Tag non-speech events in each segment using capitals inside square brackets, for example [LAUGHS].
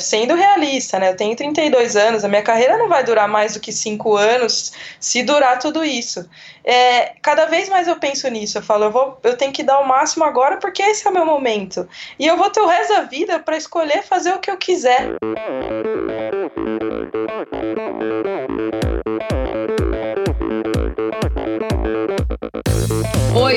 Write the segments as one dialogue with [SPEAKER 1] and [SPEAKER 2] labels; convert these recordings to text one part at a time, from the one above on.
[SPEAKER 1] sendo realista, né? Eu tenho 32 anos, a minha carreira não vai durar mais do que 5 anos se durar tudo isso. É, cada vez mais eu penso nisso, eu falo, eu, vou, eu tenho que dar o máximo agora porque esse é o meu momento. E eu vou ter o resto da vida para escolher fazer o que eu quiser.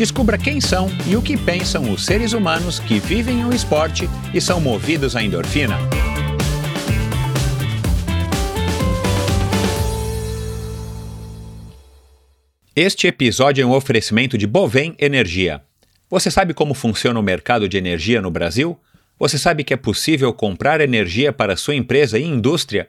[SPEAKER 2] Descubra quem são e o que pensam os seres humanos que vivem o esporte e são movidos à endorfina. Este episódio é um oferecimento de Bovem Energia. Você sabe como funciona o mercado de energia no Brasil? Você sabe que é possível comprar energia para sua empresa e indústria?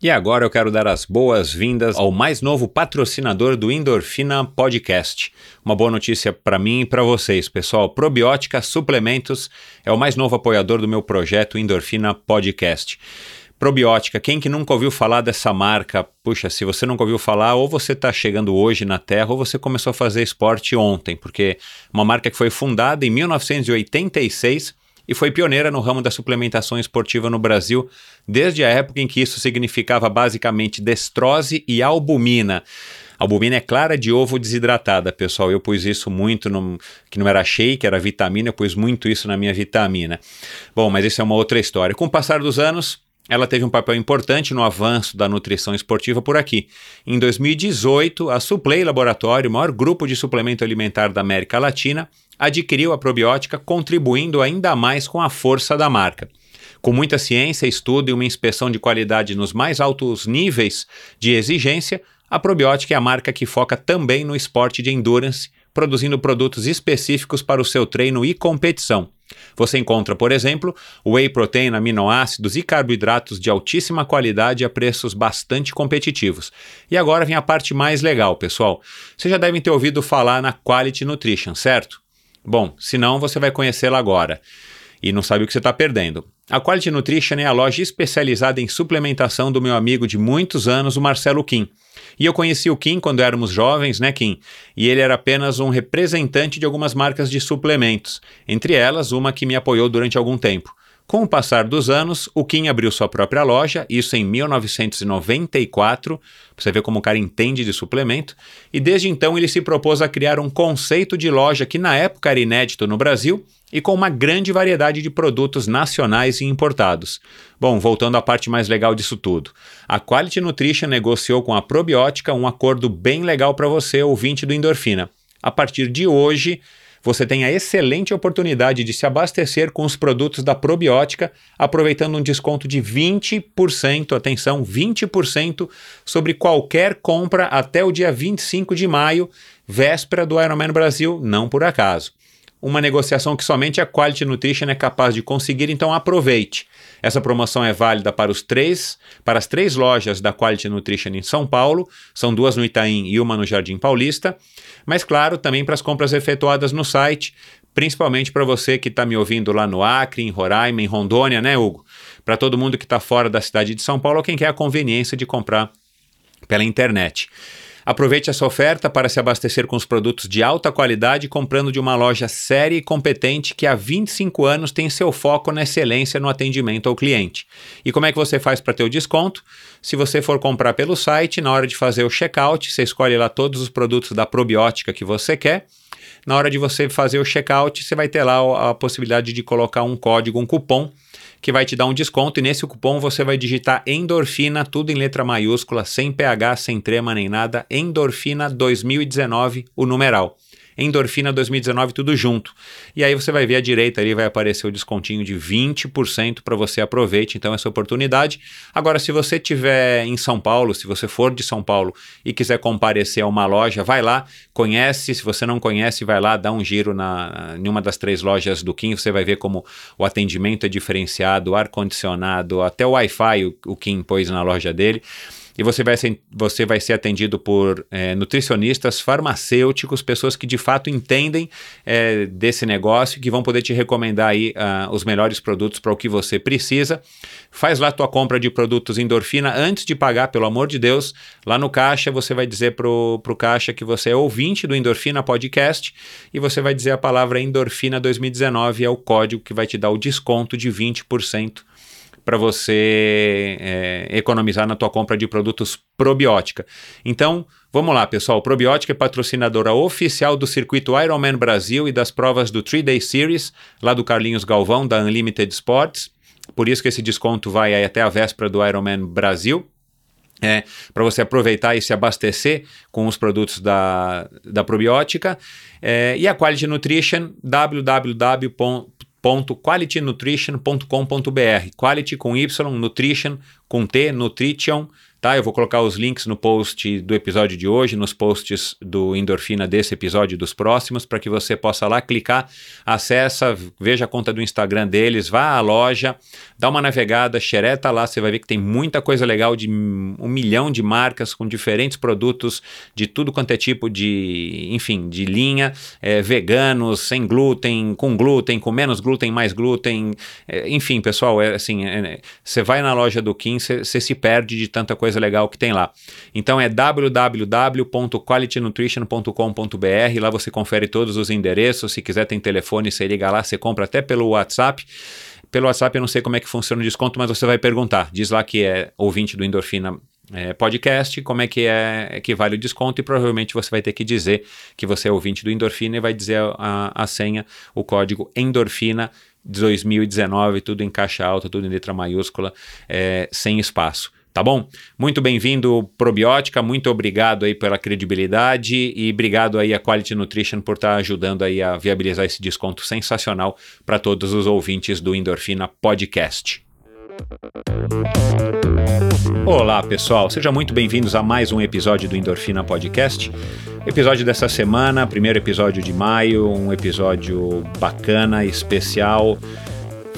[SPEAKER 2] E agora eu quero dar as boas-vindas ao mais novo patrocinador do Endorfina Podcast. Uma boa notícia para mim e para vocês, pessoal. Probiótica Suplementos é o mais novo apoiador do meu projeto Endorfina Podcast. Probiótica, quem que nunca ouviu falar dessa marca? Puxa, se você nunca ouviu falar, ou você está chegando hoje na Terra, ou você começou a fazer esporte ontem, porque uma marca que foi fundada em 1986 e foi pioneira no ramo da suplementação esportiva no Brasil, desde a época em que isso significava basicamente destrose e albumina. Albumina é clara de ovo desidratada, pessoal. Eu pus isso muito, no, que não era shake, era vitamina, eu pus muito isso na minha vitamina. Bom, mas isso é uma outra história. Com o passar dos anos, ela teve um papel importante no avanço da nutrição esportiva por aqui. Em 2018, a Suplay Laboratório, maior grupo de suplemento alimentar da América Latina, adquiriu a probiótica, contribuindo ainda mais com a força da marca. Com muita ciência, estudo e uma inspeção de qualidade nos mais altos níveis de exigência, a probiótica é a marca que foca também no esporte de endurance, produzindo produtos específicos para o seu treino e competição. Você encontra, por exemplo, whey protein, aminoácidos e carboidratos de altíssima qualidade a preços bastante competitivos. E agora vem a parte mais legal, pessoal. Vocês já devem ter ouvido falar na Quality Nutrition, certo? Bom, se não, você vai conhecê-la agora e não sabe o que você está perdendo. A Quality Nutrition é a loja especializada em suplementação do meu amigo de muitos anos, o Marcelo Kim. E eu conheci o Kim quando éramos jovens, né, Kim? E ele era apenas um representante de algumas marcas de suplementos, entre elas uma que me apoiou durante algum tempo. Com o passar dos anos, o Kim abriu sua própria loja, isso em 1994, você vê como o cara entende de suplemento, e desde então ele se propôs a criar um conceito de loja que na época era inédito no Brasil e com uma grande variedade de produtos nacionais e importados. Bom, voltando à parte mais legal disso tudo. A Quality Nutrition negociou com a Probiótica um acordo bem legal para você, ouvinte do Endorfina. A partir de hoje, você tem a excelente oportunidade de se abastecer com os produtos da probiótica, aproveitando um desconto de 20%, atenção, 20% sobre qualquer compra até o dia 25 de maio, véspera do Ironman Brasil, não por acaso. Uma negociação que somente a Quality Nutrition é capaz de conseguir, então aproveite. Essa promoção é válida para os três, para as três lojas da Quality Nutrition em São Paulo, são duas no Itaim e uma no Jardim Paulista, mas claro, também para as compras efetuadas no site, principalmente para você que está me ouvindo lá no Acre, em Roraima, em Rondônia, né, Hugo? Para todo mundo que está fora da cidade de São Paulo, quem quer a conveniência de comprar pela internet. Aproveite essa oferta para se abastecer com os produtos de alta qualidade comprando de uma loja séria e competente que há 25 anos tem seu foco na excelência no atendimento ao cliente. E como é que você faz para ter o desconto? Se você for comprar pelo site, na hora de fazer o checkout, você escolhe lá todos os produtos da probiótica que você quer. Na hora de você fazer o checkout, você vai ter lá a possibilidade de colocar um código, um cupom que vai te dar um desconto e nesse cupom você vai digitar endorfina, tudo em letra maiúscula, sem PH, sem trema nem nada, endorfina 2019, o numeral. Endorfina 2019, tudo junto. E aí você vai ver à direita ali, vai aparecer o descontinho de 20% para você aproveite então essa oportunidade. Agora, se você estiver em São Paulo, se você for de São Paulo e quiser comparecer a uma loja, vai lá, conhece. Se você não conhece, vai lá, dá um giro na, em uma das três lojas do Kim. Você vai ver como o atendimento é diferenciado, ar-condicionado, até o Wi-Fi o, o Kim pôs na loja dele e você vai ser, você vai ser atendido por é, nutricionistas, farmacêuticos, pessoas que de fato entendem é, desse negócio, que vão poder te recomendar aí uh, os melhores produtos para o que você precisa. Faz lá tua compra de produtos endorfina antes de pagar, pelo amor de Deus. Lá no caixa você vai dizer pro, pro caixa que você é ouvinte do Endorfina Podcast e você vai dizer a palavra Endorfina 2019 é o código que vai te dar o desconto de 20% para você é, economizar na tua compra de produtos probiótica. Então, vamos lá, pessoal. Probiótica é patrocinadora oficial do circuito Ironman Brasil e das provas do 3-Day Series, lá do Carlinhos Galvão, da Unlimited Sports. Por isso que esse desconto vai até a véspera do Ironman Brasil. É, para você aproveitar e se abastecer com os produtos da, da probiótica. É, e a Quality Nutrition, www qualitynutrition.com.br. Quality com Y, Nutrition com T, Nutrition tá? Eu vou colocar os links no post do episódio de hoje, nos posts do Endorfina desse episódio e dos próximos, para que você possa lá clicar, acessa, veja a conta do Instagram deles, vá à loja, dá uma navegada, xereta lá, você vai ver que tem muita coisa legal de um milhão de marcas com diferentes produtos de tudo quanto é tipo de, enfim, de linha, é, veganos, sem glúten, com glúten, com menos glúten, mais glúten, é, enfim, pessoal, é assim, é, você vai na loja do Kim, você se perde de tanta coisa coisa legal que tem lá. Então é www.qualitynutrition.com.br, lá você confere todos os endereços, se quiser tem telefone, você liga lá, você compra até pelo WhatsApp. Pelo WhatsApp eu não sei como é que funciona o desconto, mas você vai perguntar. Diz lá que é ouvinte do Endorfina é, podcast, como é que é que vale o desconto e provavelmente você vai ter que dizer que você é ouvinte do Endorfina e vai dizer a, a, a senha, o código Endorfina 2019, tudo em caixa alta, tudo em letra maiúscula, é, sem espaço tá bom? Muito bem-vindo, Probiótica, muito obrigado aí pela credibilidade e obrigado aí a Quality Nutrition por estar tá ajudando aí a viabilizar esse desconto sensacional para todos os ouvintes do Endorfina Podcast. Olá, pessoal, sejam muito bem-vindos a mais um episódio do Endorfina Podcast. Episódio dessa semana, primeiro episódio de maio, um episódio bacana, especial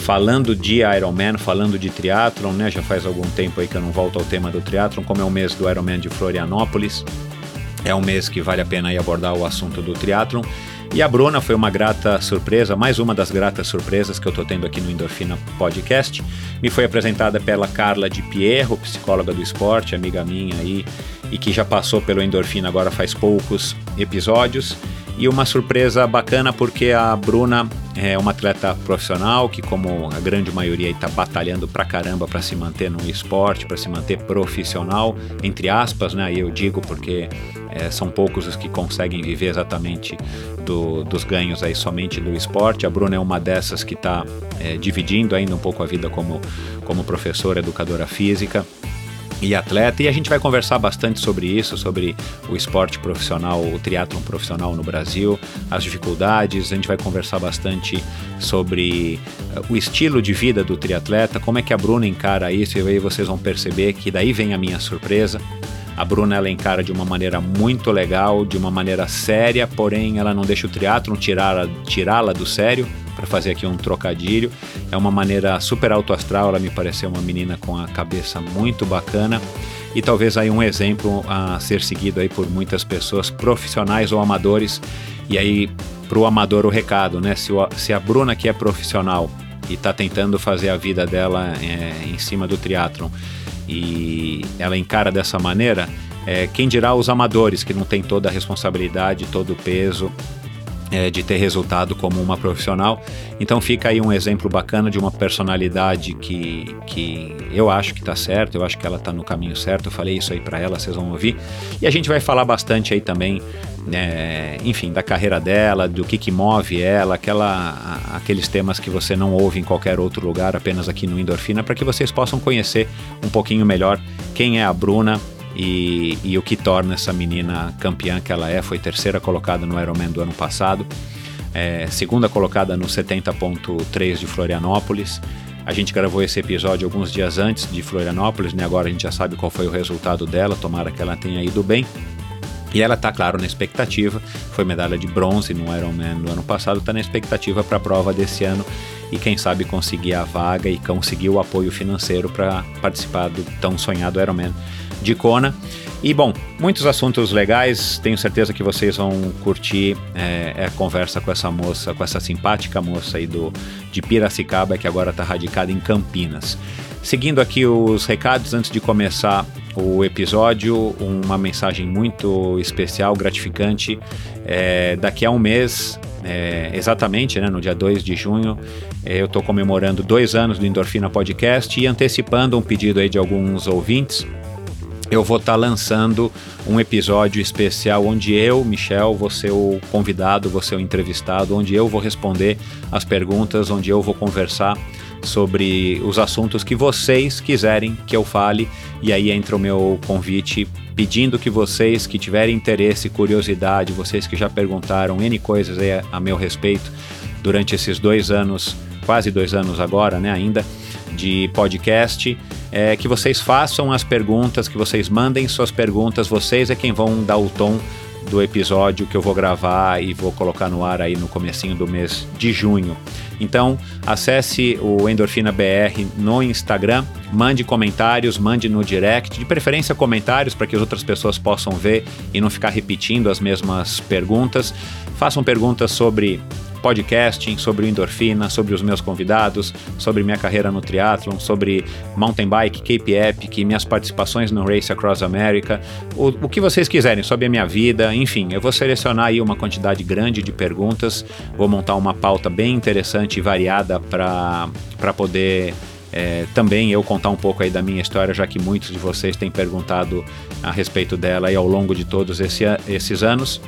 [SPEAKER 2] falando de Ironman, falando de triatlon, né? Já faz algum tempo aí que eu não volto ao tema do triatlon, como é o mês do Ironman de Florianópolis. É um mês que vale a pena abordar o assunto do triatlon. E a Bruna foi uma grata surpresa, mais uma das gratas surpresas que eu tô tendo aqui no Endorfina Podcast. Me foi apresentada pela Carla de Pierro, psicóloga do esporte, amiga minha aí, e que já passou pelo Endorfina agora faz poucos episódios. E uma surpresa bacana porque a Bruna é uma atleta profissional que, como a grande maioria, está batalhando pra caramba para se manter no esporte, para se manter profissional, entre aspas, né? Eu digo porque é, são poucos os que conseguem viver exatamente do, dos ganhos aí somente do esporte. A Bruna é uma dessas que está é, dividindo ainda um pouco a vida como, como professora, educadora física e atleta, e a gente vai conversar bastante sobre isso, sobre o esporte profissional, o triatlon profissional no Brasil, as dificuldades, a gente vai conversar bastante sobre uh, o estilo de vida do triatleta, como é que a Bruna encara isso, e aí vocês vão perceber que daí vem a minha surpresa. A Bruna ela encara de uma maneira muito legal, de uma maneira séria, porém ela não deixa o triatlon tirá-la tirá do sério, para fazer aqui um trocadilho. É uma maneira super alto astral, ela me pareceu uma menina com a cabeça muito bacana e talvez aí um exemplo a ser seguido aí por muitas pessoas profissionais ou amadores. E aí para o amador o recado, né? Se, o, se a Bruna que é profissional e está tentando fazer a vida dela é, em cima do triatlon e ela encara dessa maneira, É, quem dirá os amadores, que não tem toda a responsabilidade, todo o peso é, de ter resultado como uma profissional. Então fica aí um exemplo bacana de uma personalidade que, que eu acho que está certo, eu acho que ela está no caminho certo. Eu falei isso aí para ela, vocês vão ouvir. E a gente vai falar bastante aí também, é, enfim, da carreira dela, do que, que move ela, aquela, aqueles temas que você não ouve em qualquer outro lugar, apenas aqui no Endorfina, para que vocês possam conhecer um pouquinho melhor quem é a Bruna e, e, o que torna essa menina campeã que ela é. Foi terceira colocada no Ironman do ano passado, é, segunda colocada no 70.3 de Florianópolis. A gente gravou esse episódio alguns dias antes de Florianópolis, né? Agora a gente já sabe qual foi o resultado dela, tomara que ela tenha ido bem. E ela está, claro, na expectativa. Foi medalha de bronze no Ironman do ano passado, está na expectativa para a prova desse ano e quem sabe conseguir a vaga e conseguir o apoio financeiro para participar do tão sonhado Ironman de Kona. E bom, muitos assuntos legais, tenho certeza que vocês vão curtir é, a conversa com essa moça, com essa simpática moça aí do, de Piracicaba, que agora está radicada em Campinas. Seguindo aqui os recados, antes de começar o episódio, uma mensagem muito especial, gratificante. É, daqui a um mês, é, exatamente, né, no dia 2 de junho, é, eu estou comemorando dois anos do Endorfina Podcast e antecipando um pedido aí de alguns ouvintes eu vou estar tá lançando um episódio especial onde eu, Michel, vou ser o convidado, vou ser o entrevistado, onde eu vou responder as perguntas, onde eu vou conversar sobre os assuntos que vocês quiserem que eu fale. E aí entra o meu convite pedindo que vocês que tiverem interesse, curiosidade, vocês que já perguntaram N coisas a, a meu respeito durante esses dois anos, quase dois anos agora, né, ainda, de podcast é, que vocês façam as perguntas, que vocês mandem suas perguntas. Vocês é quem vão dar o tom do episódio que eu vou gravar e vou colocar no ar aí no comecinho do mês de junho. Então, acesse o Endorfina BR no Instagram, mande comentários, mande no direct, de preferência comentários para que as outras pessoas possam ver e não ficar repetindo as mesmas perguntas. Façam perguntas sobre podcasting, sobre o endorfina, sobre os meus convidados, sobre minha carreira no triatlon, sobre mountain bike, Cape Epic, minhas participações no Race Across America, o, o que vocês quiserem sobre a minha vida, enfim, eu vou selecionar aí uma quantidade grande de perguntas, vou montar uma pauta bem interessante e variada para poder é, também eu contar um pouco aí da minha história, já que muitos de vocês têm perguntado a respeito dela aí ao longo de todos esse, esses anos.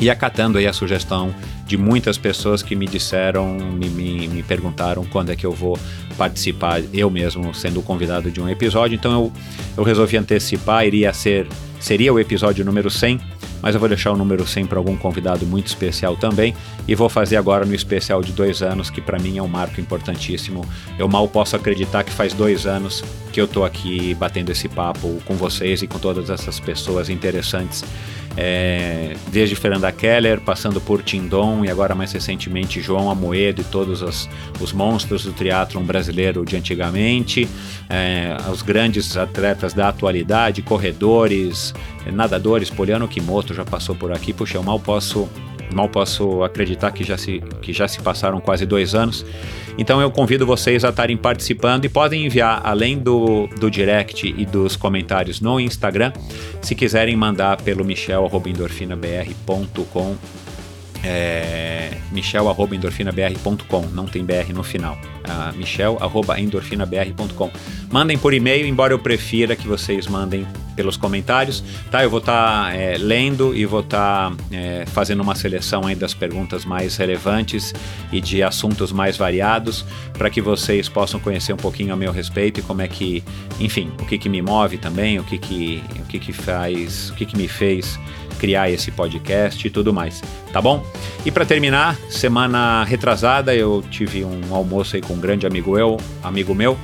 [SPEAKER 2] E acatando aí a sugestão de muitas pessoas que me disseram, me, me, me, perguntaram quando é que eu vou participar, eu mesmo sendo convidado de um episódio. Então eu, eu resolvi antecipar, iria ser, seria o episódio número 100, mas eu vou deixar o número 100 para algum convidado muito especial também. E vou fazer agora no especial de dois anos, que para mim é um marco importantíssimo. Eu mal posso acreditar que faz dois anos que eu estou aqui batendo esse papo com vocês e com todas essas pessoas interessantes é, desde Fernanda Keller, passando por Tindon e agora mais recentemente João Amoedo e todos os, os monstros do triatlon brasileiro de antigamente, é, os grandes atletas da atualidade, corredores, nadadores, Poliano Kimoto já passou por aqui, puxa, eu mal posso mal posso acreditar que já se, que já se passaram quase dois anos. Então eu convido vocês a estarem participando e podem enviar, além do, do direct e dos comentários no Instagram, se quiserem mandar pelo michel.endorfinabr.com é, michel.endorfinabr.com, não tem BR no final. Uh, michel.endorfinabr.com. Mandem por e-mail, embora eu prefira que vocês mandem pelos comentários, tá? Eu vou estar tá, é, lendo e vou estar tá, é, fazendo uma seleção aí das perguntas mais relevantes e de assuntos mais variados para que vocês possam conhecer um pouquinho a meu respeito e como é que, enfim, o que que me move também, o que que, o que, que faz, o que que me fez criar esse podcast e tudo mais, tá bom? E para terminar, semana retrasada eu tive um almoço aí com um grande amigo eu, amigo meu,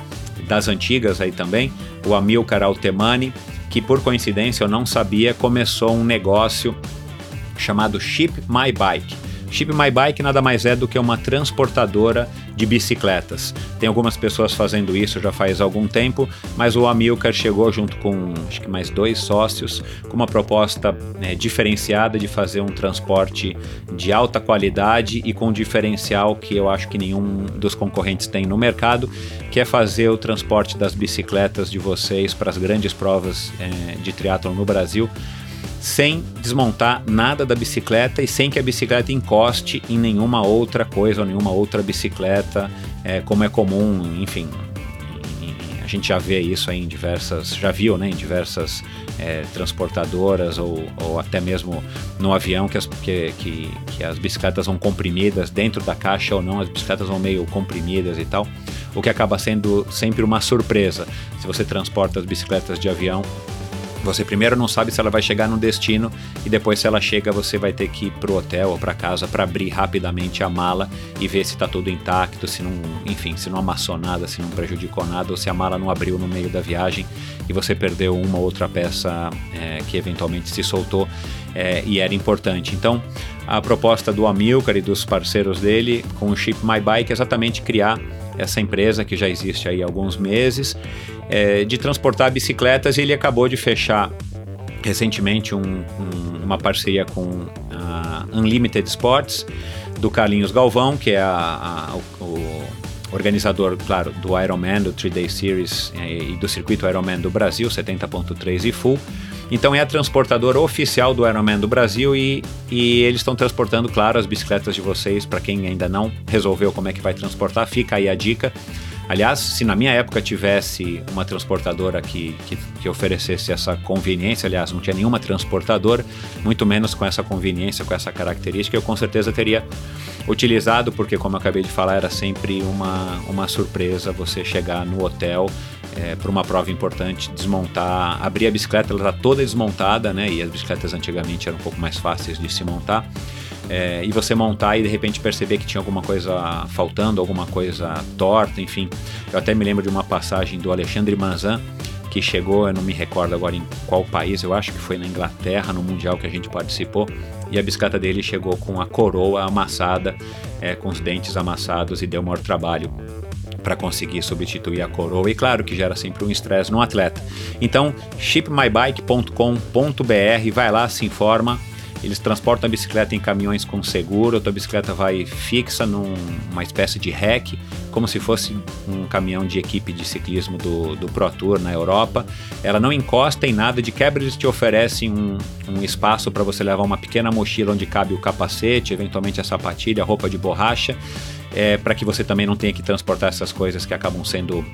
[SPEAKER 2] das antigas aí também, o Amilcar Altemani, que por coincidência eu não sabia, começou um negócio chamado Ship My Bike. Ship My Bike nada mais é do que uma transportadora de bicicletas. Tem algumas pessoas fazendo isso já faz algum tempo, mas o Amilcar chegou junto com acho que mais dois sócios com uma proposta né, diferenciada de fazer um transporte de alta qualidade e com um diferencial que eu acho que nenhum dos concorrentes tem no mercado, que é fazer o transporte das bicicletas de vocês para as grandes provas é, de triatlon no Brasil sem desmontar nada da bicicleta e sem que a bicicleta encoste em nenhuma outra coisa ou nenhuma outra bicicleta, é, como é comum, enfim. A gente já vê isso em diversas, já viu, né, em diversas é, transportadoras ou, ou, até mesmo no avião que as, que, que, que as bicicletas vão comprimidas dentro da caixa ou não, as bicicletas vão meio comprimidas e tal, o que acaba sendo sempre uma surpresa se você transporta as bicicletas de avião você primeiro não sabe se ela vai chegar no destino e depois se ela chega você vai ter que ir pro hotel ou para casa para abrir rapidamente a mala e ver se está tudo intacto, se não, enfim, se não amassou nada, se não prejudicou nada ou se a mala não abriu no meio da viagem e você perdeu uma ou outra peça é, que eventualmente se soltou é, e era importante. Então, a proposta do Amilcar e dos parceiros dele com o Ship My Bike é exatamente criar essa empresa que já existe aí há alguns meses, é, de transportar bicicletas e ele acabou de fechar recentemente um, um, uma parceria com a Unlimited Sports, do Carlinhos Galvão, que é a, a, o, organizador, claro, do Ironman, do 3 Day Series é, e do circuito Ironman do Brasil, 70.3 e full. Então é a transportadora oficial do Ironman do Brasil e, e eles estão transportando, claro, as bicicletas de vocês. Para quem ainda não resolveu como é que vai transportar, fica aí a dica. Aliás, se na minha época tivesse uma transportadora que, que, que, oferecesse essa conveniência, aliás, não tinha nenhuma transportadora, muito menos com essa conveniência, com essa característica, eu com certeza teria utilizado, porque, como eu acabei de falar, era sempre uma, uma surpresa você chegar no hotel é, para uma prova importante, desmontar, abrir a bicicleta, ela está toda desmontada, né? E as bicicletas antigamente eram um pouco mais fáceis de se montar. É, e você montar e de repente perceber que tinha alguma coisa faltando, alguma coisa torta, enfim. Eu até me lembro de uma passagem do Alexandre Manzan, que chegou, eu não me recordo agora em qual país, eu acho que foi na Inglaterra, no Mundial que a gente participou, e a bicicleta dele chegou com a coroa amassada, é, com os dentes amassados e deu maior trabalho para conseguir substituir a coroa e claro que gera sempre um estresse no atleta. Então, shipmybike.com.br, vai lá, se informa. Eles transportam a bicicleta em caminhões com seguro, a tua bicicleta vai fixa numa espécie de rack, como se fosse um caminhão de equipe de ciclismo do, do Pro Tour na Europa. Ela não encosta em nada, de quebra eles te oferecem um, um espaço para você levar uma pequena mochila onde cabe o capacete, eventualmente a sapatilha, roupa de borracha é, para que você também não tenha que transportar essas coisas que acabam sendo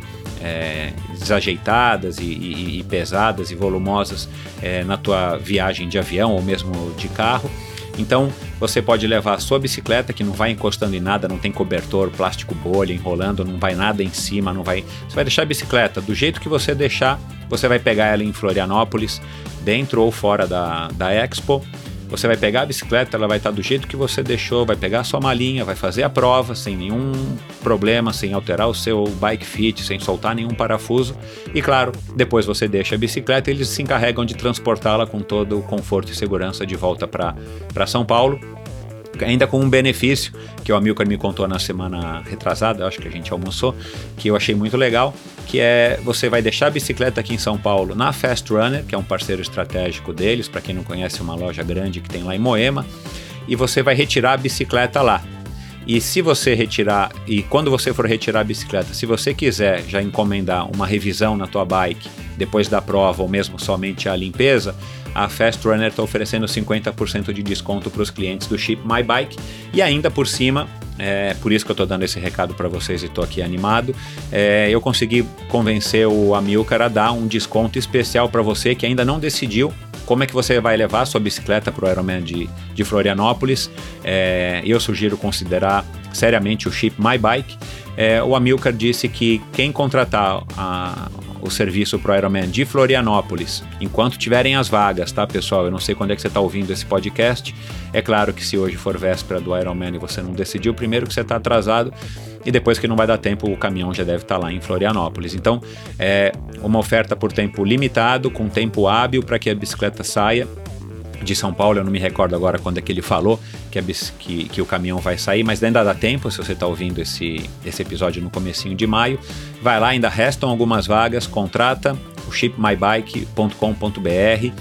[SPEAKER 2] é, desajeitadas e, e, e, pesadas e volumosas é, na tua viagem de avião ou mesmo de carro. Então você pode levar a sua bicicleta que não vai encostando em nada, não tem cobertor, plástico bolha enrolando, não vai nada em cima, não vai. Você vai deixar a bicicleta do jeito que você deixar. Você vai pegar ela em Florianópolis, dentro ou fora da, da Expo você vai pegar a bicicleta, ela vai estar do jeito que você deixou, vai pegar a sua malinha, vai fazer a prova sem nenhum problema, sem alterar o seu bike fit, sem soltar nenhum parafuso. E claro, depois você deixa a bicicleta e eles se encarregam de transportá-la com todo o conforto e segurança de volta para São Paulo ainda com um benefício que o Amilcar me contou na semana retrasada, acho que a gente almoçou, que eu achei muito legal, que é você vai deixar a bicicleta aqui em São Paulo na Fast Runner, que é um parceiro estratégico deles, para quem não conhece, uma loja grande que tem lá em Moema, e você vai retirar a bicicleta lá. E se você retirar, e quando você for retirar a bicicleta, se você quiser já encomendar uma revisão na tua bike depois da prova ou mesmo somente a limpeza, a Fast Runner está oferecendo 50% de desconto para os clientes do Ship My Bike e ainda por cima é por isso que eu estou dando esse recado para vocês e estou aqui animado. É, eu consegui convencer o Amilcar a dar um desconto especial para você que ainda não decidiu como é que você vai levar a sua bicicleta para o Ironman de, de Florianópolis. É, eu sugiro considerar seriamente o Ship My Bike. É, o Amilcar disse que quem contratar a, o serviço para o Ironman de Florianópolis, enquanto tiverem as vagas, tá, pessoal? Eu não sei quando é que você está ouvindo esse podcast. É claro que se hoje for véspera do Ironman e você não decidiu, primeiro que você está atrasado e depois que não vai dar tempo, o caminhão já deve estar tá lá em Florianópolis. Então, é uma oferta por tempo limitado, com tempo hábil para que a bicicleta saia de São Paulo, eu não me recordo agora quando é que ele falou que, que, que o caminhão vai sair, mas ainda dá tempo, se você está ouvindo esse, esse episódio no comecinho de maio, vai lá, ainda restam algumas vagas, contrata o shipmybike.com.br,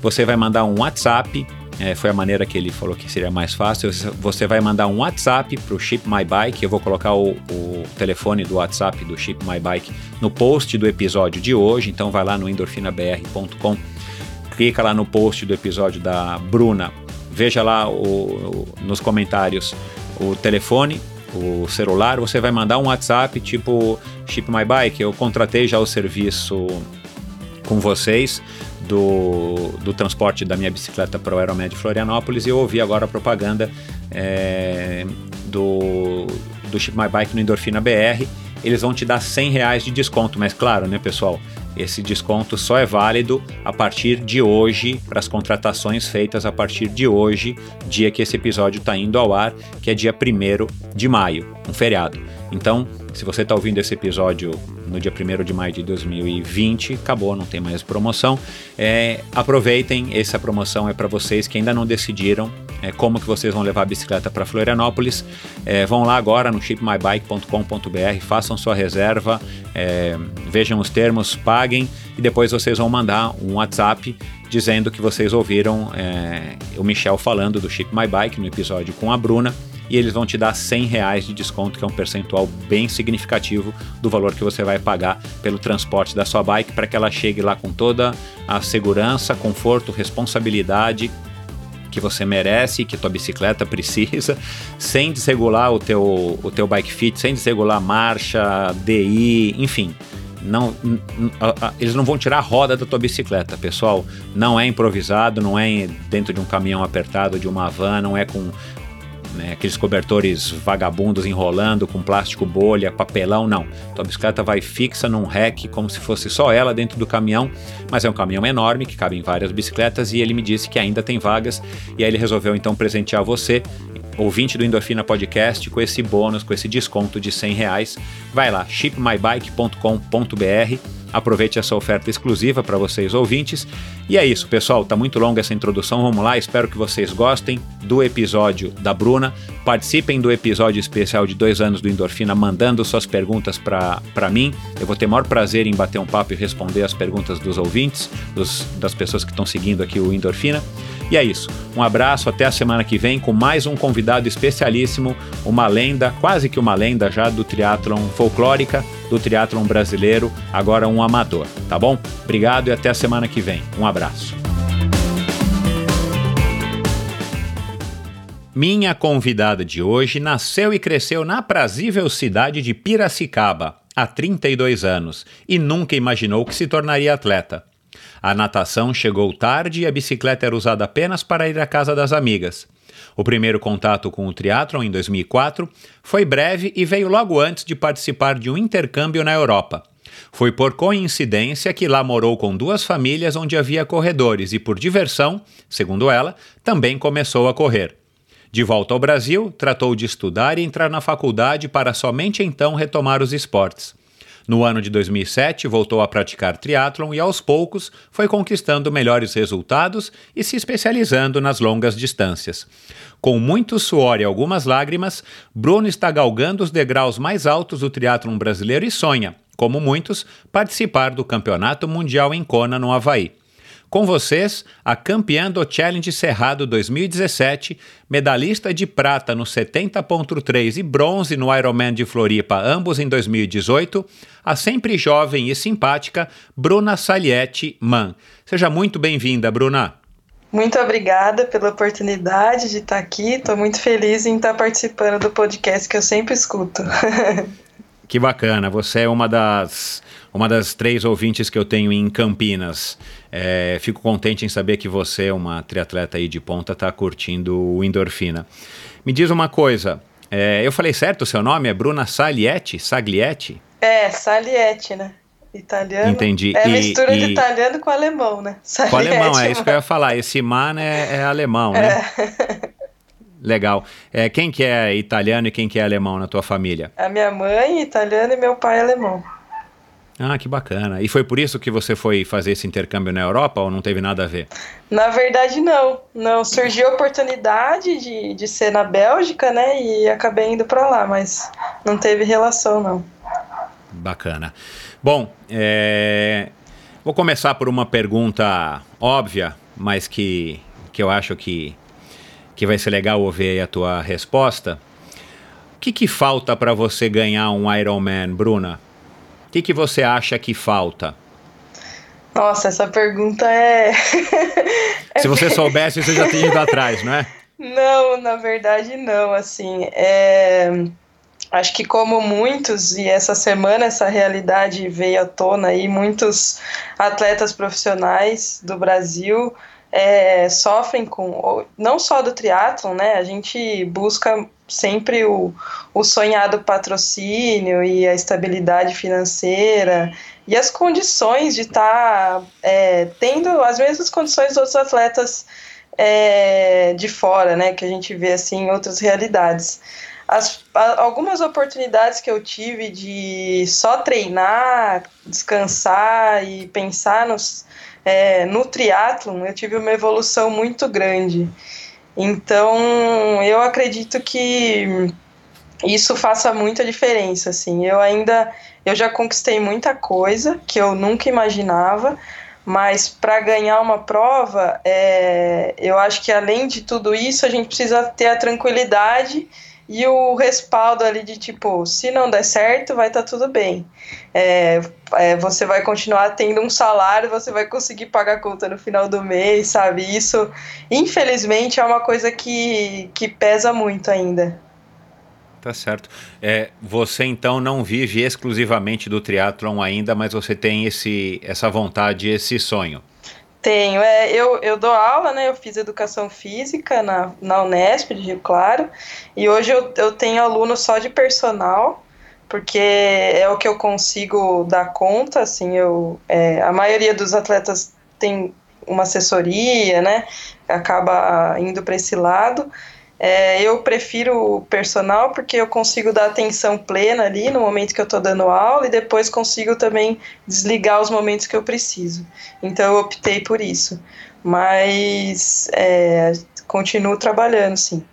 [SPEAKER 2] você vai mandar um WhatsApp, é, foi a maneira que ele falou que seria mais fácil, você vai mandar um WhatsApp para o Ship My Bike, eu vou colocar o, o telefone do WhatsApp do Ship My Bike no post do episódio de hoje, então vai lá no endorfinabr.com clica lá no post do episódio da Bruna, veja lá o, o, nos comentários o telefone, o celular, você vai mandar um WhatsApp tipo Ship My Bike, eu contratei já o serviço com vocês do, do transporte da minha bicicleta para o Aeromed Florianópolis e eu ouvi agora a propaganda é, do, do Ship My Bike no Endorfina BR. Eles vão te dar 100 reais de desconto, mas claro, né, pessoal? Esse desconto só é válido a partir de hoje, para as contratações feitas a partir de hoje, dia que esse episódio está indo ao ar, que é dia 1 de maio, um feriado. Então, se você está ouvindo esse episódio no dia 1 de maio de 2020, acabou, não tem mais promoção. É, aproveitem, essa promoção é para vocês que ainda não decidiram é, como que vocês vão levar a bicicleta para Florianópolis. É, vão lá agora no shipmybike.com.br, façam sua reserva, é, vejam os termos, paguem e depois vocês vão mandar um WhatsApp dizendo que vocês ouviram é, o Michel falando do Ship My Bike no episódio com a Bruna e eles vão te dar 100 reais de desconto, que é um percentual bem significativo do valor que você vai pagar pelo transporte da sua bike para que ela chegue lá com toda a segurança, conforto, responsabilidade que você merece, que tua bicicleta precisa, [LAUGHS] sem desregular o teu, o teu bike fit, sem desregular marcha, DI, enfim. Não, eles não vão tirar a roda da tua bicicleta, pessoal. Não é improvisado, não é dentro de um caminhão apertado, de uma van, não é com né, aqueles cobertores vagabundos enrolando com plástico bolha, papelão, não. Tua bicicleta vai fixa num rack como se fosse só ela dentro do caminhão, mas é um caminhão enorme que cabe em várias bicicletas e ele me disse que ainda tem vagas e aí ele resolveu então presentear você ouvinte do Endorfina Podcast com esse bônus, com esse desconto de 100 reais. Vai lá, shipmybike.com.br Aproveite essa oferta exclusiva para vocês ouvintes. E é isso, pessoal. Tá muito longa essa introdução. Vamos lá. Espero que vocês gostem do episódio da Bruna. Participem do episódio especial de dois anos do Endorfina, mandando suas perguntas para mim. Eu vou ter maior prazer em bater um papo e responder as perguntas dos ouvintes, dos, das pessoas que estão seguindo aqui o Endorfina. E é isso. Um abraço, até a semana que vem com mais um convidado especialíssimo, uma lenda, quase que uma lenda já do triatlon folclórica, do triatlon brasileiro, agora um amador, tá bom? Obrigado e até a semana que vem. Um abraço. Minha convidada de hoje nasceu e cresceu na aprazível cidade de Piracicaba, há 32 anos, e nunca imaginou que se tornaria atleta. A natação chegou tarde e a bicicleta era usada apenas para ir à casa das amigas. O primeiro contato com o triatlon, em 2004, foi breve e veio logo antes de participar de um intercâmbio na Europa. Foi por coincidência que lá morou com duas famílias onde havia corredores e, por diversão, segundo ela, também começou a correr. De volta ao Brasil, tratou de estudar e entrar na faculdade para somente então retomar os esportes. No ano de 2007, voltou a praticar triatlon e aos poucos foi conquistando melhores resultados e se especializando nas longas distâncias. Com muito suor e algumas lágrimas, Bruno está galgando os degraus mais altos do triatlon brasileiro e sonha, como muitos, participar do Campeonato Mundial em Kona, no Havaí. Com vocês, a campeã do Challenge Cerrado 2017, medalhista de prata no 70.3 e bronze no Ironman de Floripa, ambos em 2018, a sempre jovem e simpática Bruna Salietti Man. Seja muito bem-vinda, Bruna.
[SPEAKER 1] Muito obrigada pela oportunidade de estar aqui. Estou muito feliz em estar participando do podcast que eu sempre escuto. [LAUGHS]
[SPEAKER 2] que bacana. Você é uma das uma das três ouvintes que eu tenho em Campinas. É, fico contente em saber que você, uma triatleta aí de ponta, está curtindo o endorfina. Me diz uma coisa, é, eu falei certo o seu nome? É Bruna Saglietti? Saglietti?
[SPEAKER 1] É, Saglietti, né? Italiano.
[SPEAKER 2] Entendi.
[SPEAKER 1] É e, mistura e... de italiano com alemão, né?
[SPEAKER 2] Saglietti, com alemão, é isso que eu ia falar. Esse man é, é alemão, né? É. [LAUGHS] Legal. É, quem que é italiano e quem que é alemão na tua família?
[SPEAKER 1] A minha mãe italiana e meu pai alemão.
[SPEAKER 2] Ah, que bacana. E foi por isso que você foi fazer esse intercâmbio na Europa ou não teve nada a ver?
[SPEAKER 1] Na verdade, não. Não, surgiu a oportunidade de, de ser na Bélgica, né? E acabei indo para lá, mas não teve relação, não.
[SPEAKER 2] Bacana. Bom, é... vou começar por uma pergunta óbvia, mas que, que eu acho que, que vai ser legal ouvir a tua resposta. O que, que falta para você ganhar um Ironman, Bruna? O que, que você acha que falta?
[SPEAKER 1] Nossa, essa pergunta é. [LAUGHS]
[SPEAKER 2] Se você soubesse, você já tinha ido atrás, não é? [LAUGHS]
[SPEAKER 1] Não, na verdade não. Assim, é... acho que como muitos e essa semana essa realidade veio à tona aí, muitos atletas profissionais do Brasil é, sofrem com não só do triatlon, né? A gente busca sempre o, o sonhado patrocínio e a estabilidade financeira e as condições de estar tá, é, tendo as mesmas condições dos outros atletas é, de fora, né? Que a gente vê assim em outras realidades. As, algumas oportunidades que eu tive de só treinar, descansar e pensar nos, é, no triatlon, eu tive uma evolução muito grande. Então, eu acredito que isso faça muita diferença, assim. Eu ainda, eu já conquistei muita coisa que eu nunca imaginava, mas para ganhar uma prova, é, eu acho que além de tudo isso, a gente precisa ter a tranquilidade e o respaldo ali de tipo, se não der certo, vai estar tá tudo bem. É, é, você vai continuar tendo um salário, você vai conseguir pagar a conta no final do mês, sabe? Isso, infelizmente, é uma coisa que, que pesa muito ainda.
[SPEAKER 2] Tá certo. É, você então não vive exclusivamente do triatlon ainda, mas você tem esse, essa vontade, esse sonho.
[SPEAKER 1] Tenho. É, eu, eu dou aula, né? Eu fiz educação física na, na Unesp de Rio Claro. E hoje eu, eu tenho aluno só de personal, porque é o que eu consigo dar conta. Assim, eu, é, a maioria dos atletas tem uma assessoria, né? Acaba indo para esse lado. É, eu prefiro o personal porque eu consigo dar atenção plena ali no momento que eu estou dando aula e depois consigo também desligar os momentos que eu preciso. Então eu optei por isso. Mas é, continuo trabalhando, sim.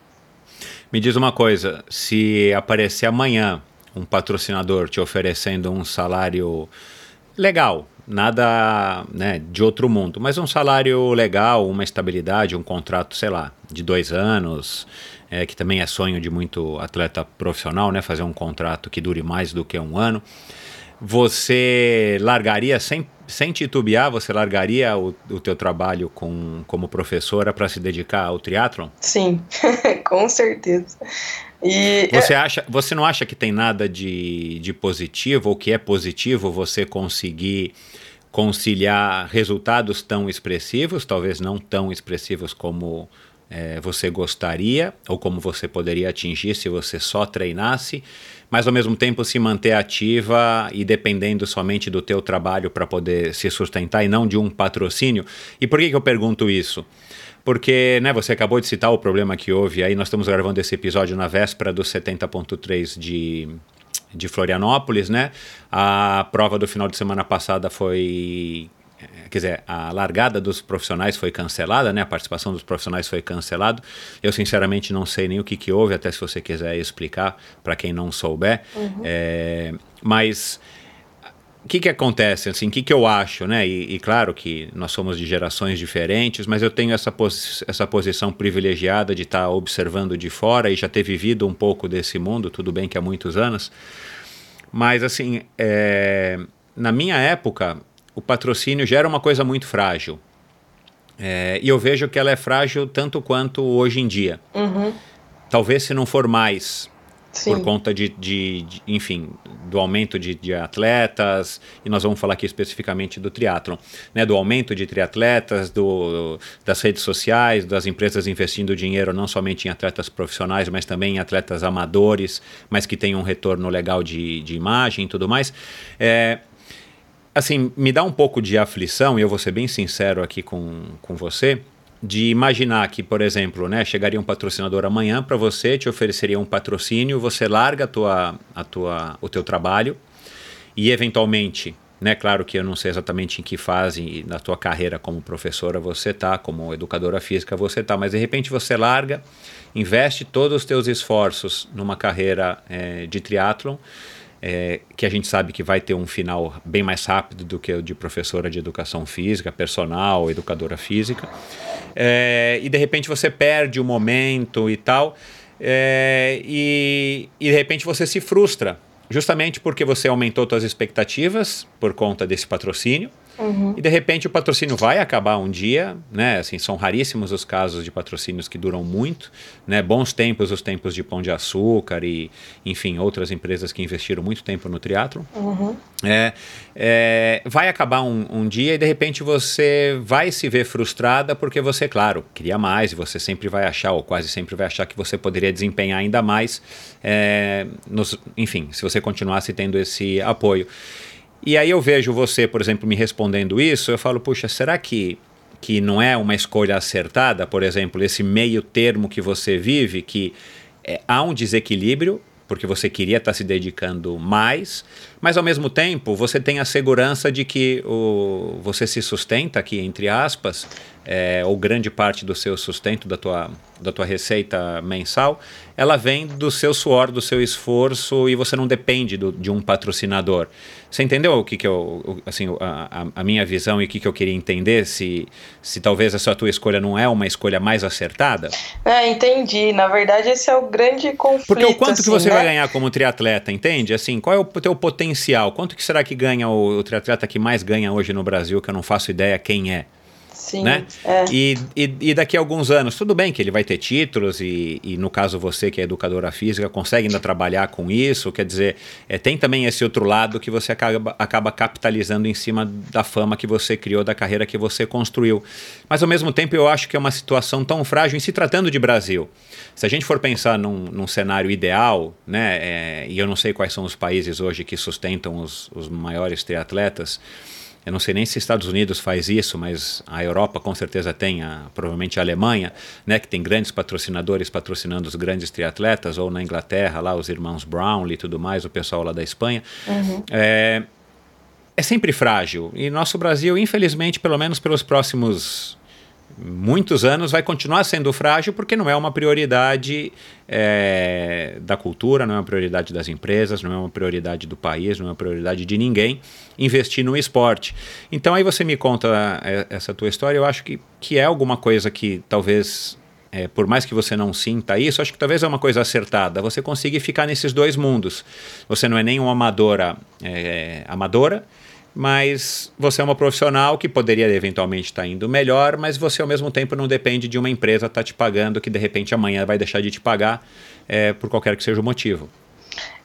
[SPEAKER 2] Me diz uma coisa: se aparecer amanhã um patrocinador te oferecendo um salário legal, nada né, de outro mundo, mas um salário legal, uma estabilidade, um contrato, sei lá, de dois anos, é, que também é sonho de muito atleta profissional, né, fazer um contrato que dure mais do que um ano. Você largaria sem, sem titubear, você largaria o, o teu trabalho com, como professora para se dedicar ao triatlon?
[SPEAKER 1] Sim, [LAUGHS] com certeza.
[SPEAKER 2] E você, acha, você não acha que tem nada de, de positivo ou que é positivo você conseguir conciliar resultados tão expressivos, talvez não tão expressivos como é, você gostaria ou como você poderia atingir se você só treinasse, mas ao mesmo tempo se manter ativa e dependendo somente do teu trabalho para poder se sustentar e não de um patrocínio. E por que, que eu pergunto isso? Porque né, você acabou de citar o problema que houve aí, nós estamos gravando esse episódio na véspera do 70.3 de de Florianópolis, né? A prova do final de semana passada foi quer dizer, a largada dos profissionais foi cancelada, né? A participação dos profissionais foi cancelada. Eu sinceramente não sei nem o que, que houve, até se você quiser explicar para quem não souber. Uhum. É, mas que, que acontece, assim, o que, que eu acho, né? E, e, claro que nós somos de gerações diferentes, mas eu tenho essa, posi essa posição privilegiada de estar tá observando de fora e já ter vivido um pouco desse mundo, tudo bem que há muitos anos. Mas, assim, é, na minha época, o patrocínio já era uma coisa muito frágil. É, e eu vejo que ela é frágil tanto quanto hoje em dia.
[SPEAKER 1] Uhum.
[SPEAKER 2] Talvez se não for mais, Sim. por conta de, de, de, enfim, do aumento de, de, atletas, e nós vamos falar aqui especificamente do triatlon, né, do aumento de triatletas, do, das redes sociais, das empresas investindo dinheiro não somente em atletas profissionais, mas também em atletas amadores, mas que tenham um retorno legal de, de imagem e tudo mais. É, assim, me dá um pouco de aflição, e eu vou ser bem sincero aqui com, com você, de imaginar que, por exemplo, né, chegaria um patrocinador amanhã para você, te ofereceria um patrocínio, você larga a tua, a tua, o teu trabalho e eventualmente Né, claro que eu não sei exatamente em que fase na tua carreira como professora você tá, como educadora física você tá, mas de repente você larga, investe todos os teus esforços numa carreira é, de triatlon, é, que a gente sabe que vai ter um final bem mais rápido do que o de professora de educação física, personal, educadora física, é, e de repente você perde o momento e tal, é, e, e de repente você se frustra, justamente porque você aumentou suas expectativas por conta desse patrocínio. Uhum. E de repente o patrocínio vai acabar um dia, né? Assim, são raríssimos os casos de patrocínios que duram muito, né? Bons tempos, os tempos de Pão de Açúcar e, enfim, outras empresas que investiram muito tempo no teatro.
[SPEAKER 1] Uhum.
[SPEAKER 2] É, é, vai acabar um, um, dia e de repente você vai se ver frustrada porque você, claro, queria mais e você sempre vai achar, ou quase sempre vai achar que você poderia desempenhar ainda mais, é, nos, enfim, se você continuasse tendo esse apoio. E aí eu vejo você, por exemplo, me respondendo isso, eu falo, puxa, será que que não é uma escolha acertada, por exemplo, esse meio termo que você vive, que é, há um desequilíbrio, porque você queria estar se dedicando mais, mas ao mesmo tempo você tem a segurança de que o, você se sustenta aqui, entre aspas, é, ou grande parte do seu sustento, da tua, da tua receita mensal, ela vem do seu suor, do seu esforço e você não depende do, de um patrocinador. Você entendeu o que, que eu, assim, a, a minha visão e o que, que eu queria entender? Se, se talvez essa tua escolha não é uma escolha mais acertada?
[SPEAKER 1] É, entendi. Na verdade, esse é o grande conflito.
[SPEAKER 2] Porque o quanto
[SPEAKER 1] assim,
[SPEAKER 2] que você
[SPEAKER 1] né?
[SPEAKER 2] vai ganhar como triatleta, entende? Assim, qual é o teu potencial? Quanto que será que ganha o, o triatleta que mais ganha hoje no Brasil, que eu não faço ideia quem é?
[SPEAKER 1] Sim,
[SPEAKER 2] né?
[SPEAKER 1] é.
[SPEAKER 2] E, e, e, daqui a alguns anos, tudo bem que ele vai ter títulos e, e, no caso você que é educadora física consegue ainda trabalhar com isso, quer dizer, é, tem também esse outro lado que você acaba, acaba capitalizando em cima da fama que você criou, da carreira que você construiu. Mas ao mesmo tempo eu acho que é uma situação tão frágil em se tratando de Brasil. Se a gente for pensar num, num cenário ideal, né, é, e eu não sei quais são os países hoje que sustentam os, os maiores triatletas, eu não sei nem se Estados Unidos faz isso, mas a Europa com certeza tem, a, provavelmente a Alemanha, né, que tem grandes patrocinadores patrocinando os grandes triatletas, ou na Inglaterra, lá os irmãos Brownlee e tudo mais, o pessoal lá da Espanha.
[SPEAKER 1] Uhum.
[SPEAKER 2] É, é sempre frágil. E nosso Brasil, infelizmente, pelo menos pelos próximos muitos anos vai continuar sendo frágil porque não é uma prioridade é, da cultura, não é uma prioridade das empresas, não é uma prioridade do país, não é uma prioridade de ninguém investir no esporte. Então aí você me conta é, essa tua história, eu acho que, que é alguma coisa que talvez é, por mais que você não sinta isso, acho que talvez é uma coisa acertada. Você consegue ficar nesses dois mundos. Você não é nem uma amadora é, amadora, mas você é uma profissional que poderia eventualmente estar indo melhor, mas você ao mesmo tempo não depende de uma empresa estar tá te pagando que de repente amanhã vai deixar de te pagar é, por qualquer que seja o motivo.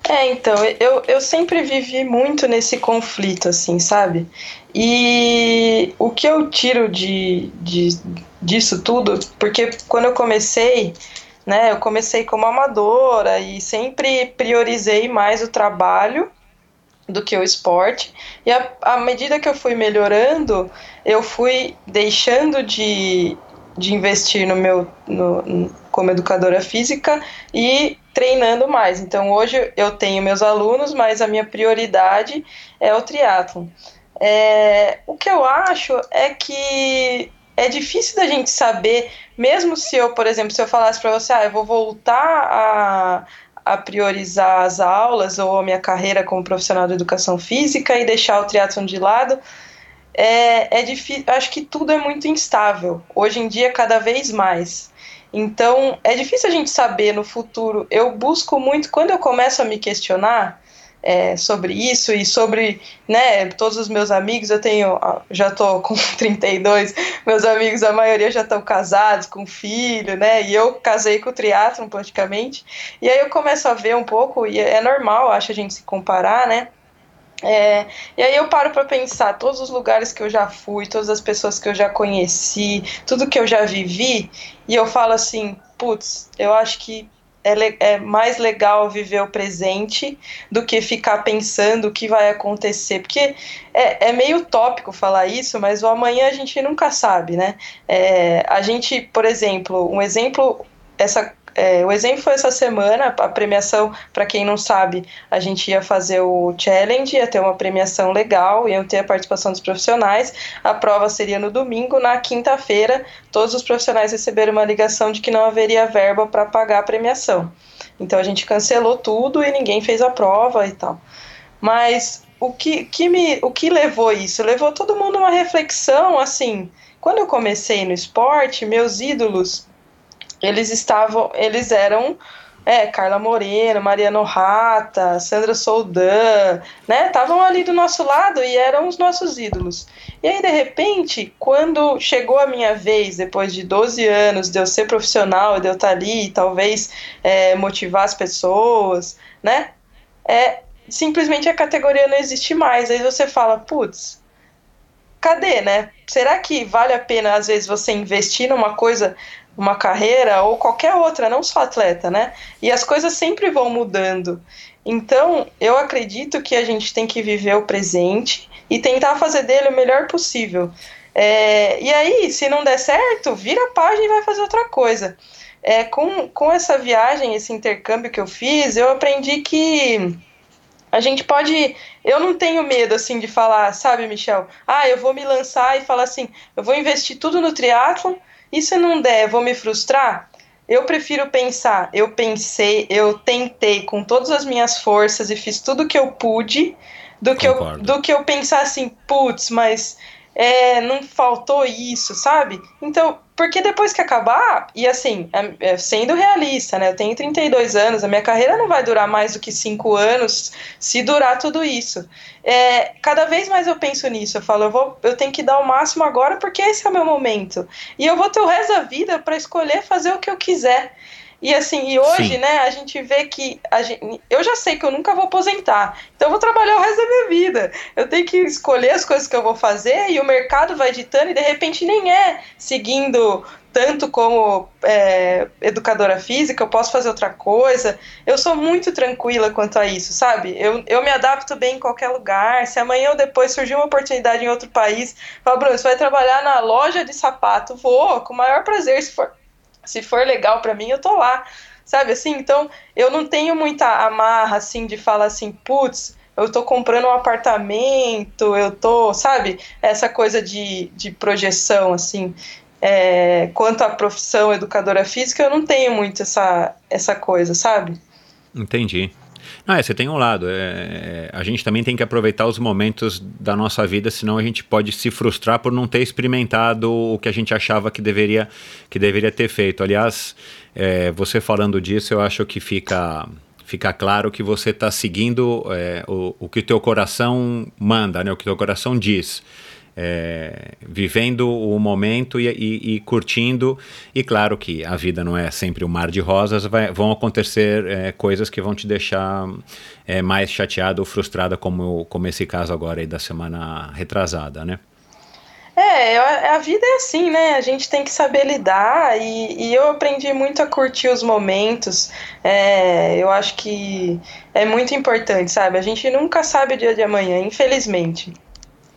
[SPEAKER 1] É, então, eu, eu sempre vivi muito nesse conflito, assim, sabe? E o que eu tiro de, de, disso tudo, porque quando eu comecei, né, eu comecei como amadora e sempre priorizei mais o trabalho do que o esporte. E à medida que eu fui melhorando, eu fui deixando de, de investir no meu no, como educadora física e treinando mais. Então hoje eu tenho meus alunos, mas a minha prioridade é o triatlo. É, o que eu acho é que é difícil da gente saber, mesmo se eu, por exemplo, se eu falasse para você, ah, eu vou voltar a a priorizar as aulas ou a minha carreira como profissional de educação física e deixar o triatlon de lado, é, é difícil. Acho que tudo é muito instável. Hoje em dia, cada vez mais. Então, é difícil a gente saber no futuro. Eu busco muito, quando eu começo a me questionar, é, sobre isso e sobre, né, todos os meus amigos, eu tenho, já tô [LAUGHS] com 32, meus amigos, a maioria já estão casados, com filho, né, e eu casei com o triatlon praticamente, e aí eu começo a ver um pouco, e é normal, acho, a gente se comparar, né, é, e aí eu paro para pensar todos os lugares que eu já fui, todas as pessoas que eu já conheci, tudo que eu já vivi, e eu falo assim, putz, eu acho que é, é, mais legal viver o presente do que ficar pensando o que vai acontecer. Porque é, é meio utópico falar isso, mas o amanhã a gente nunca sabe, né? É, a gente, por exemplo, um exemplo, essa É, o exemplo foi essa semana, a premiação, para quem não sabe, a gente ia fazer o challenge, ia ter uma premiação legal, ia ter a participação dos profissionais. A prova seria no domingo, na quinta-feira, todos os profissionais receberam uma ligação de que não haveria verba para pagar a premiação. Então a gente cancelou tudo e ninguém fez a prova e tal. Mas o que, que me, o que levou isso? Levou todo mundo a uma reflexão, assim, quando eu comecei no esporte, meus ídolos, eles estavam, eles eram é, Carla Moreno, Mariano Rata, Sandra Soldan, né? Estavam ali do nosso lado e eram os nossos ídolos. E aí, de repente, quando chegou a minha vez, depois de 12 anos, de eu ser profissional, de eu estar ali, talvez é, motivar as pessoas, né? É, simplesmente a categoria não existe mais. Aí você fala, putz, cadê, né? Será que vale a pena, às vezes, você investir numa coisa, uma carreira ou qualquer outra, não só atleta, né? E as coisas sempre vão mudando. Então, eu acredito que a gente tem que viver o presente e tentar fazer dele o melhor possível. É, e aí, se não der certo, vira a página e vai fazer outra coisa. É, com, com essa viagem, esse intercâmbio que eu fiz, eu aprendi que a gente pode. Eu não tenho medo, assim, de falar, sabe, Michel? Ah, eu vou me lançar e falar assim, eu vou investir tudo no triatlo e se não der, vou me frustrar? Eu prefiro pensar, eu pensei, eu tentei com todas as minhas forças e fiz tudo que eu pude, do que, eu, do que eu pensar assim, putz, mas é, não faltou isso, sabe? Então, porque depois que acabar, e assim, é, é, sendo realista, né? Eu tenho 32 anos, a minha carreira não vai durar mais do que 5 anos se durar tudo isso. É, cada vez mais eu penso nisso, eu falo, eu, vou, eu tenho que dar o máximo agora porque esse é o meu momento. E eu vou ter o resto da vida para escolher fazer o que eu quiser. E assim, e hoje, Sim. né, a gente vê que a gente, eu já sei que eu nunca vou aposentar. Então eu vou trabalhar o resto da minha vida. Eu tenho que escolher as coisas que eu vou fazer e o mercado vai ditando e de repente nem é seguindo tanto como é, educadora física, eu posso fazer outra coisa. Eu sou muito tranquila quanto a isso, sabe? Eu, eu me adapto bem em qualquer lugar. Se amanhã ou depois surgir uma oportunidade em outro país, fala, Bruno, você vai trabalhar na loja de sapato? Vou, com o maior prazer, se for se for legal para mim, eu tô lá. Sabe assim? Então, eu não tenho muita amarra assim de falar assim, putz, eu tô comprando um apartamento, eu tô, sabe? Essa coisa de, de projeção, assim. É, quanto à profissão educadora física, eu não tenho muito essa, essa coisa, sabe?
[SPEAKER 2] Entendi. Não, é, você tem um lado. É, a gente também tem que aproveitar os momentos da nossa vida, senão a gente pode se frustrar por não ter experimentado o que a gente achava que deveria, que deveria ter feito. Aliás, é, você falando disso, eu acho que fica fica claro que você está seguindo é, o, o que o teu coração manda, né, o que o teu coração diz é, vivendo o momento e, e, e, curtindo. E claro que a vida não é sempre um mar de rosas, vai, vão acontecer é, coisas que vão te deixar é, mais chateado ou frustrada, como, como esse caso agora aí da semana retrasada, né?
[SPEAKER 1] É, a vida é assim, né? A gente tem que saber lidar e, e eu aprendi muito a curtir os momentos. É, eu acho que é muito importante, sabe? A gente nunca sabe o dia de amanhã, infelizmente.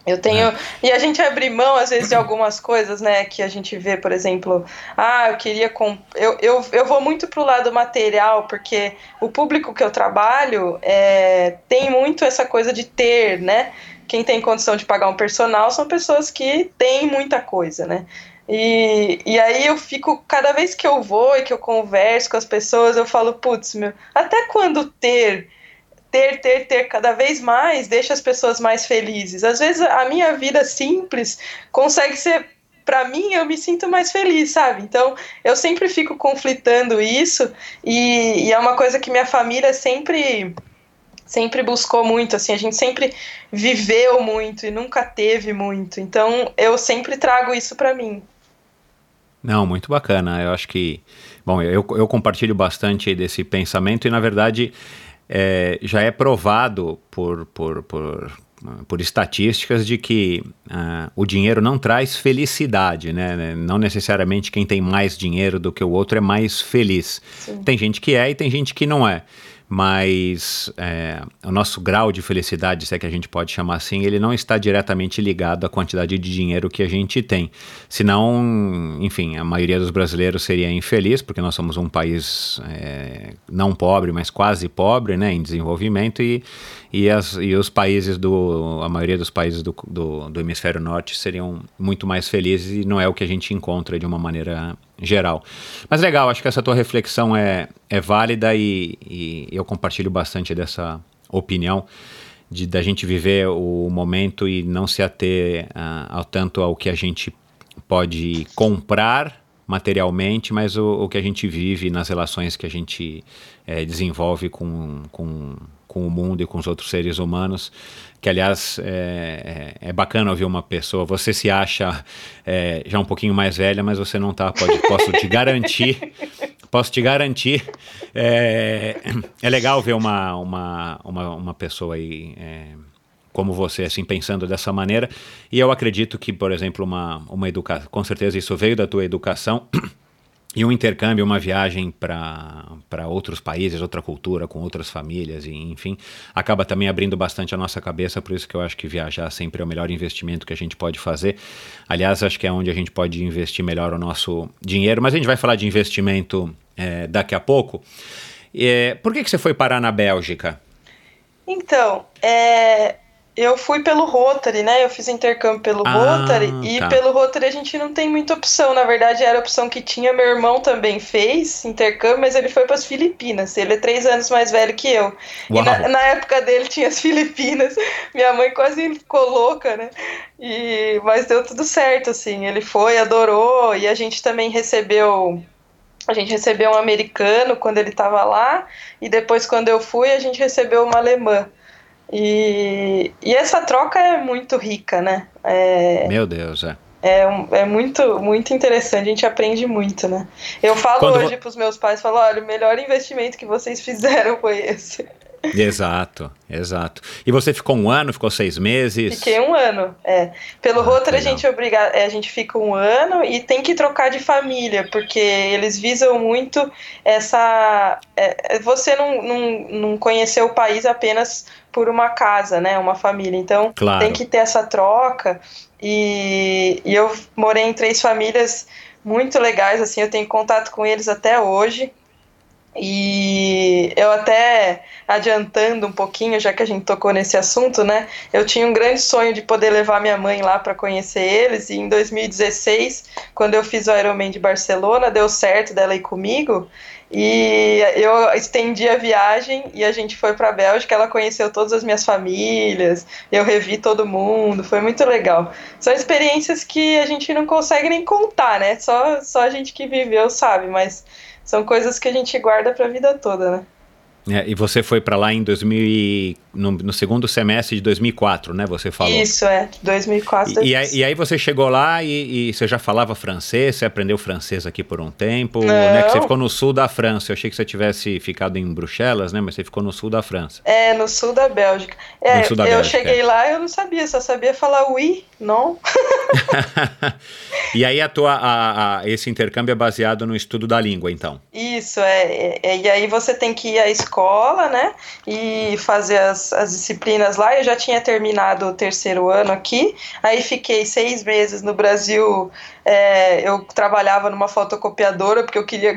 [SPEAKER 1] Eu tenho. É. E a gente abre mão, às vezes, de algumas coisas, né? Que a gente vê, por exemplo, ah, eu queria. Comp... Eu, eu, eu vou muito pro lado material, porque o público que eu trabalho é, tem muito essa coisa de ter, né? Quem tem condição de pagar um personal são pessoas que têm muita coisa, né? E, e aí eu fico, cada vez que eu vou e que eu converso com as pessoas, eu falo, putz, meu, até quando ter ter, ter, ter cada vez mais deixa as pessoas mais felizes. Às vezes a minha vida simples consegue ser para mim eu me sinto mais feliz, sabe? Então eu sempre fico conflitando isso e, e, é uma coisa que minha família sempre sempre buscou muito, assim, a gente sempre viveu muito e nunca teve muito. Então eu sempre trago isso para mim.
[SPEAKER 2] Não, muito bacana. Eu acho que, bom, eu, eu compartilho bastante desse pensamento e na verdade é, já é provado por, por, por, por estatísticas de que uh, o dinheiro não traz felicidade, né? Não necessariamente quem tem mais dinheiro do que o outro é mais feliz. Sim. Tem gente que é e tem gente que não é. Mas é, o nosso grau de felicidade, se é que a gente pode chamar assim, ele não está diretamente ligado à quantidade de dinheiro que a gente tem. Senão, enfim, a maioria dos brasileiros seria infeliz, porque nós somos um país é, não pobre, mas quase pobre, né, em desenvolvimento, e, e, as, e os países do. a maioria dos países do, do, do hemisfério norte seriam muito mais felizes, e não é o que a gente encontra de uma maneira geral. Mas legal, acho que essa tua reflexão é, é válida e, e eu compartilho bastante dessa opinião de da gente viver o momento e não se ater uh, ao tanto ao que a gente pode comprar materialmente, mas o, o que a gente vive nas relações que a gente é, desenvolve com, com, com o mundo e com os outros seres humanos que aliás é, é, é, bacana ouvir uma pessoa. Você se acha é, já um pouquinho mais velha, mas você não tá. Posso te garantir. Posso te garantir. É, é legal ver uma, uma, uma, uma pessoa aí é, como você, assim, pensando dessa maneira. E eu acredito que, por exemplo, uma, uma educação. Com certeza isso veio da tua educação. E um intercâmbio, uma viagem para outros países, outra cultura, com outras famílias, e, enfim, acaba também abrindo bastante a nossa cabeça, por isso que eu acho que viajar sempre é o melhor investimento que a gente pode fazer. Aliás, acho que é onde a gente pode investir melhor o nosso dinheiro, mas a gente vai falar de investimento é, daqui a pouco. É, por que, que você foi parar na Bélgica?
[SPEAKER 1] Então, é, eu fui pelo Rotary, né? Eu fiz intercâmbio pelo ah, Rotary e tá. pelo Rotary a gente não tem muita opção. Na verdade, era a opção que tinha. Meu irmão também fez intercâmbio, mas ele foi para as Filipinas. Ele é três anos mais velho que eu. Uau. E na, na, época dele tinha as [LAUGHS] Filipinas. Minha mãe quase ficou louca, né? E, mas deu tudo certo, assim. Ele foi, adorou e a gente também recebeu. A gente recebeu um americano quando ele estava lá e depois quando eu fui a gente recebeu uma alemã. E, e essa troca é muito rica, né? É,
[SPEAKER 2] Meu Deus, é.
[SPEAKER 1] É, é muito, muito interessante, a gente aprende muito, né? Eu falo Quando hoje para os meus pais, falo, olha, o melhor investimento que vocês fizeram foi esse.
[SPEAKER 2] Exato, exato. E você ficou um ano, ficou seis meses?
[SPEAKER 1] Fiquei um ano, é. Pelo ah, Rotary a gente, é obriga, é, a gente fica um ano e tem que trocar de família, porque eles visam muito essa... É, é você não, não, não conhecer o país apenas por uma casa, né? Uma família. Então claro. tem que ter essa troca. E, e eu morei em três famílias muito legais, assim, eu tenho contato com eles até hoje. E eu até adiantando um pouquinho, já que a gente tocou nesse assunto, né? Eu tinha um grande sonho de poder levar minha mãe lá para conhecer eles. E em 2016, quando eu fiz o Ironman de Barcelona, deu certo dela ir comigo. E eu estendi a viagem e a gente foi para a Bélgica. Ela conheceu todas as minhas famílias, eu revi todo mundo, foi muito legal. São experiências que a gente não consegue nem contar, né? Só, só a gente que viveu sabe, mas são coisas que a gente guarda para a vida toda, né?
[SPEAKER 2] É, e você foi para lá em 2000 no, no, segundo semestre de 2004, né? Você falou.
[SPEAKER 1] Isso, é. 2004.
[SPEAKER 2] E, e, aí, e aí, você chegou lá e, e, você já falava francês, você aprendeu francês aqui por um tempo, Não. né? Que você ficou no sul da França. Eu achei que você tivesse ficado em Bruxelas, né? Mas você ficou no sul da França.
[SPEAKER 1] É, no sul da Bélgica. É, sul da eu Bélgica, cheguei é. lá eu não sabia, só sabia falar oui, não. [LAUGHS]
[SPEAKER 2] e aí a tua, a, a, esse intercâmbio é baseado no estudo da língua, então?
[SPEAKER 1] Isso, é, é. E aí você tem que ir à escola, né? E fazer as as, disciplinas lá, eu já tinha terminado o terceiro ano aqui, aí fiquei seis meses no Brasil, é, eu trabalhava numa fotocopiadora, porque eu queria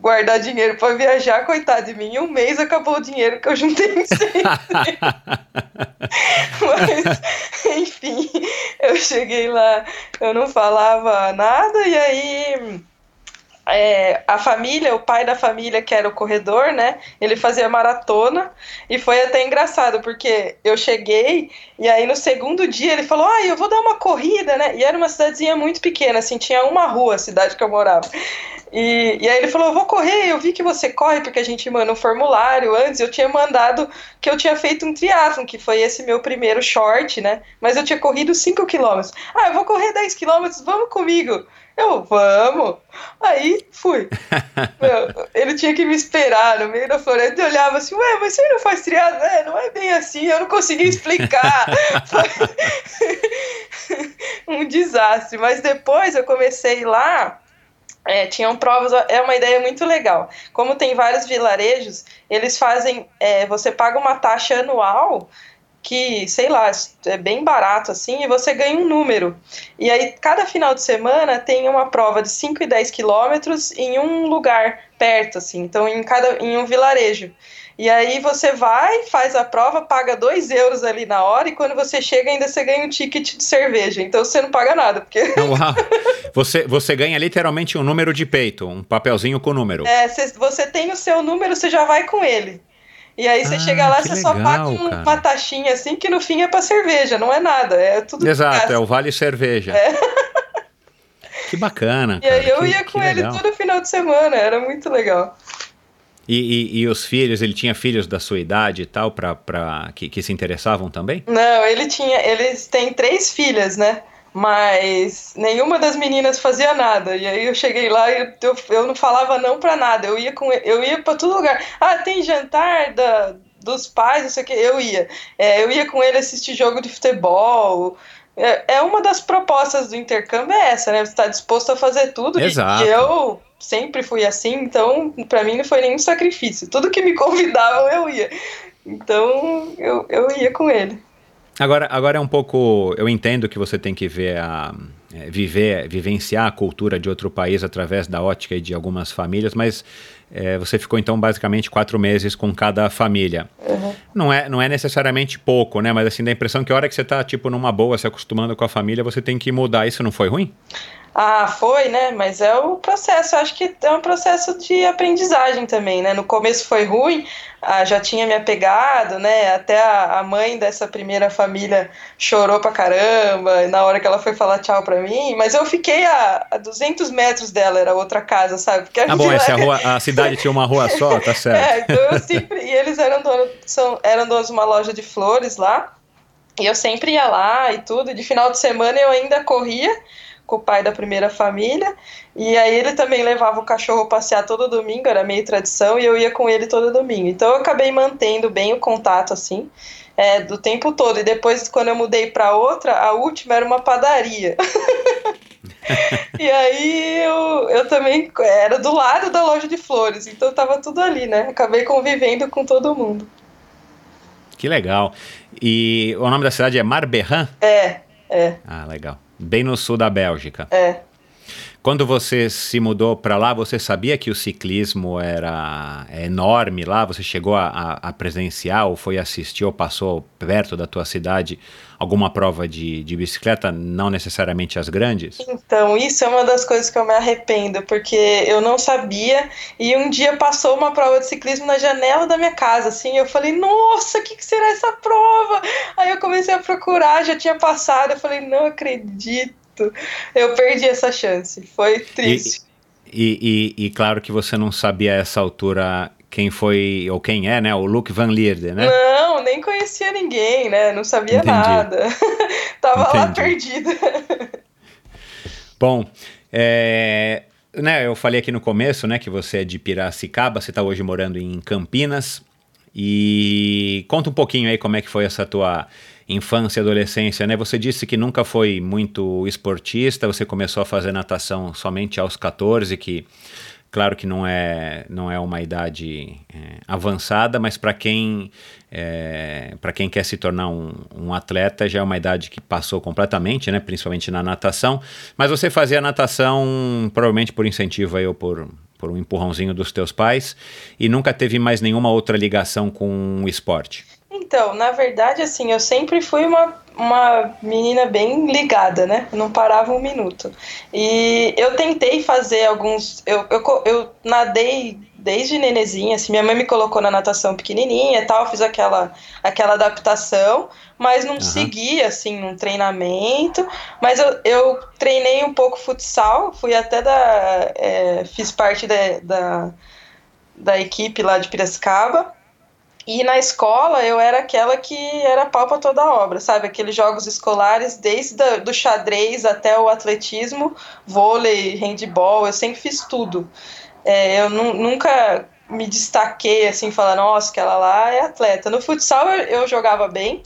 [SPEAKER 1] guardar dinheiro para viajar, coitado de mim, um mês acabou o dinheiro que eu juntei em seis [LAUGHS] Mas, enfim, eu cheguei lá, eu não falava nada, e aí é, a família, o pai da família, que era o corredor, né? Ele fazia maratona e foi até engraçado, porque eu cheguei e aí no segundo dia ele falou: Ah, eu vou dar uma corrida, né? E era uma cidadezinha muito pequena, assim, tinha uma rua, a cidade que eu morava. E, e aí ele falou: vou correr, eu vi que você corre, porque a gente manda um formulário antes. Eu tinha mandado que eu tinha feito um triatlon, que foi esse meu primeiro short, né? Mas eu tinha corrido 5 quilômetros. Ah, eu vou correr 10 quilômetros, vamos comigo. Eu, vamos. Aí fui. [LAUGHS] Meu, ele tinha que me esperar no meio da floresta e olhava assim, ué, mas você não faz triado? É, não é bem assim, eu não consegui explicar. [LAUGHS] [LAUGHS] um desastre. Mas depois eu comecei lá É, tinham provas, é uma ideia muito legal. Como tem vários vilarejos, eles fazem, é, você paga uma taxa anual que, sei lá, é bem barato assim, e você ganha um número. E aí, cada final de semana tem uma prova de 5 e 10 quilômetros em um lugar perto, assim, então em, cada, em um vilarejo. E aí você vai, faz a prova, paga 2 euros ali na hora, e quando você chega, ainda você ganha um ticket de cerveja. Então você não paga nada, porque. [LAUGHS]
[SPEAKER 2] Uau. Você, você ganha literalmente um número de peito, um papelzinho com número.
[SPEAKER 1] É, cê, você tem o seu número, você já vai com ele. E aí você
[SPEAKER 2] Ah,
[SPEAKER 1] chega lá, você só
[SPEAKER 2] legal,
[SPEAKER 1] paga um- uma taxinha assim, que no fim é pra cerveja, não é nada. É tudo
[SPEAKER 2] Exato, é o Vale Cerveja. Que bacana.
[SPEAKER 1] E aí eu
[SPEAKER 2] que-
[SPEAKER 1] ia com ele
[SPEAKER 2] legal.
[SPEAKER 1] todo final de semana, era muito legal.
[SPEAKER 2] E, e- e os filhos, ele tinha filhos da sua idade e tal, pra, pra, que, que se interessavam também?
[SPEAKER 1] Não, ele tinha. Eles têm três filhas, né? Mas nenhuma das meninas fazia nada. E aí eu cheguei lá e eu, eu não falava não pra nada. Eu ia com eu ia para todo lugar. Ah, tem jantar da, dos pais, não sei o que. Eu ia. É, eu ia com ele assistir jogo de futebol. É, é uma das propostas do intercâmbio é essa, né? Você está disposto a fazer tudo. E-
[SPEAKER 2] Exato.
[SPEAKER 1] E, eu sempre fui assim, então pra mim não foi nenhum sacrifício. Tudo que me [LAUGHS] convidavam eu ia. Então eu, eu ia com ele.
[SPEAKER 2] Agora, agora é um pouco. Eu entendo que você tem que ver a. é, viver, vivenciar a cultura de outro país através da ótica de algumas famílias, mas é, você ficou então basicamente quatro meses com cada família. Não, é, não é necessariamente pouco, né? Mas assim, dá a impressão que a hora que você tá, tipo, numa boa, se acostumando com a família, você tem que mudar. Isso não foi ruim?
[SPEAKER 1] Ah, foi, né? Mas é o processo. Eu acho que é um processo de aprendizagem também, né? No começo foi ruim, ah, já tinha me apegado, né? Até a, a mãe dessa primeira família chorou pra caramba na hora que ela foi falar tchau pra mim. Mas eu fiquei a, a 200 metros dela, era outra casa, sabe? Porque a
[SPEAKER 2] Ah, bom,
[SPEAKER 1] vila-
[SPEAKER 2] essa é rua, a cidade tinha uma rua só, tá [LAUGHS] certo.
[SPEAKER 1] É, então eu sempre. E eles eram donos, são, eram donos de uma loja de flores lá. E eu sempre ia lá e tudo. E de final de semana eu ainda corria com o pai da primeira família. E aí ele também levava o cachorro passear todo domingo, era meio tradição, e eu ia com ele todo domingo. Então eu acabei mantendo bem o contato, assim, é, do tempo todo. E depois, quando eu mudei para outra, a última era uma padaria. [LAUGHS] e aí eu, eu também era do lado da loja de flores, então tava tudo ali, né? Acabei convivendo com todo mundo.
[SPEAKER 2] Que legal. E o nome da cidade é Marberran?
[SPEAKER 1] É, é,
[SPEAKER 2] Ah, legal. Bem no sul da Bélgica.
[SPEAKER 1] é.
[SPEAKER 2] Quando você se mudou para lá, você sabia que o ciclismo era enorme lá? Você chegou a, a- a presenciar ou foi assistir ou passou perto da tua cidade alguma prova de, de bicicleta? Não necessariamente as grandes?
[SPEAKER 1] Então, isso é uma das coisas que eu me arrependo, porque eu não sabia, e um dia passou uma prova de ciclismo na janela da minha casa, assim, eu falei, nossa, o que, que será essa prova? Aí eu comecei a procurar, já tinha passado, eu falei, não acredito, eu perdi essa chance, foi triste.
[SPEAKER 2] E, e- e claro que você não sabia a essa altura quem foi ou quem é, né? O Luke Van Lierde, né?
[SPEAKER 1] Não, nem conhecia ninguém, né? Não sabia
[SPEAKER 2] Entendi.
[SPEAKER 1] nada. [LAUGHS] Tava lá perdida. [LAUGHS]
[SPEAKER 2] Bom, é, né, eu falei aqui no começo, né, que você é de Piracicaba, você está hoje morando em Campinas. E conta um pouquinho aí como é que foi essa tua infância e adolescência, né? Você disse que nunca foi muito esportista, você começou a fazer natação somente aos 14, que claro que não é, não é uma idade é, avançada, mas para quem é, quem quer se tornar um, um atleta já é uma idade que passou completamente, né? Principalmente na natação. Mas você fazia natação provavelmente por incentivo aí ou por por um empurrãozinho dos teus pais e nunca teve mais nenhuma outra ligação com o esporte.
[SPEAKER 1] Então, na verdade, assim, eu sempre fui uma, uma menina bem ligada, né? Não parava um minuto. E eu tentei fazer alguns. Eu, eu, eu nadei desde nenezinha, assim, minha mãe me colocou na natação pequenininha e tal, fiz aquela, aquela adaptação, mas não
[SPEAKER 2] Aham.
[SPEAKER 1] segui, assim, num treinamento. Mas eu, eu treinei um pouco futsal, fui até da. é, fiz parte da, da, da equipe lá de Piracicaba. E na escola eu era aquela que era pau pra toda obra, sabe? Aqueles jogos escolares, desde a, do xadrez até o atletismo, vôlei, handball, eu sempre fiz tudo. É, eu nu- nunca me destaquei assim, falar, nossa, aquela lá é atleta. No futsal eu, eu jogava bem,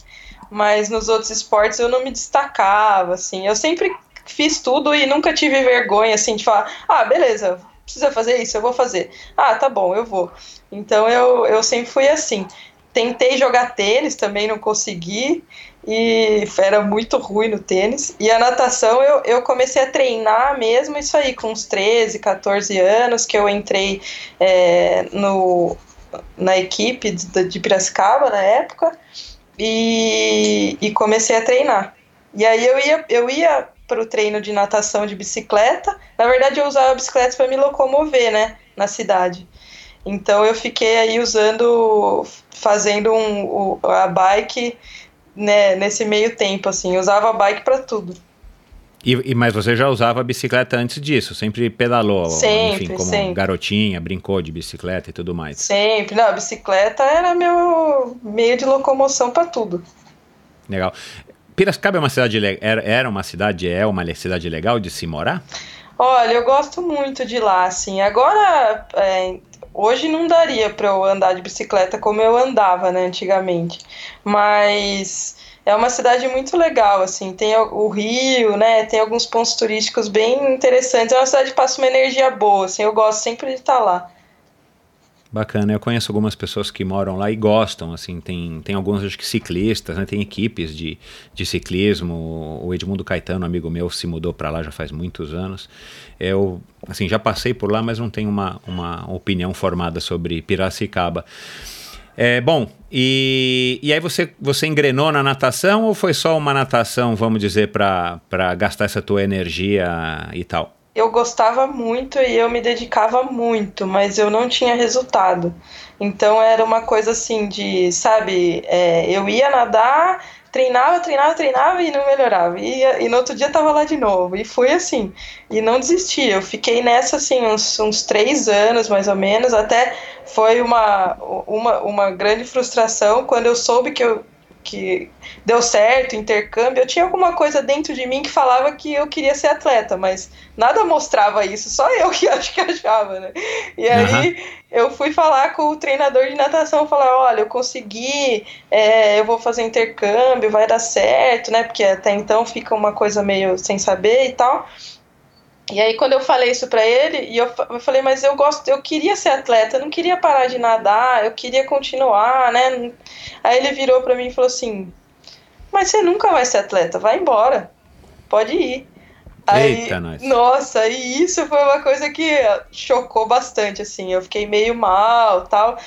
[SPEAKER 1] mas nos outros esportes eu não me destacava, assim. Eu sempre fiz tudo e nunca tive vergonha, assim, de falar, ah, beleza, precisa fazer isso, eu vou fazer. Ah, tá bom, eu vou. Então eu, eu sempre fui assim. Tentei jogar tênis, também não consegui e era muito ruim no tênis. E a natação eu, eu comecei a treinar mesmo isso aí, com uns 13, 14 anos, que eu entrei é, no, na equipe de, de Piracicaba na época e, e comecei a treinar. E aí eu ia, eu ia para o treino de natação de bicicleta. Na verdade, eu usava a bicicleta para me locomover, né, na cidade. Então eu fiquei aí usando, fazendo um, a bike né, nesse meio tempo, assim, usava a bike para tudo.
[SPEAKER 2] E, e, mas você já usava a bicicleta antes disso? Sempre pedalou,
[SPEAKER 1] sempre,
[SPEAKER 2] enfim, como
[SPEAKER 1] sempre.
[SPEAKER 2] garotinha, brincou de bicicleta e tudo mais?
[SPEAKER 1] Sempre. Não, a bicicleta era meu meio de locomoção para tudo.
[SPEAKER 2] Legal. Piracicaba é uma cidade era, uma cidade é uma cidade legal de se morar?
[SPEAKER 1] Olha, eu gosto muito de lá, assim. Agora, é, hoje não daria para eu andar de bicicleta como eu andava, né, antigamente. Mas é uma cidade muito legal, assim, tem o rio, né, tem alguns pontos turísticos bem interessantes. É uma cidade que passa uma energia boa, assim, eu gosto sempre de estar lá.
[SPEAKER 2] Bacana, eu conheço algumas pessoas que moram lá e gostam, assim, tem, tem alguns acho que ciclistas, né, tem equipes de, de ciclismo, o Edmundo Caetano, amigo meu, se mudou para lá já faz muitos anos, eu, assim, já passei por lá, mas não tenho uma, uma opinião formada sobre Piracicaba. É, bom, e, e aí você, você engrenou na natação ou foi só uma natação, vamos dizer, para gastar essa tua energia e tal?
[SPEAKER 1] Eu gostava muito e eu me dedicava muito, mas eu não tinha resultado. Então era uma coisa assim de, sabe, é, eu ia nadar, treinava, treinava, treinava e não melhorava. E, e no outro dia tava lá de novo. E fui assim. E não desisti. Eu fiquei nessa assim uns, uns três anos, mais ou menos. Até foi uma, uma, uma grande frustração quando eu soube que eu que deu certo, intercâmbio, eu tinha alguma coisa dentro de mim que falava que eu queria ser atleta, mas nada mostrava isso, só eu [LAUGHS] que acho que achava, né? E aí uhum. eu fui falar com o treinador de natação, falar, olha, eu consegui, é, eu vou fazer intercâmbio, vai dar certo, né? Porque até então fica uma coisa meio sem saber e tal. E aí quando eu falei isso para ele, e eu, eu falei, mas eu gosto, eu queria ser atleta, eu não queria parar de nadar, eu queria continuar, né? Aí ele virou para mim e falou assim: "Mas você nunca vai ser atleta, vai embora. Pode ir". Aí,
[SPEAKER 2] Eita, nós.
[SPEAKER 1] Nossa, e isso foi uma coisa que chocou bastante assim. Eu fiquei meio mal, tal.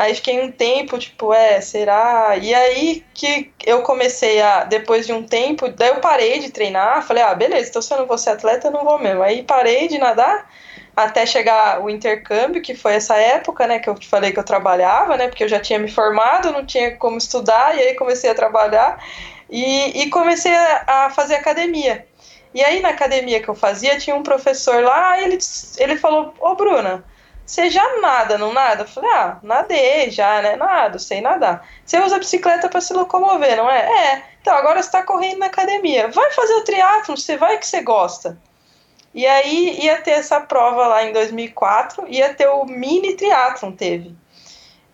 [SPEAKER 1] Aí fiquei um tempo, tipo, é, será? E aí que eu comecei a, depois de um tempo, daí eu parei de treinar, falei, ah, beleza, então se eu não vou ser atleta, eu não vou mesmo. Aí parei de nadar até chegar o intercâmbio, que foi essa época, né, que eu te falei que eu trabalhava, né, porque eu já tinha me formado, não tinha como estudar, e aí comecei a trabalhar e, e comecei a, a fazer academia. E aí na academia que eu fazia, tinha um professor lá, ele, ele falou, ô Bruna, você já nada, não nada? Eu falei, ah, nadei já, né? Nado, sei nadar. Você usa bicicleta para se locomover, não é? É. Então agora você está correndo na academia. Vai fazer o triatlo, você vai que você gosta. E aí ia ter essa prova lá em 2004, ia ter o mini triatlon, teve.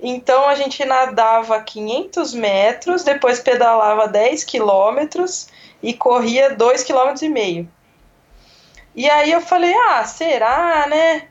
[SPEAKER 1] Então a gente nadava 500 metros, depois pedalava 10 quilômetros e corria 2,5 km. E aí eu falei, ah, será, né?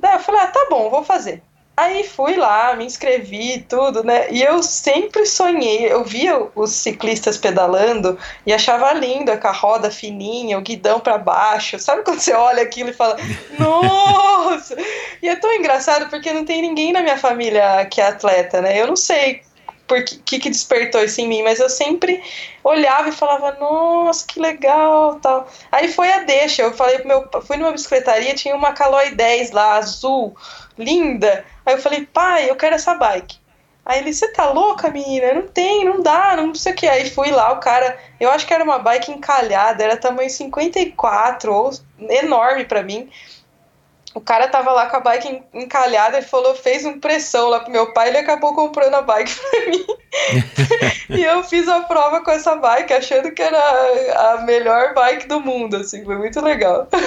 [SPEAKER 1] Daí eu falei, ah, tá bom, vou fazer. Aí fui lá, me inscrevi tudo, né? E eu sempre sonhei, eu via os ciclistas pedalando e achava lindo com a roda fininha, o guidão para baixo. Sabe quando você olha aquilo e fala, [LAUGHS] nossa! E é tão engraçado porque não tem ninguém na minha família que é atleta, né? Eu não sei por que, que despertou isso em mim, mas eu sempre olhava e falava, nossa, que legal, tal. Aí foi a deixa, eu falei pro meu, fui numa bicicletaria, tinha uma Caloi 10 lá, azul, linda. Aí eu falei, pai, eu quero essa bike. Aí ele, você tá louca, menina? Não tem, não dá, não sei o que. Aí fui lá, o cara, eu acho que era uma bike encalhada, era tamanho 54, ou enorme para mim o cara tava lá com a bike encalhada e falou, fez um pressão lá pro meu pai, ele acabou comprando a bike [LAUGHS] pra mim. [LAUGHS] e eu fiz a prova com essa bike, achando que era a melhor bike do mundo, assim, foi muito legal. [LAUGHS]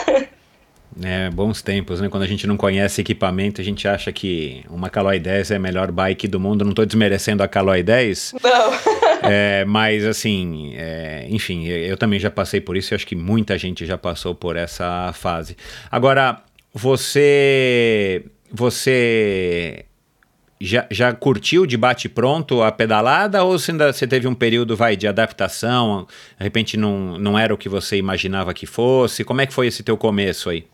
[SPEAKER 2] É, bons tempos, né? Quando a gente não conhece equipamento, a gente acha que uma Caloi 10 é a melhor bike do mundo. Não estou desmerecendo a Caloi 10.
[SPEAKER 1] Não.
[SPEAKER 2] É, mas assim, é, enfim, eu, eu também já passei por isso e acho que muita gente já passou por essa fase. Agora, você. Você já, já curtiu de bate pronto a pedalada ou você ainda você teve um período vai de adaptação, de repente não, não era o que você imaginava que fosse? Como é que foi esse teu começo aí?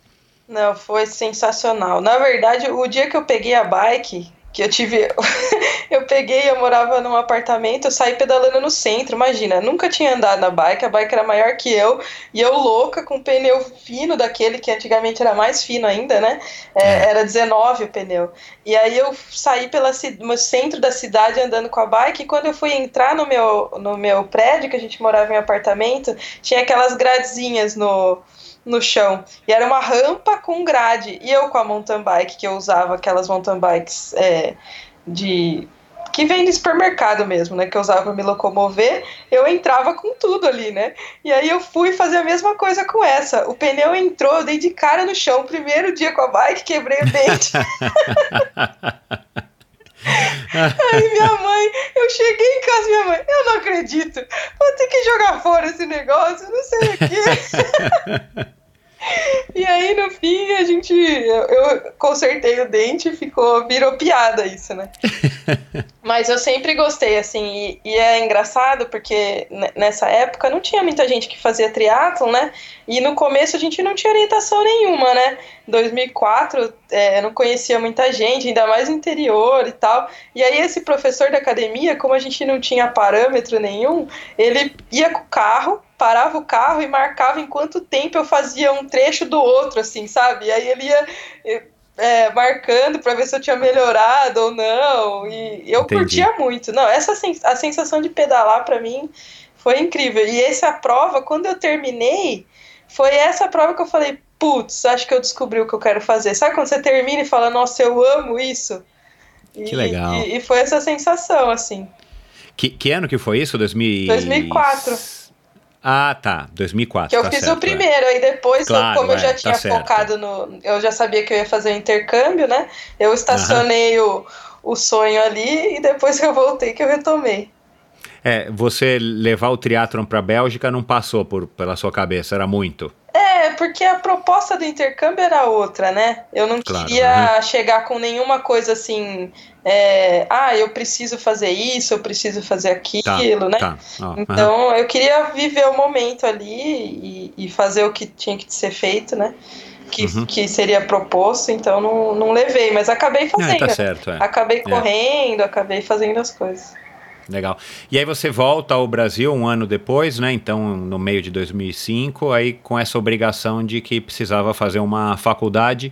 [SPEAKER 1] Não, foi sensacional. Na verdade, o dia que eu peguei a bike, que eu tive. [LAUGHS] eu peguei, eu morava num apartamento, eu saí pedalando no centro, imagina, nunca tinha andado na bike, a bike era maior que eu, e eu louca com pneu fino daquele, que antigamente era mais fino ainda, né? É, era 19 o pneu. E aí eu saí pelo centro da cidade andando com a bike, e quando eu fui entrar no meu, no meu prédio, que a gente morava em apartamento, tinha aquelas gradezinhas no no chão. E era uma rampa com grade. E eu com a mountain bike, que eu usava aquelas mountain bikes é, de. que vem no supermercado mesmo, né? Que eu usava para me locomover, eu entrava com tudo ali, né? E aí eu fui fazer a mesma coisa com essa. O pneu entrou, eu dei de cara no chão, primeiro dia com a bike, quebrei o dente. [LAUGHS] Aí minha mãe, eu cheguei em casa, minha mãe, eu não acredito, vou ter que jogar fora esse negócio, não sei o quê. [LAUGHS] E aí, no fim, a gente. Eu, eu consertei o dente e ficou. Virou piada isso, né? [LAUGHS] Mas eu sempre gostei, assim. E, e, é engraçado porque nessa época não tinha muita gente que fazia triatlon, né? E no começo a gente não tinha orientação nenhuma, né? Em 2004 é, não conhecia muita gente, ainda mais no interior e tal. E aí, esse professor da academia, como a gente não tinha parâmetro nenhum, ele ia com o carro parava o carro e marcava em quanto tempo eu fazia um trecho do outro, assim, sabe? E aí ele ia é, marcando para ver se eu tinha melhorado ou não. E eu Entendi. curtia muito. Não, essa a sensação de pedalar para mim foi incrível. E essa prova, quando eu terminei, foi essa prova que eu falei, putz, acho que eu descobri o que eu quero fazer. Sabe quando você termina e fala, nossa, eu amo isso?
[SPEAKER 2] Que legal.
[SPEAKER 1] E, e, foi essa sensação, assim.
[SPEAKER 2] Que, que ano que foi isso? 2000...
[SPEAKER 1] 2004.
[SPEAKER 2] Ah, tá. 2004.
[SPEAKER 1] Que eu
[SPEAKER 2] tá
[SPEAKER 1] fiz
[SPEAKER 2] certo,
[SPEAKER 1] o primeiro, é. aí depois,
[SPEAKER 2] claro,
[SPEAKER 1] como eu já
[SPEAKER 2] é,
[SPEAKER 1] tinha
[SPEAKER 2] tá
[SPEAKER 1] focado no. Eu já sabia que eu ia fazer o intercâmbio, né? Eu estacionei o, o sonho ali e depois que eu voltei que eu retomei.
[SPEAKER 2] É, você levar o triatlon para a Bélgica não passou por, pela sua cabeça, era muito.
[SPEAKER 1] Porque a proposta do intercâmbio era outra, né? Eu não claro, queria uhum. chegar com nenhuma coisa assim, é, ah, eu preciso fazer isso, eu preciso fazer aquilo, tá, né? Tá. Oh, então uhum. eu queria viver o momento ali e, e, fazer o que tinha que ser feito, né? Que, uhum. que seria proposto, então não, não levei, mas acabei fazendo.
[SPEAKER 2] É, tá certo, é.
[SPEAKER 1] Acabei é. correndo, acabei fazendo as coisas.
[SPEAKER 2] Legal. E aí você volta ao Brasil um ano depois, né? Então, no meio de 2005, aí com essa obrigação de que precisava fazer uma faculdade.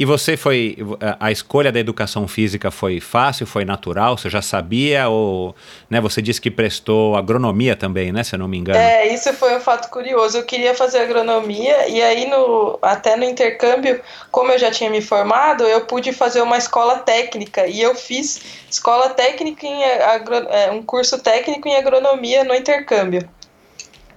[SPEAKER 2] E você foi. A escolha da educação física foi fácil, foi natural? Você já sabia? Ou né, você disse que prestou agronomia também, né? Se eu não me engano.
[SPEAKER 1] É, isso foi um fato curioso. Eu queria fazer agronomia, e aí, no, até no intercâmbio, como eu já tinha me formado, eu pude fazer uma escola técnica. E eu fiz escola técnica em agro, é, um curso técnico em agronomia no intercâmbio.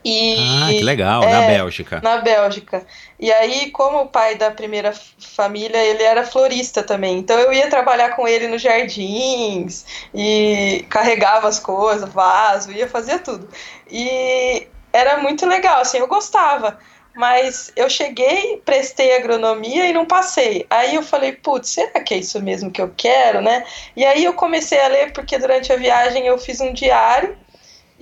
[SPEAKER 2] E, ah, que legal, é, na Bélgica.
[SPEAKER 1] Na Bélgica. E aí, como o pai da primeira família, ele era florista também. Então eu ia trabalhar com ele nos jardins e carregava as coisas, vaso, ia fazer tudo. E era muito legal, assim, eu gostava. Mas eu cheguei, prestei agronomia e não passei. Aí eu falei, putz, será que é isso mesmo que eu quero, né? E aí eu comecei a ler, porque durante a viagem eu fiz um diário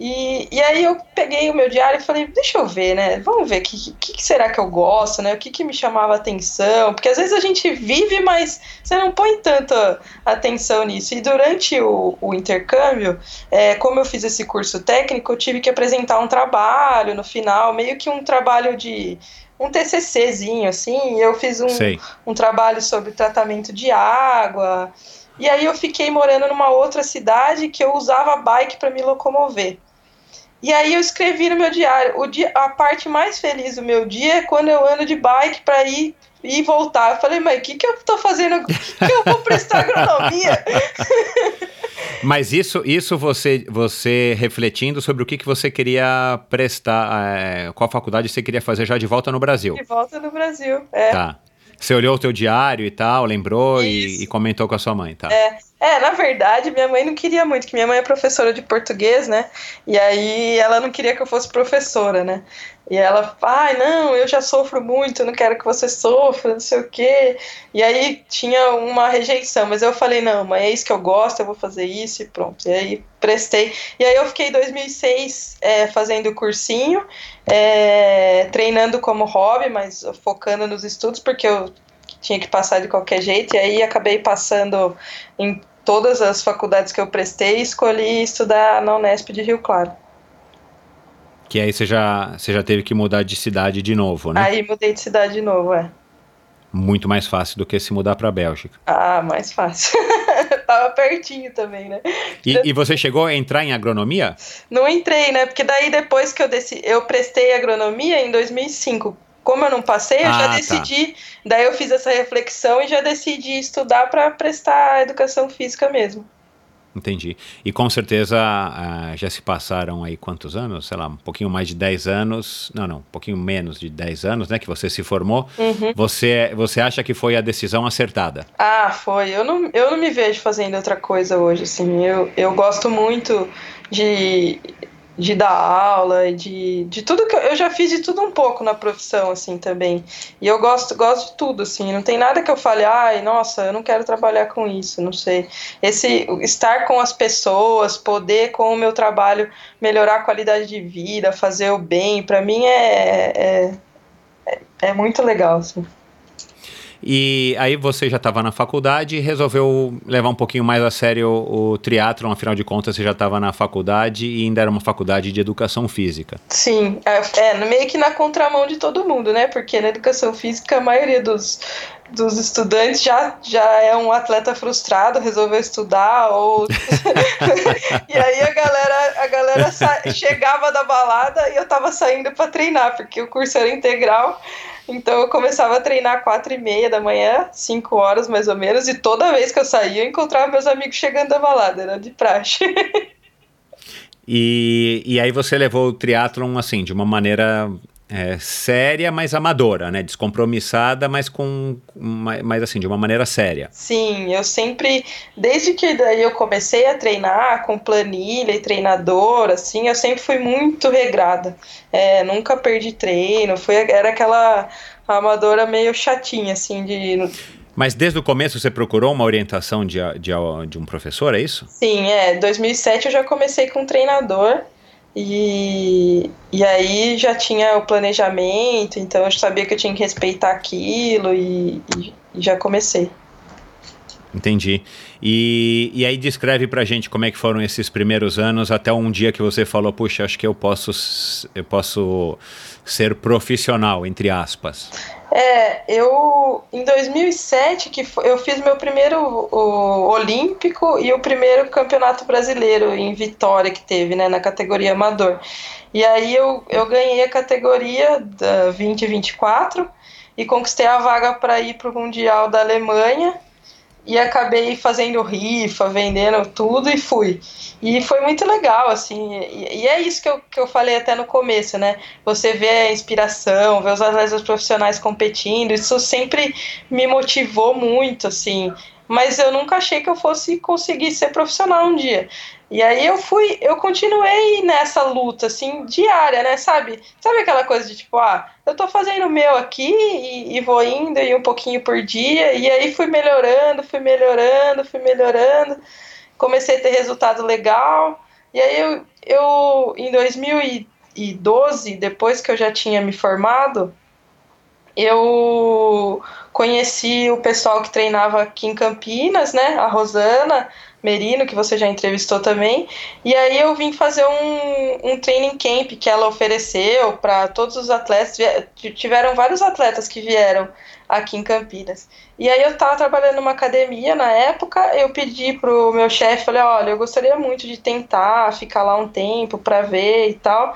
[SPEAKER 1] e, e aí eu peguei o meu diário e falei, deixa eu ver, né? Vamos ver o que, que, que, será que eu gosto, né? O que, que me chamava atenção? Porque às vezes a gente vive, mas você não põe tanta atenção nisso. E durante o, o intercâmbio, é, como eu fiz esse curso técnico, eu tive que apresentar um trabalho no final, meio que um trabalho de um TCCzinho, assim. eu fiz um, um trabalho sobre tratamento de água. E aí eu fiquei morando numa outra cidade que eu usava bike para me locomover. E aí eu escrevi no meu diário, o dia, a parte mais feliz do meu dia é quando eu ando de bike para ir e voltar. Eu falei, mas o que, que eu tô fazendo? [LAUGHS] Que, que eu vou prestar agronomia? [LAUGHS]
[SPEAKER 2] Mas isso, isso você, você refletindo sobre o que, que você queria prestar, é, qual faculdade você queria fazer já de volta no Brasil?
[SPEAKER 1] De volta no Brasil, é.
[SPEAKER 2] Tá. Você olhou o teu diário e tal, lembrou e, e, comentou com a sua mãe, tá?
[SPEAKER 1] É, É, na verdade, minha mãe não queria muito, que minha mãe é professora de português, né? E aí ela não queria que eu fosse professora, né? E ela, ai, não, eu já sofro muito, não quero que você sofra, não sei o quê. E aí tinha uma rejeição, mas eu falei, não, mas é isso que eu gosto, eu vou fazer isso e pronto. E aí prestei. E aí eu fiquei em 2006 é, fazendo cursinho, é, treinando como hobby, mas focando nos estudos, porque eu tinha que passar de qualquer jeito. E aí acabei passando em todas as faculdades que eu prestei e escolhi estudar na Unesp de Rio Claro.
[SPEAKER 2] Que aí você já, você já teve que mudar de cidade de novo, né?
[SPEAKER 1] Aí mudei de cidade de novo, é.
[SPEAKER 2] Muito mais fácil do que se mudar para a Bélgica.
[SPEAKER 1] Ah, mais fácil. [LAUGHS] Tava pertinho também, né?
[SPEAKER 2] E, e, você chegou a entrar em agronomia?
[SPEAKER 1] Não entrei, né? Porque daí depois que eu decidi, eu prestei agronomia em 2005. Como eu não passei, eu ah, já tá. decidi. Tá. Daí eu fiz essa reflexão e já decidi estudar para prestar educação física mesmo.
[SPEAKER 2] Entendi. E com certeza uh, já se passaram aí quantos anos? Sei lá, um pouquinho mais de 10 anos. Não, não, um pouquinho menos de 10 anos, né? Que você se formou. Uhum. Você, você acha que foi a decisão acertada?
[SPEAKER 1] Ah, foi. Eu não, eu não me vejo fazendo outra coisa hoje, assim. Eu, eu gosto muito de de dar aula, de, de tudo que eu, já fiz de tudo um pouco na profissão, assim, também. E eu gosto, gosto de tudo, assim, não tem nada que eu fale, ai, nossa, eu não quero trabalhar com isso, não sei. Esse estar com as pessoas, poder com o meu trabalho melhorar a qualidade de vida, fazer o bem, para mim é, é, é, é muito legal, assim.
[SPEAKER 2] E aí você já estava na faculdade e resolveu levar um pouquinho mais a sério o, o triatlon, afinal de contas você já estava na faculdade e ainda era uma faculdade de educação física.
[SPEAKER 1] Sim, é, é, meio que na contramão de todo mundo, né? Porque na educação física a maioria dos, dos estudantes já, já é um atleta frustrado, resolveu estudar, ou. [LAUGHS] e aí a galera, a galera sa... chegava da balada e eu tava saindo para treinar, porque o curso era integral. Então eu começava a treinar quatro e meia da manhã, cinco horas mais ou menos, e toda vez que eu saía eu encontrava meus amigos chegando da balada, era de praxe. [LAUGHS]
[SPEAKER 2] e, e aí você levou o triatlon assim, de uma maneira é, séria, mas amadora, né? Descompromissada, mas com, mais assim, de uma maneira séria.
[SPEAKER 1] Sim, eu sempre, desde que daí eu comecei a treinar com planilha e treinador, assim, eu sempre fui muito regrada. É, nunca perdi treino, foi, era aquela amadora meio chatinha, assim, de
[SPEAKER 2] mas desde o começo você procurou uma orientação de, de, de um professor, é isso?
[SPEAKER 1] Sim, é. Em 2007 eu já comecei com um treinador. E, e aí já tinha o planejamento, então eu sabia que eu tinha que respeitar aquilo e, e, e já comecei.
[SPEAKER 2] Entendi. E, e aí descreve pra gente como é que foram esses primeiros anos até um dia que você falou, puxa, acho que eu posso, eu posso ser profissional, entre aspas.
[SPEAKER 1] É, eu em 2007 que eu fiz meu primeiro o, olímpico e o primeiro campeonato brasileiro em Vitória que teve, né, na categoria amador. E aí eu, eu ganhei a categoria da 2024 e conquistei a vaga para ir para o mundial da Alemanha e acabei fazendo rifa, vendendo tudo e fui. E foi muito legal, assim, e, e, é isso que eu, que eu falei até no começo, né? Você vê a inspiração, vê os atletas profissionais competindo, isso sempre me motivou muito, assim. Mas eu nunca achei que eu fosse conseguir ser profissional um dia. E aí eu fui, eu continuei nessa luta, assim, diária, né, sabe? Sabe aquela coisa de tipo, ah, eu tô fazendo o meu aqui e, e, vou indo e um pouquinho por dia, e aí fui melhorando, fui melhorando, fui melhorando, comecei a ter resultado legal, e aí eu, eu em 2012, depois que eu já tinha me formado, eu conheci o pessoal que treinava aqui em Campinas, né, a Rosana, Merino, que você já entrevistou também. E aí eu vim fazer um, um training camp que ela ofereceu para todos os atletas. Tiveram vários atletas que vieram aqui em Campinas. E aí eu estava trabalhando numa academia na época, eu pedi pro meu chefe, falei, olha, eu gostaria muito de tentar ficar lá um tempo para ver e tal.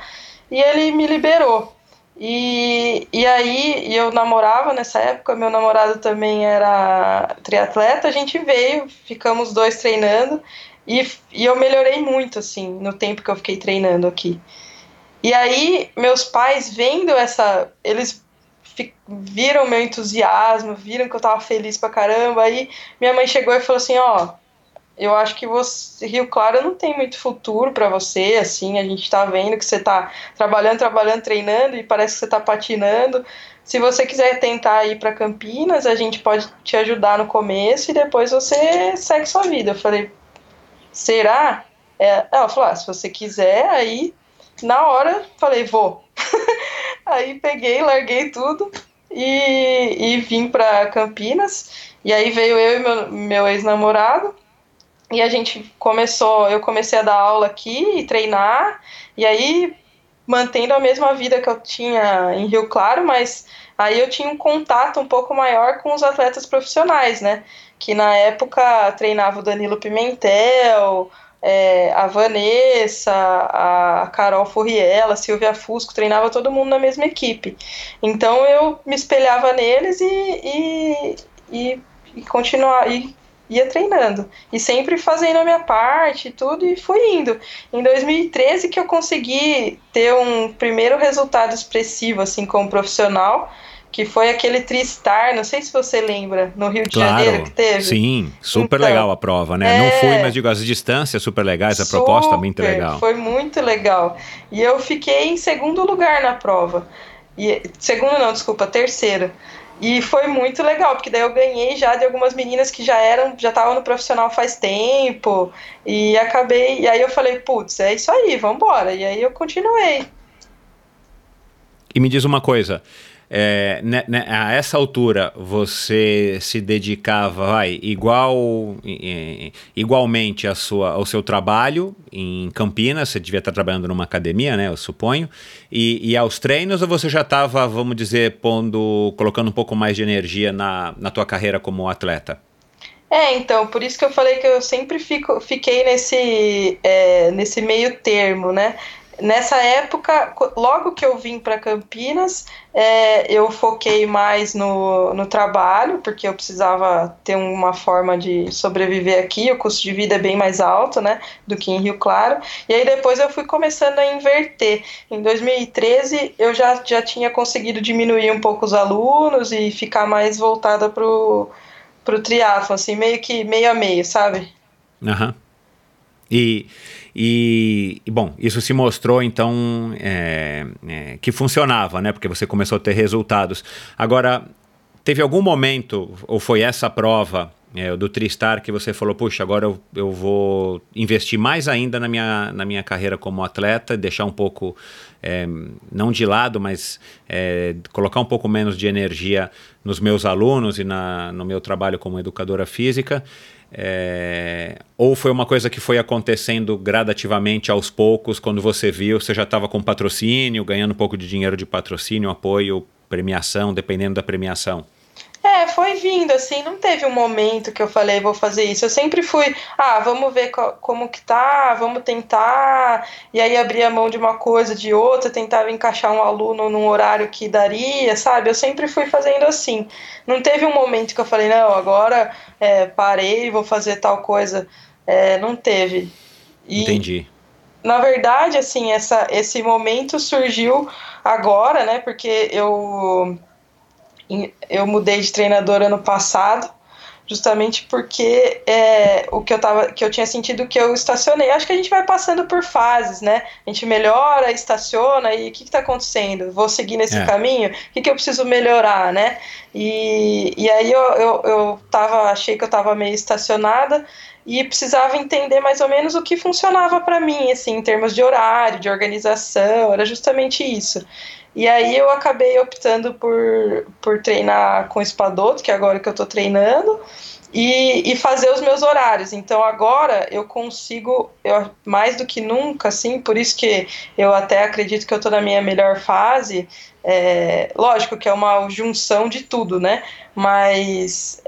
[SPEAKER 1] E ele me liberou. E, e aí eu namorava nessa época, meu namorado também era triatleta, a gente veio, ficamos dois treinando e, e eu melhorei muito assim no tempo que eu fiquei treinando aqui. E aí meus pais vendo essa, eles viram meu entusiasmo, viram que eu tava feliz pra caramba, aí minha mãe chegou e falou assim, ó, eu acho que você, Rio Claro não tem muito futuro para você, assim, a gente tá vendo que você tá trabalhando, trabalhando, treinando e parece que você tá patinando. Se você quiser tentar ir para Campinas, a gente pode te ajudar no começo e depois você segue sua vida. Eu falei, será? É, ela falou, ah, se você quiser, aí na hora falei, vou. [LAUGHS] aí peguei, larguei tudo e, e vim para Campinas. E aí veio eu e meu, meu ex-namorado. E a gente começou, eu comecei a dar aula aqui e treinar, e aí mantendo a mesma vida que eu tinha em Rio Claro, mas aí eu tinha um contato um pouco maior com os atletas profissionais, né? Que na época treinava o Danilo Pimentel, é, a Vanessa, a Carol Furriela, a Silvia Fusco, treinava todo mundo na mesma equipe. Então eu me espelhava neles e, e, e, e continuar, e ia treinando e sempre fazendo a minha parte e tudo e fui indo. Em 2013 que eu consegui ter um primeiro resultado expressivo assim como profissional, que foi aquele Tristar, não sei se você lembra, no Rio de claro, Janeiro que teve.
[SPEAKER 2] Sim, super então, legal a prova, né? É, não fui, mas digo, as distâncias super legais, a super, proposta muito legal.
[SPEAKER 1] Foi muito legal. E eu fiquei em segundo lugar na prova. E, segundo não, desculpa, terceiro. E foi muito legal, porque daí eu ganhei já de algumas meninas que já eram, já estavam no profissional faz tempo, e acabei, e aí eu falei, putz, é isso aí, vamos embora. E aí eu continuei.
[SPEAKER 2] E me diz uma coisa, é, né, né, a essa altura você se dedicava vai, igual, igualmente a sua, ao seu trabalho em Campinas, você devia estar trabalhando numa academia, né, eu suponho, e, e aos treinos ou você já estava, vamos dizer, pondo, colocando um pouco mais de energia na, na tua carreira como atleta?
[SPEAKER 1] É, então, por isso que eu falei que eu sempre fico, fiquei nesse, é, nesse meio termo, né? Nessa época, logo que eu vim para Campinas, é, eu foquei mais no, no trabalho, porque eu precisava ter uma forma de sobreviver aqui, o custo de vida é bem mais alto né, do que em Rio Claro. E aí depois eu fui começando a inverter. Em 2013 eu já, já tinha conseguido diminuir um pouco os alunos e ficar mais voltada para o triatlo, assim, meio que meio a meio, sabe?
[SPEAKER 2] Aham. Uhum. E e, e, bom, isso se mostrou então é, é, que funcionava, né? Porque você começou a ter resultados. Agora, teve algum momento, ou foi essa prova é, do Tristar que você falou, puxa, agora eu, eu vou investir mais ainda na minha, na minha carreira como atleta, deixar um pouco, é, não de lado, mas é, colocar um pouco menos de energia nos meus alunos e na, no meu trabalho como educadora física. É, ou foi uma coisa que foi acontecendo gradativamente aos poucos, quando você viu, você já estava com patrocínio, ganhando um pouco de dinheiro de patrocínio, apoio, premiação, dependendo da premiação?
[SPEAKER 1] É, foi vindo, assim, não teve um momento que eu falei, vou fazer isso. Eu sempre fui, ah, vamos ver co como que tá, vamos tentar, e aí abria a mão de uma coisa, de outra, tentava encaixar um aluno num horário que daria, sabe? Eu sempre fui fazendo assim. Não teve um momento que eu falei, não, agora é, parei, vou fazer tal coisa. É, não teve.
[SPEAKER 2] E, Entendi.
[SPEAKER 1] Na verdade, assim, essa, esse momento surgiu agora, né? Porque eu eu mudei de treinador ano passado, justamente porque é, o que eu tava, que eu tinha sentido que eu estacionei. Acho que a gente vai passando por fases, né? A gente melhora, estaciona e o que está acontecendo? Vou seguir nesse é. caminho? O que, que eu preciso melhorar, né? E, e aí eu, eu, eu tava, achei que eu estava meio estacionada e precisava entender mais ou menos o que funcionava para mim, assim, em termos de horário, de organização, era justamente isso. E aí eu acabei optando por, por treinar com espadoto, que é agora que eu estou treinando, e, e fazer os meus horários. Então agora eu consigo, eu, mais do que nunca, assim, por isso que eu até acredito que eu estou na minha melhor fase. É, lógico que é uma junção de tudo, né? Mas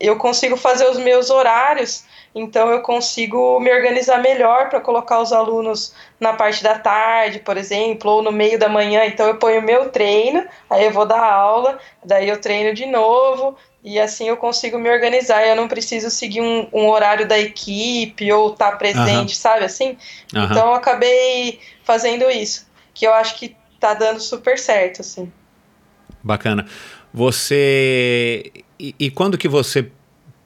[SPEAKER 1] eu consigo fazer os meus horários então eu consigo me organizar melhor para colocar os alunos na parte da tarde, por exemplo, ou no meio da manhã. Então eu ponho meu treino, aí eu vou dar aula, daí eu treino de novo, e assim eu consigo me organizar. Eu não preciso seguir um, um horário da equipe ou estar tá presente, uhum. sabe assim? Uhum. Então eu acabei fazendo isso, que eu acho que tá dando super certo, assim.
[SPEAKER 2] Bacana. Você. E, e quando que você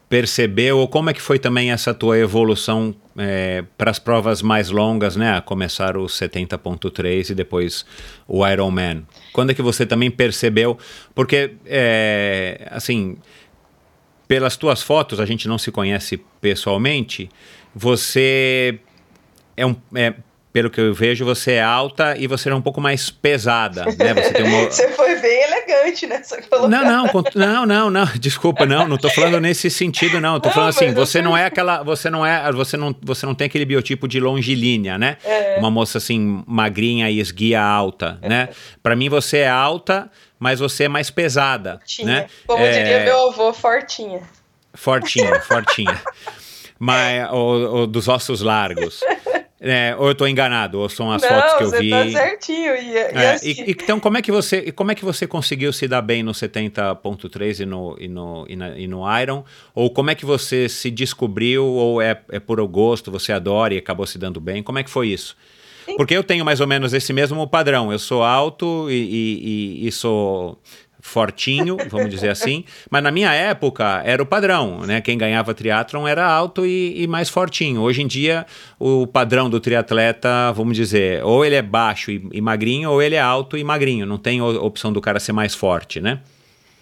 [SPEAKER 2] percebeu, ou como é que foi também essa tua evolução é, para as provas mais longas, né? A começar o 70.3 e depois o Ironman. Quando é que você também percebeu? Porque, é, assim, pelas tuas fotos, a gente não se conhece pessoalmente, você é um... É, pelo que eu vejo, você é alta e você é um pouco mais pesada, né?
[SPEAKER 1] Você, uma... [LAUGHS] você foi bem elegante nessa colocação.
[SPEAKER 2] Não, não, não, não, [LAUGHS] não, desculpa, não, não tô falando nesse sentido, não. Tô não, falando assim, você não é aquela, você não é, você não, você não tem aquele biotipo de longilínea, né? É. Uma moça assim magrinha e esguia alta, é. né? Para mim você é alta, mas você é mais pesada, fortinha. né?
[SPEAKER 1] Como é... diria meu avô, fortinha.
[SPEAKER 2] Fortinha, fortinha. [LAUGHS] mas o, o dos ossos largos. É, ou eu estou enganado, ou são as
[SPEAKER 1] Não,
[SPEAKER 2] fotos que eu vi.
[SPEAKER 1] Não, você tá certinho. E,
[SPEAKER 2] é, e, assim... e, então, como é que você, como é que você conseguiu se dar bem no 70.3 e no, e, no, e, na, e no Iron? Ou como é que você se descobriu, ou é, é por gosto, você adora e acabou se dando bem? Como é que foi isso? Porque eu tenho mais ou menos esse mesmo padrão. Eu sou alto e, e, e sou fortinho, vamos dizer assim, mas na minha época era o padrão, né? Quem ganhava triatlon era alto e, e, mais fortinho. Hoje em dia, o padrão do triatleta, vamos dizer, ou ele é baixo e, e magrinho, ou ele é alto e magrinho. Não tem opção do cara ser mais forte, né?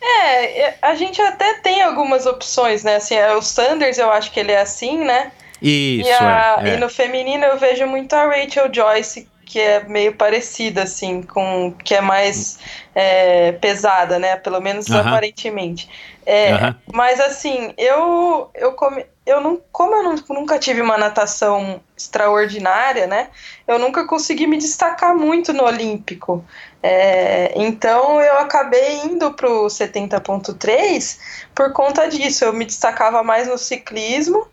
[SPEAKER 1] É, a gente até tem algumas opções, né? Assim, o Sanders eu acho que ele é assim, né?
[SPEAKER 2] Isso,
[SPEAKER 1] e,
[SPEAKER 2] a,
[SPEAKER 1] é, é. e no feminino eu vejo muito a Rachel Joyce, que é meio parecida, assim, com que é mais é, pesada, né? Pelo menos uh -huh. aparentemente. É, uh -huh. Mas assim, eu eu come, eu não, como eu não, nunca tive uma natação extraordinária, né? Eu nunca consegui me destacar muito no Olímpico. É, então eu acabei indo pro 70.3 por conta disso. Eu me destacava mais no ciclismo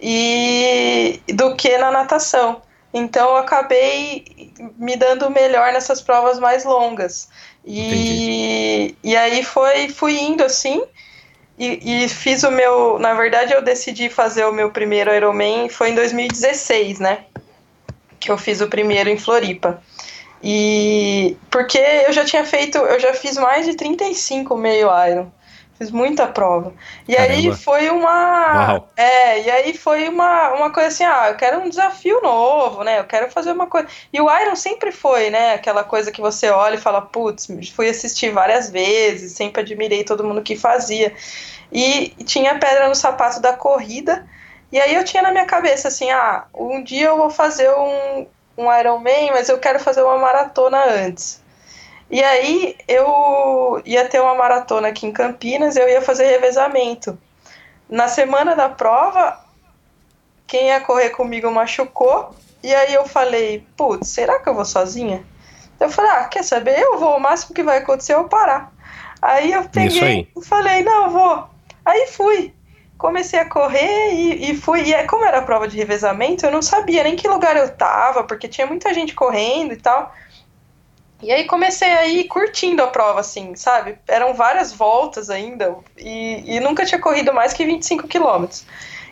[SPEAKER 1] e do que na natação. Então eu acabei me dando melhor nessas provas mais longas. E, e aí foi, fui indo assim. E, e, fiz o meu. Na verdade, eu decidi fazer o meu primeiro Ironman foi em 2016, né? Que eu fiz o primeiro em Floripa. E porque eu já tinha feito, eu já fiz mais de 35 meio Iron. Fiz muita prova. E Caramba. aí foi uma. Uau. É, e aí foi uma, uma coisa assim, ah, eu quero um desafio novo, né? Eu quero fazer uma coisa. E o Iron sempre foi, né? Aquela coisa que você olha e fala, putz, fui assistir várias vezes, sempre admirei todo mundo que fazia. E tinha pedra no sapato da corrida. E aí eu tinha na minha cabeça assim, ah, um dia eu vou fazer um, um Ironman, mas eu quero fazer uma maratona antes. E aí eu ia ter uma maratona aqui em Campinas, eu ia fazer revezamento. Na semana da prova, quem ia correr comigo machucou, e aí eu falei, putz, será que eu vou sozinha? Eu falei, ah, quer saber? Eu vou, o máximo que vai acontecer é eu parar. Aí eu peguei e falei, não, eu vou. Aí fui. Comecei a correr e, e fui. E como era a prova de revezamento, eu não sabia nem que lugar eu tava, porque tinha muita gente correndo e tal. E aí comecei a ir curtindo a prova, assim, sabe? Eram várias voltas ainda e, e nunca tinha corrido mais que 25 quilômetros.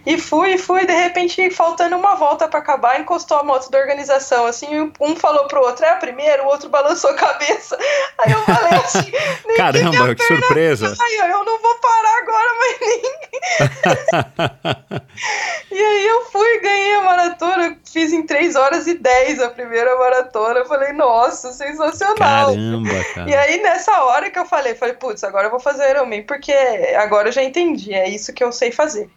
[SPEAKER 1] E fui, fui, de repente, faltando uma volta para acabar, encostou a moto da organização, assim, um falou pro outro, é a primeira, o outro balançou a cabeça. Aí eu falei assim, [LAUGHS]
[SPEAKER 2] caramba, que surpresa.
[SPEAKER 1] Aí eu não vou parar agora, mas nem. [LAUGHS] e aí eu fui, ganhei a maratona, fiz em 3 horas e 10 a primeira maratona. Eu falei, nossa, sensacional.
[SPEAKER 2] Caramba, cara.
[SPEAKER 1] E aí nessa hora que eu falei, falei, putz, agora eu vou fazer Ironman, porque agora eu já entendi, é isso que eu sei fazer.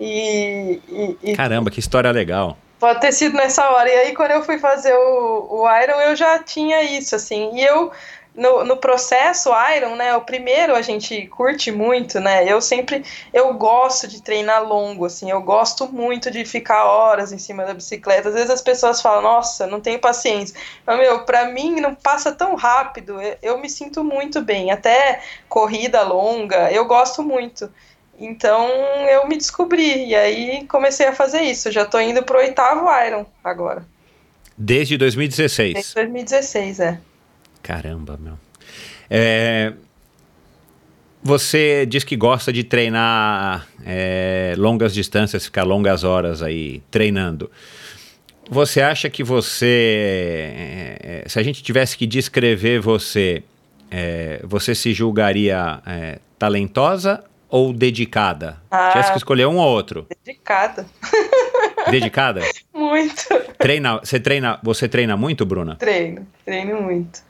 [SPEAKER 1] E, e,
[SPEAKER 2] Caramba, que história legal.
[SPEAKER 1] Pode ter sido nessa hora. E aí, quando eu fui fazer o, o Iron, eu já tinha isso, assim. E eu, no, no processo Iron, né, o primeiro a gente curte muito, né, eu sempre, eu gosto de treinar longo, assim, eu gosto muito de ficar horas em cima da bicicleta, às vezes as pessoas falam, nossa, não tenho paciência, mas, meu, pra mim não passa tão rápido, eu, eu me sinto muito bem, até corrida longa, eu gosto muito, então eu me descobri e aí comecei a fazer isso. Já estou indo pro oitavo Iron agora.
[SPEAKER 2] Desde 2016.
[SPEAKER 1] Desde 2016, é.
[SPEAKER 2] Caramba, meu. É, você diz que gosta de treinar é, longas distâncias, ficar longas horas aí treinando. Você acha que você, é, é se a gente tivesse que descrever você, é, você se julgaria talentosa ou dedicada?
[SPEAKER 1] Ah.
[SPEAKER 2] Tivesse que escolher um ou outro.
[SPEAKER 1] Dedicada. [LAUGHS]
[SPEAKER 2] Dedicada?
[SPEAKER 1] Muito.
[SPEAKER 2] Treina, você treina, você treina muito, Bruna?
[SPEAKER 1] Treino, treino muito.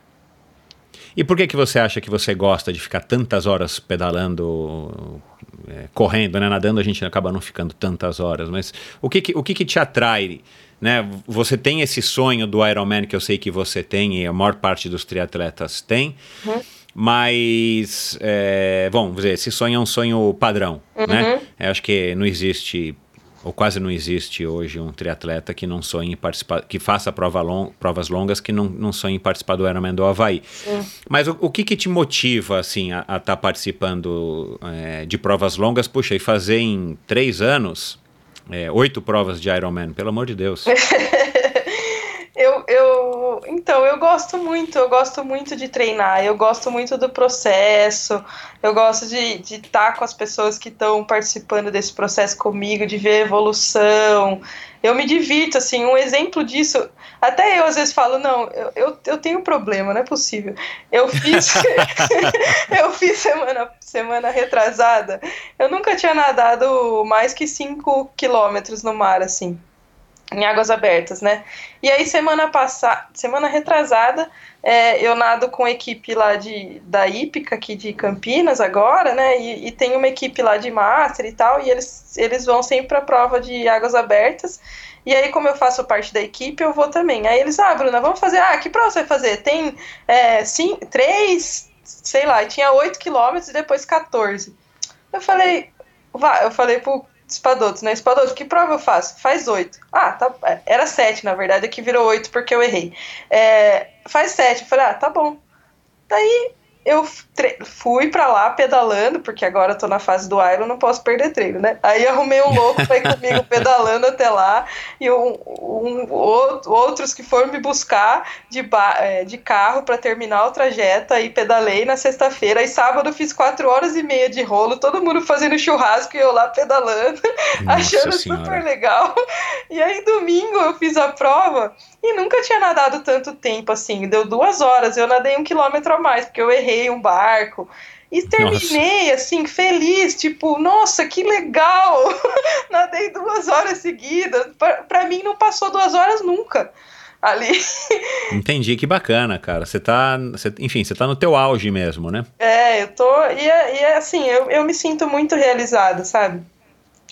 [SPEAKER 2] E por que que você acha que você gosta de ficar tantas horas pedalando, é, correndo, né? Nadando a gente acaba não ficando tantas horas, mas o que que, o que, que te atrai, né? Você tem esse sonho do Ironman que eu sei que você tem e a maior parte dos triatletas tem,
[SPEAKER 1] Uhum.
[SPEAKER 2] Mas, é, bom, vamos dizer, esse sonho é um sonho padrão, né?
[SPEAKER 1] Uhum.
[SPEAKER 2] Eu acho que não existe ou quase não existe hoje um triatleta que não sonhe participar, que faça prova long, provas longas que não, não sonhe em participar do Ironman do Havaí. Mas o, o que que te motiva, assim, a estar participando é, de provas longas? Puxa, e fazer em três anos é, oito provas de Ironman, pelo amor de Deus. [LAUGHS]
[SPEAKER 1] Eu, eu, então, eu gosto muito, eu gosto muito de treinar, eu gosto muito do processo, eu gosto de estar com as pessoas que estão participando desse processo comigo, de ver a evolução. Eu me divirto, assim, um exemplo disso. Até eu às vezes falo, não, eu, eu, eu tenho problema, não é possível. Eu fiz, [LAUGHS] eu fiz semana, semana retrasada, eu nunca tinha nadado mais que 5 quilômetros no mar, assim em águas abertas, né? E aí semana passada, semana retrasada, é, eu nado com equipe lá de da Ípica aqui de Campinas agora, né? E, e, tem uma equipe lá de master e tal, e eles eles vão sempre para prova de águas abertas. E aí, como eu faço parte da equipe, eu vou também. Aí eles, ah, Bruna, vamos fazer. Ah, que prova você vai fazer? Tem é, cinco, três, sei lá, tinha 8 quilômetros e depois 14. Eu falei, vai, eu falei pro Espadoto, né? Espadoto, que prova eu faço? Faz oito. Ah, tá. Era sete, na verdade, aqui virou oito porque eu errei. É, faz sete. Eu falei, ah, tá bom. Daí eu fui pra lá pedalando, porque agora eu tô na fase do Iron, não posso perder treino, né? Aí arrumei um louco pra ir comigo [LAUGHS] pedalando até lá, e um, um, outros que foram me buscar de, de carro para terminar o trajeto, aí pedalei na sexta-feira, e sábado fiz quatro horas e meia de rolo, todo mundo fazendo churrasco e eu lá pedalando, [LAUGHS]
[SPEAKER 2] Nossa
[SPEAKER 1] achando
[SPEAKER 2] senhora.
[SPEAKER 1] super legal. E aí domingo eu fiz a prova, e nunca tinha nadado tanto tempo assim, deu duas horas, eu nadei um quilômetro a mais, porque eu errei um barco. E terminei nossa. assim, feliz, tipo, nossa, que legal! [LAUGHS] Nadei duas horas seguidas. Pra, pra mim não passou duas horas nunca ali. [LAUGHS]
[SPEAKER 2] Entendi, que bacana, cara. Você tá, você, enfim, você tá no teu auge mesmo, né?
[SPEAKER 1] É, eu tô. E é, e é assim, eu, eu me sinto muito realizada, sabe?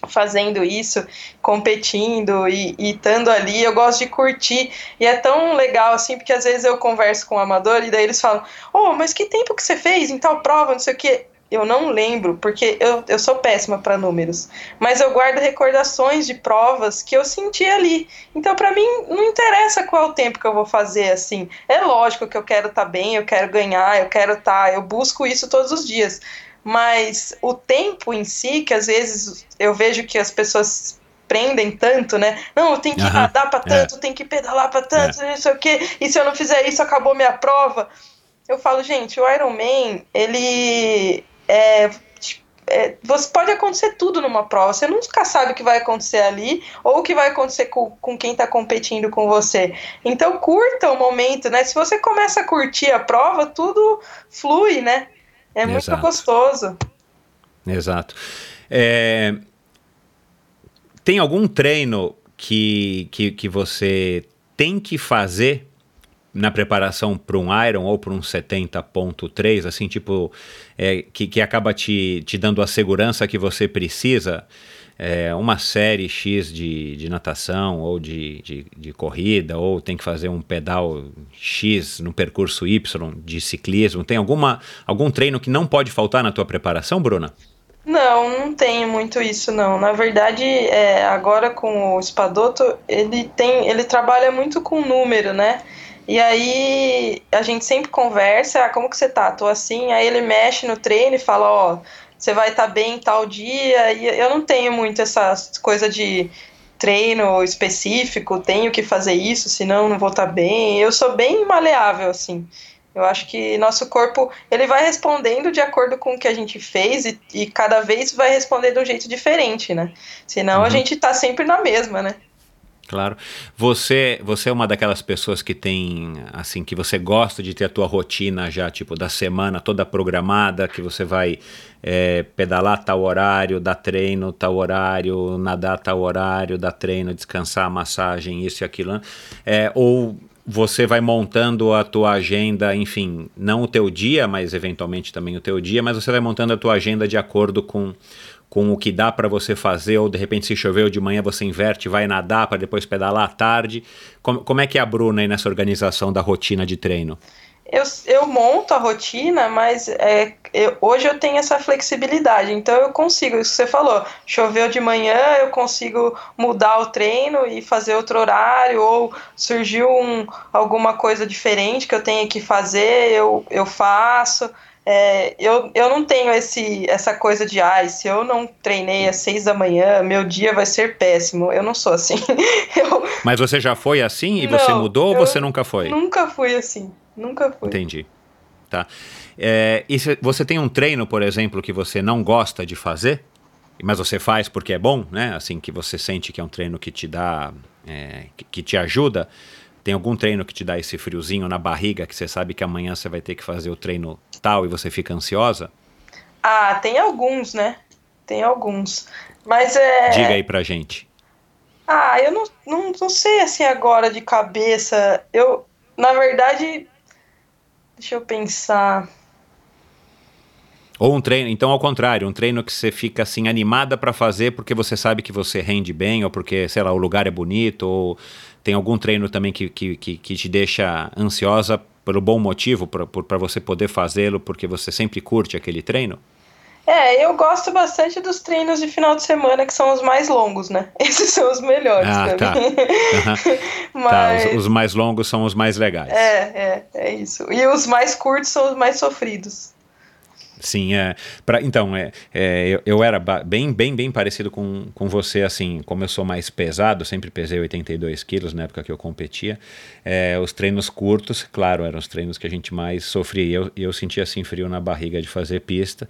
[SPEAKER 1] Fazendo isso, competindo e estando ali, eu gosto de curtir, e é tão legal assim, porque às vezes eu converso com o um amador e daí eles falam, oh, mas que tempo que você fez em tal prova, não sei o que, eu não lembro, porque eu, eu sou péssima para números, mas eu guardo recordações de provas que eu senti ali, então para mim não interessa qual é o tempo que eu vou fazer, assim, é lógico que eu quero estar tá bem, eu quero ganhar, eu quero estar, tá, eu busco isso todos os dias, mas o tempo em si, que às vezes eu vejo que as pessoas prendem tanto, né? Não, eu tenho que
[SPEAKER 2] Aham,
[SPEAKER 1] nadar para tanto,
[SPEAKER 2] é.
[SPEAKER 1] tenho que pedalar para tanto, não sei o quê, e se eu não fizer isso, acabou minha prova. Eu falo, gente, o Ironman, ele é, é, você pode acontecer tudo numa prova. Você nunca sabe o que vai acontecer ali ou o que vai acontecer com, com quem está competindo com você. Então curta o momento, né? Se você começa a curtir a prova, tudo flui, né? É muito
[SPEAKER 2] Exato.
[SPEAKER 1] gostoso.
[SPEAKER 2] Exato. É, tem algum treino que, que, que você tem que fazer na preparação para um Iron ou para um 70.3, assim, tipo, é, que, que acaba te, te dando a segurança que você precisa? É, uma série X de, de natação ou de, de, de, corrida, ou tem que fazer um pedal X no percurso Y de ciclismo. Tem alguma, algum treino que não pode faltar na tua preparação, Bruna?
[SPEAKER 1] Não, não tem muito isso não. Na verdade, é, agora com o Espadoto, ele tem, ele trabalha muito com número, né? E aí a gente sempre conversa, ah, como que você tá? Tô assim, aí ele mexe no treino e fala, ó, você vai estar tá bem tal dia. E eu não tenho muito essa coisa de treino específico, tenho que fazer isso, senão não vou estar tá bem. Eu sou bem maleável, assim. Eu acho que nosso corpo ele vai respondendo de acordo com o que a gente fez e, e cada vez vai responder de um jeito diferente, né? Senão
[SPEAKER 2] Uhum.
[SPEAKER 1] a gente tá sempre na mesma, né?
[SPEAKER 2] Claro. Você, você é uma daquelas pessoas que tem, assim, que você gosta de ter a tua rotina já, tipo, da semana toda programada, que você vai é, pedalar tal horário, dar treino tal horário, nadar tal horário, dar treino, descansar, massagem, isso e aquilo, né? é, ou você vai montando a tua agenda, enfim, não o teu dia, mas eventualmente também o teu dia, mas você vai montando a tua agenda de acordo com com o que dá para você fazer, ou de repente se choveu de manhã você inverte, vai nadar para depois pedalar à tarde. Como, como é que é a Bruna aí nessa organização da rotina de treino?
[SPEAKER 1] Eu, eu monto a rotina, mas é, eu, hoje eu tenho essa flexibilidade, então eu consigo, isso que você falou, choveu de manhã, eu consigo mudar o treino e fazer outro horário, ou surgiu um, alguma coisa diferente que eu tenha que fazer, eu, eu faço. É, eu, eu não tenho esse, essa coisa de, ai, ah, se eu não treinei às seis da manhã, meu dia vai ser péssimo. Eu não sou assim. [LAUGHS]
[SPEAKER 2] eu... Mas você já foi assim e não, você mudou ou você nunca foi?
[SPEAKER 1] Nunca fui assim. Nunca fui.
[SPEAKER 2] Entendi. Tá. É, e se, você tem um treino, por exemplo, que você não gosta de fazer, mas você faz porque é bom, né? Assim, que você sente que é um treino que te dá, é, que, que te ajuda. Tem algum treino que te dá esse friozinho na barriga que você sabe que amanhã você vai ter que fazer o treino tal e você fica ansiosa?
[SPEAKER 1] Ah, tem alguns, né? Tem alguns. Mas é.
[SPEAKER 2] Diga aí pra gente.
[SPEAKER 1] Ah, eu não, não, não sei assim agora de cabeça. Eu, na verdade. Deixa eu pensar.
[SPEAKER 2] Ou um treino, então ao contrário, um treino que você fica assim animada para fazer porque você sabe que você rende bem, ou porque, sei lá, o lugar é bonito, ou tem algum treino também que, que, que, que te deixa ansiosa pelo bom motivo, para você poder fazê-lo, porque você sempre curte aquele treino?
[SPEAKER 1] É, eu gosto bastante dos treinos de final de semana, que são os mais longos, né? [LAUGHS] Esses são os melhores
[SPEAKER 2] ah,
[SPEAKER 1] tá.
[SPEAKER 2] Mas... [LAUGHS] tá os, os, mais longos são os mais legais.
[SPEAKER 1] É, é, é isso. E os mais curtos são os mais sofridos.
[SPEAKER 2] Sim, é. Pra, então, é, é eu, eu, era bem, bem, bem parecido com, com você, assim, como eu sou mais pesado, sempre pesei 82 quilos na época que eu competia. É, os treinos curtos, claro, eram os treinos que a gente mais sofria. E eu, eu sentia assim frio na barriga de fazer pista.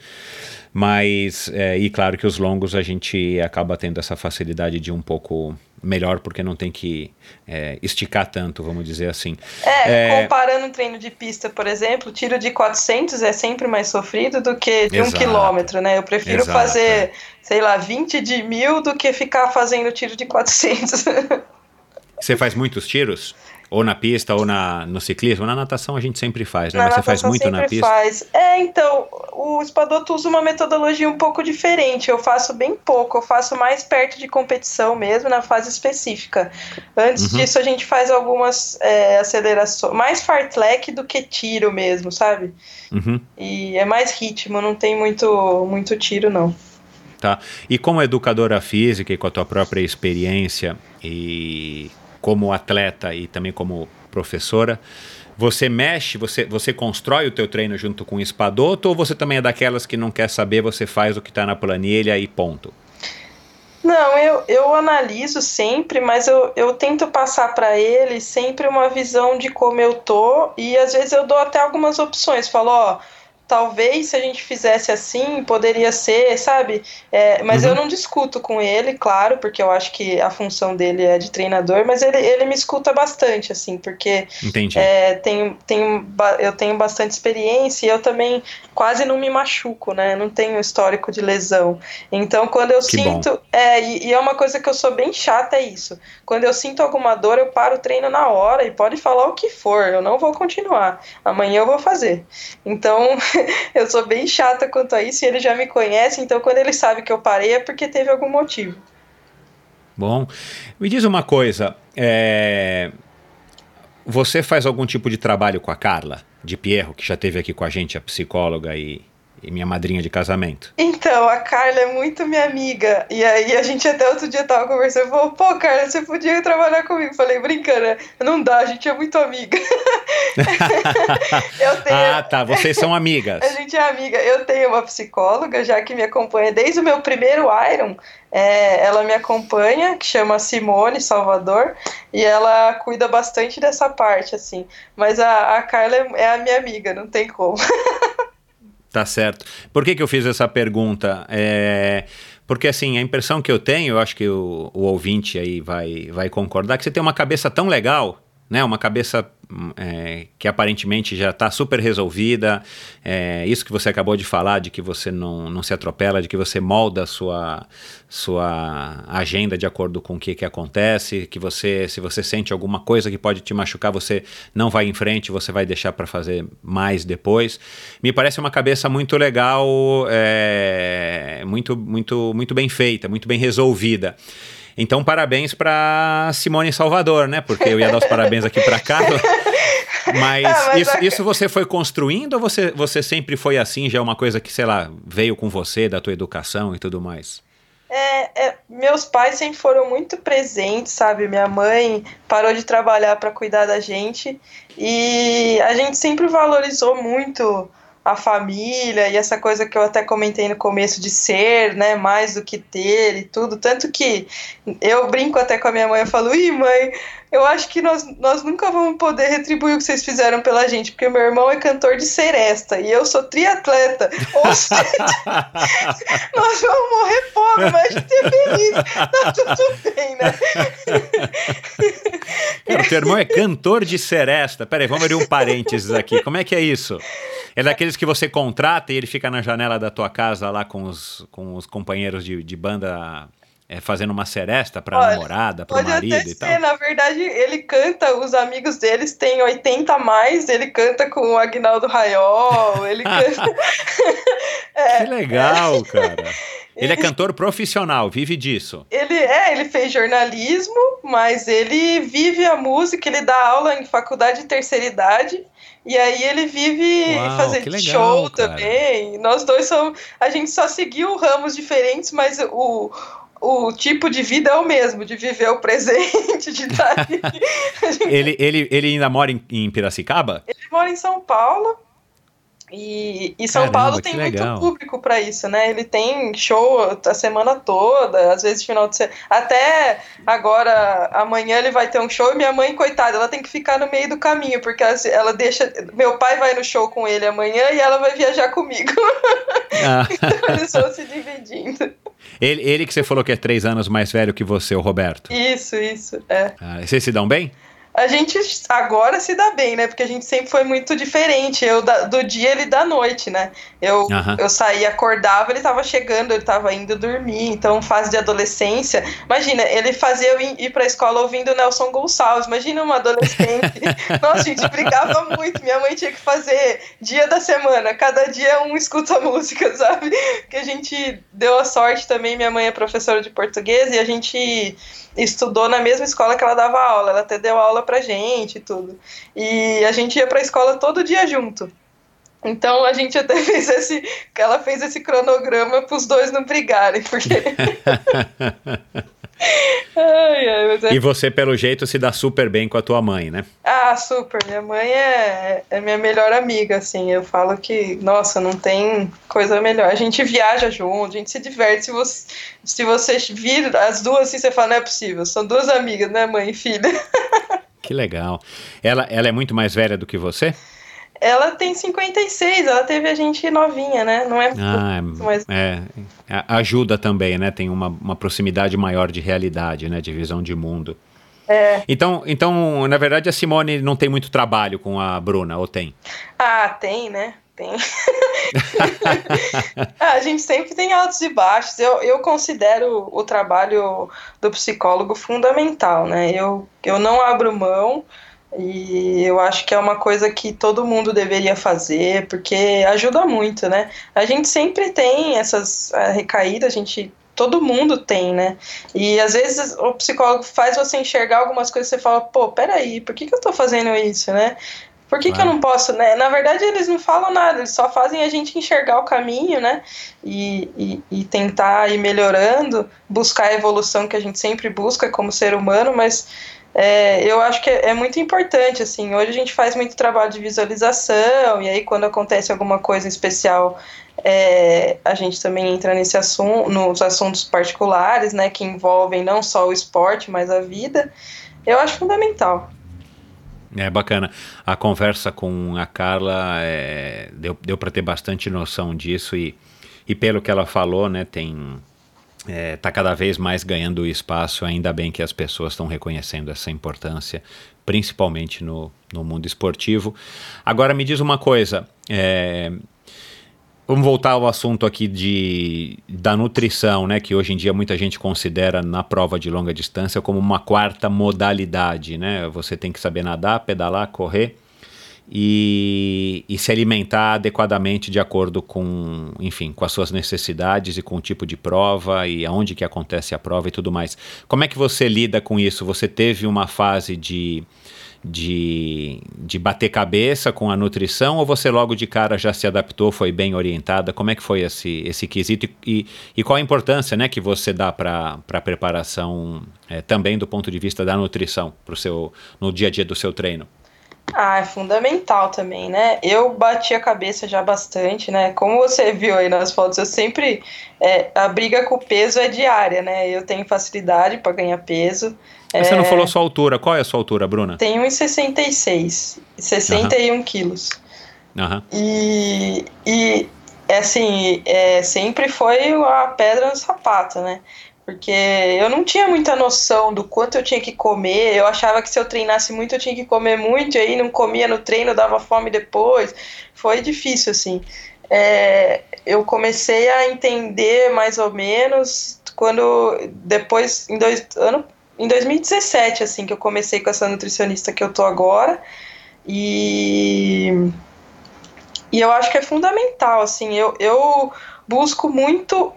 [SPEAKER 2] Mas, é, e claro que os longos a gente acaba tendo essa facilidade de um pouco melhor porque não tem que é, esticar tanto, vamos dizer assim.
[SPEAKER 1] É, é, comparando um treino de pista, por exemplo, tiro de 400 é sempre mais sofrido do que de Exato. um quilômetro, né? Eu prefiro Exato, fazer, é. sei lá, 20 de mil do que ficar fazendo tiro de 400.
[SPEAKER 2] Você faz muitos tiros? Ou na pista, ou na, no ciclismo. Na natação a gente sempre faz, né? Na Mas você faz muito na pista?
[SPEAKER 1] Faz. É, então, o espadoto usa uma metodologia um pouco diferente. Eu faço bem pouco, eu faço mais perto de competição mesmo, na fase específica. Antes uhum. disso, a gente faz algumas é, acelerações, mais fartlek do que tiro mesmo, sabe? Uhum. E é mais ritmo, não tem muito, muito tiro, não.
[SPEAKER 2] Tá. E como educadora física e com a tua própria experiência e como atleta e também como professora, você mexe, você, você constrói o teu treino junto com o espadoto ou você também é daquelas que não quer saber, você faz o que está na planilha e ponto?
[SPEAKER 1] Não, eu, eu analiso sempre, mas eu, eu tento passar para ele sempre uma visão de como eu tô e às vezes eu dou até algumas opções. Falo, ó, talvez se a gente fizesse assim, poderia ser, sabe? É, mas uhum. eu não discuto com ele, claro, porque eu acho que a função dele é de treinador, mas ele, ele me escuta bastante, assim, porque é, tenho, tenho, eu tenho bastante experiência e eu também quase não me machuco, né? Não tenho histórico de lesão. Então, quando eu que sinto. É, e, e, é uma coisa que eu sou bem chata, é isso. Quando eu sinto alguma dor, eu paro o treino na hora e pode falar o que for, eu não vou continuar. Amanhã eu vou fazer. Então. [LAUGHS] [LAUGHS] eu sou bem chata quanto a isso e ele já me conhece, então quando ele sabe que eu parei é porque teve algum motivo.
[SPEAKER 2] Bom, me diz uma coisa, é... você faz algum tipo de trabalho com a Carla de Pierro, que já teve aqui com a gente, a psicóloga e e minha madrinha de casamento.
[SPEAKER 1] Então, a Carla é muito minha amiga. E aí a gente até outro dia tava conversando e falou, pô, Carla, você podia trabalhar comigo. Falei, brincando, né? não dá, a gente é muito amiga. [LAUGHS]
[SPEAKER 2] tenho... Ah, tá, vocês são amigas. [LAUGHS]
[SPEAKER 1] a gente é amiga. Eu tenho uma psicóloga, já que me acompanha desde o meu primeiro Iron. É, ela me acompanha, que chama Simone Salvador, e ela cuida bastante dessa parte, assim. Mas a, a Carla é, é a minha amiga, não tem como. [LAUGHS]
[SPEAKER 2] Tá certo. Por que, que eu fiz essa pergunta? É, Porque assim, a impressão que eu tenho, eu acho que o, o ouvinte aí vai, vai concordar, que você tem uma cabeça tão legal né? Uma cabeça é, que aparentemente já está super resolvida. É, isso que você acabou de falar, de que você não, não se atropela, de que você molda a sua, sua agenda de acordo com o que, que acontece, que você, se você sente alguma coisa que pode te machucar, você não vai em frente, você vai deixar para fazer mais depois. Me parece uma cabeça muito legal, é, muito, muito, muito bem feita, muito bem resolvida. Então, parabéns para Simone Salvador, né? Porque eu ia dar os parabéns aqui para Carla. [LAUGHS] Mas, ah, mas isso, a... isso, você foi construindo ou você, você sempre foi assim? Já é uma coisa que, sei lá, veio com você, da tua educação e tudo mais?
[SPEAKER 1] É, é, meus pais sempre foram muito presentes, sabe? Minha mãe parou de trabalhar para cuidar da gente e a gente sempre valorizou muito a família e essa coisa que eu até comentei no começo de ser, né, mais do que ter e tudo, tanto que eu brinco até com a minha mãe, eu falo, ih mãe, eu acho que nós, nós nunca vamos poder retribuir o que vocês fizeram pela gente, porque meu irmão é cantor de seresta e eu sou triatleta, ou [LAUGHS] seja, [LAUGHS] nós vamos morrer pobre, mas a gente é feliz, tá tudo bem, né?
[SPEAKER 2] Cara, teu irmão é cantor de seresta, peraí, vamos abrir um parênteses aqui, como é que é isso? É daqueles que você contrata e ele fica na janela da tua casa lá com os, com os companheiros de, de banda é, fazendo uma seresta pra Olha, namorada, pro marido e tal?
[SPEAKER 1] Na verdade, ele canta, os amigos deles têm 80 a mais, ele canta com o Agnaldo Raiol, ele [LAUGHS] canta...
[SPEAKER 2] é, que legal, cara. [LAUGHS] Ele é cantor profissional, vive disso.
[SPEAKER 1] Ele é, ele fez jornalismo, mas ele vive a música, ele dá aula em faculdade de terceira idade. E aí ele vive Uau, fazendo legal, show cara. também. Nós dois somos. A gente só seguiu ramos diferentes, mas o, o tipo de vida é o mesmo, de viver o presente, de estar [LAUGHS] ali.
[SPEAKER 2] ele, ele, ele ainda mora em, em Piracicaba?
[SPEAKER 1] Ele mora em São Paulo. E, e São Caramba, Paulo tem muito público para isso, né? Ele tem show a semana toda, às vezes final de semana. Até agora, amanhã ele vai ter um show e minha mãe, coitada, ela tem que ficar no meio do caminho, porque ela, ela deixa. Meu pai vai no show com ele amanhã e ela vai viajar comigo. [LAUGHS] Ah. então eles vão se dividindo.
[SPEAKER 2] Ele, ele que você falou que é três anos mais velho que você, o Roberto.
[SPEAKER 1] Isso, isso, é.
[SPEAKER 2] Ah, vocês se dão bem?
[SPEAKER 1] A gente agora se dá bem, né? Porque a gente sempre foi muito diferente. Eu da, do dia ele da noite, né? Eu, uhum. eu saía, acordava, ele tava chegando, ele tava indo dormir. Então, fase de adolescência. Imagina, ele fazia eu ir, ir pra escola ouvindo Nelson Gonçalves. Imagina uma adolescente. [LAUGHS] Nossa, a gente brigava muito. Minha mãe tinha que fazer dia da semana. Cada dia um escuta música, [LAUGHS] sabe? Que a gente deu a sorte também. Minha mãe é professora de português e a gente estudou na mesma escola que ela dava aula. Ela até deu aula pra gente e tudo. E a gente ia pra escola todo dia junto. Então a gente até [LAUGHS] fez esse. Ela fez esse cronograma para os dois não brigarem, porque. [LAUGHS]
[SPEAKER 2] ai, ai, é... E você, pelo jeito, se dá super bem com a tua mãe, né?
[SPEAKER 1] Ah, super. Minha mãe é, é minha melhor amiga, assim. Eu falo que, nossa, não tem coisa melhor. A gente viaja junto, a gente se diverte. Se você, se você vir as duas assim, você fala, não é possível. São duas amigas, né, mãe e filha? [LAUGHS]
[SPEAKER 2] que legal. Ela, ela é muito mais velha do que você?
[SPEAKER 1] Ela tem 56, ela teve a gente novinha, né? Não é.
[SPEAKER 2] Ah, mas... é, ajuda também, né? Tem uma, uma proximidade maior de realidade, né? De visão de mundo. É. Então, então, na verdade, a Simone não tem muito trabalho com a Bruna, ou tem?
[SPEAKER 1] Ah, tem, né? Tem. [LAUGHS] ah, a gente sempre tem altos e baixos. Eu, eu considero o trabalho do psicólogo fundamental, né? Eu, eu não abro mão. E eu acho que é uma coisa que todo mundo deveria fazer, porque ajuda muito, né? A gente sempre tem essas uh, recaídas, a gente todo mundo tem, né? E às vezes o psicólogo faz você enxergar algumas coisas e você fala, pô, peraí, por que, que eu tô fazendo isso, né? Por que, que eu não posso, né? Na verdade, eles não falam nada, eles só fazem a gente enxergar o caminho, né? E, e, e tentar ir melhorando, buscar a evolução que a gente sempre busca como ser humano, mas é, eu acho que é, é, muito importante, assim, hoje a gente faz muito trabalho de visualização, e aí quando acontece alguma coisa especial, é, a gente também entra nesse assunto, nos assuntos particulares, né, que envolvem não só o esporte, mas a vida, eu acho fundamental.
[SPEAKER 2] É bacana. A conversa com a Carla é, deu, deu para ter bastante noção disso e, e pelo que ela falou, né, tem está cada vez mais ganhando espaço. Ainda bem que as pessoas estão reconhecendo essa importância, principalmente no, no mundo esportivo. Agora me diz uma coisa. É, Vamos voltar ao assunto aqui de, da nutrição, né? Que hoje em dia muita gente considera na prova de longa distância como uma quarta modalidade, né? Você tem que saber nadar, pedalar, correr e, e, se alimentar adequadamente de acordo com, enfim, com as suas necessidades e com o tipo de prova e aonde que acontece a prova e tudo mais. Como é que você lida com isso? Você teve uma fase de de, de bater cabeça com a nutrição ou você logo de cara já se adaptou, foi bem orientada? Como é que foi esse, esse quesito e, e qual a importância né, que você dá para a preparação é, também do ponto de vista da nutrição pro seu, no dia a dia do seu treino?
[SPEAKER 1] Ah, é fundamental também, né? Eu bati a cabeça já bastante, né? Como você viu aí nas fotos, eu sempre. É, a briga com o peso é diária, né? Eu tenho facilidade para ganhar peso.
[SPEAKER 2] Mas é... Você não falou sua altura. Qual é a sua altura, Bruna?
[SPEAKER 1] Tenho 1,66. 61 uhum. quilos.
[SPEAKER 2] Uhum.
[SPEAKER 1] E, e, assim, é, sempre foi a pedra no sapato, né? Porque eu não tinha muita noção do quanto eu tinha que comer. Eu achava que se eu treinasse muito eu tinha que comer muito, e aí não comia no treino, dava fome depois. Foi difícil, assim. É, eu comecei a entender mais ou menos quando depois, em, dois, ano, em 2017, assim, que eu comecei com essa nutricionista que eu tô agora. E, e eu acho que é fundamental, assim, eu, eu busco muito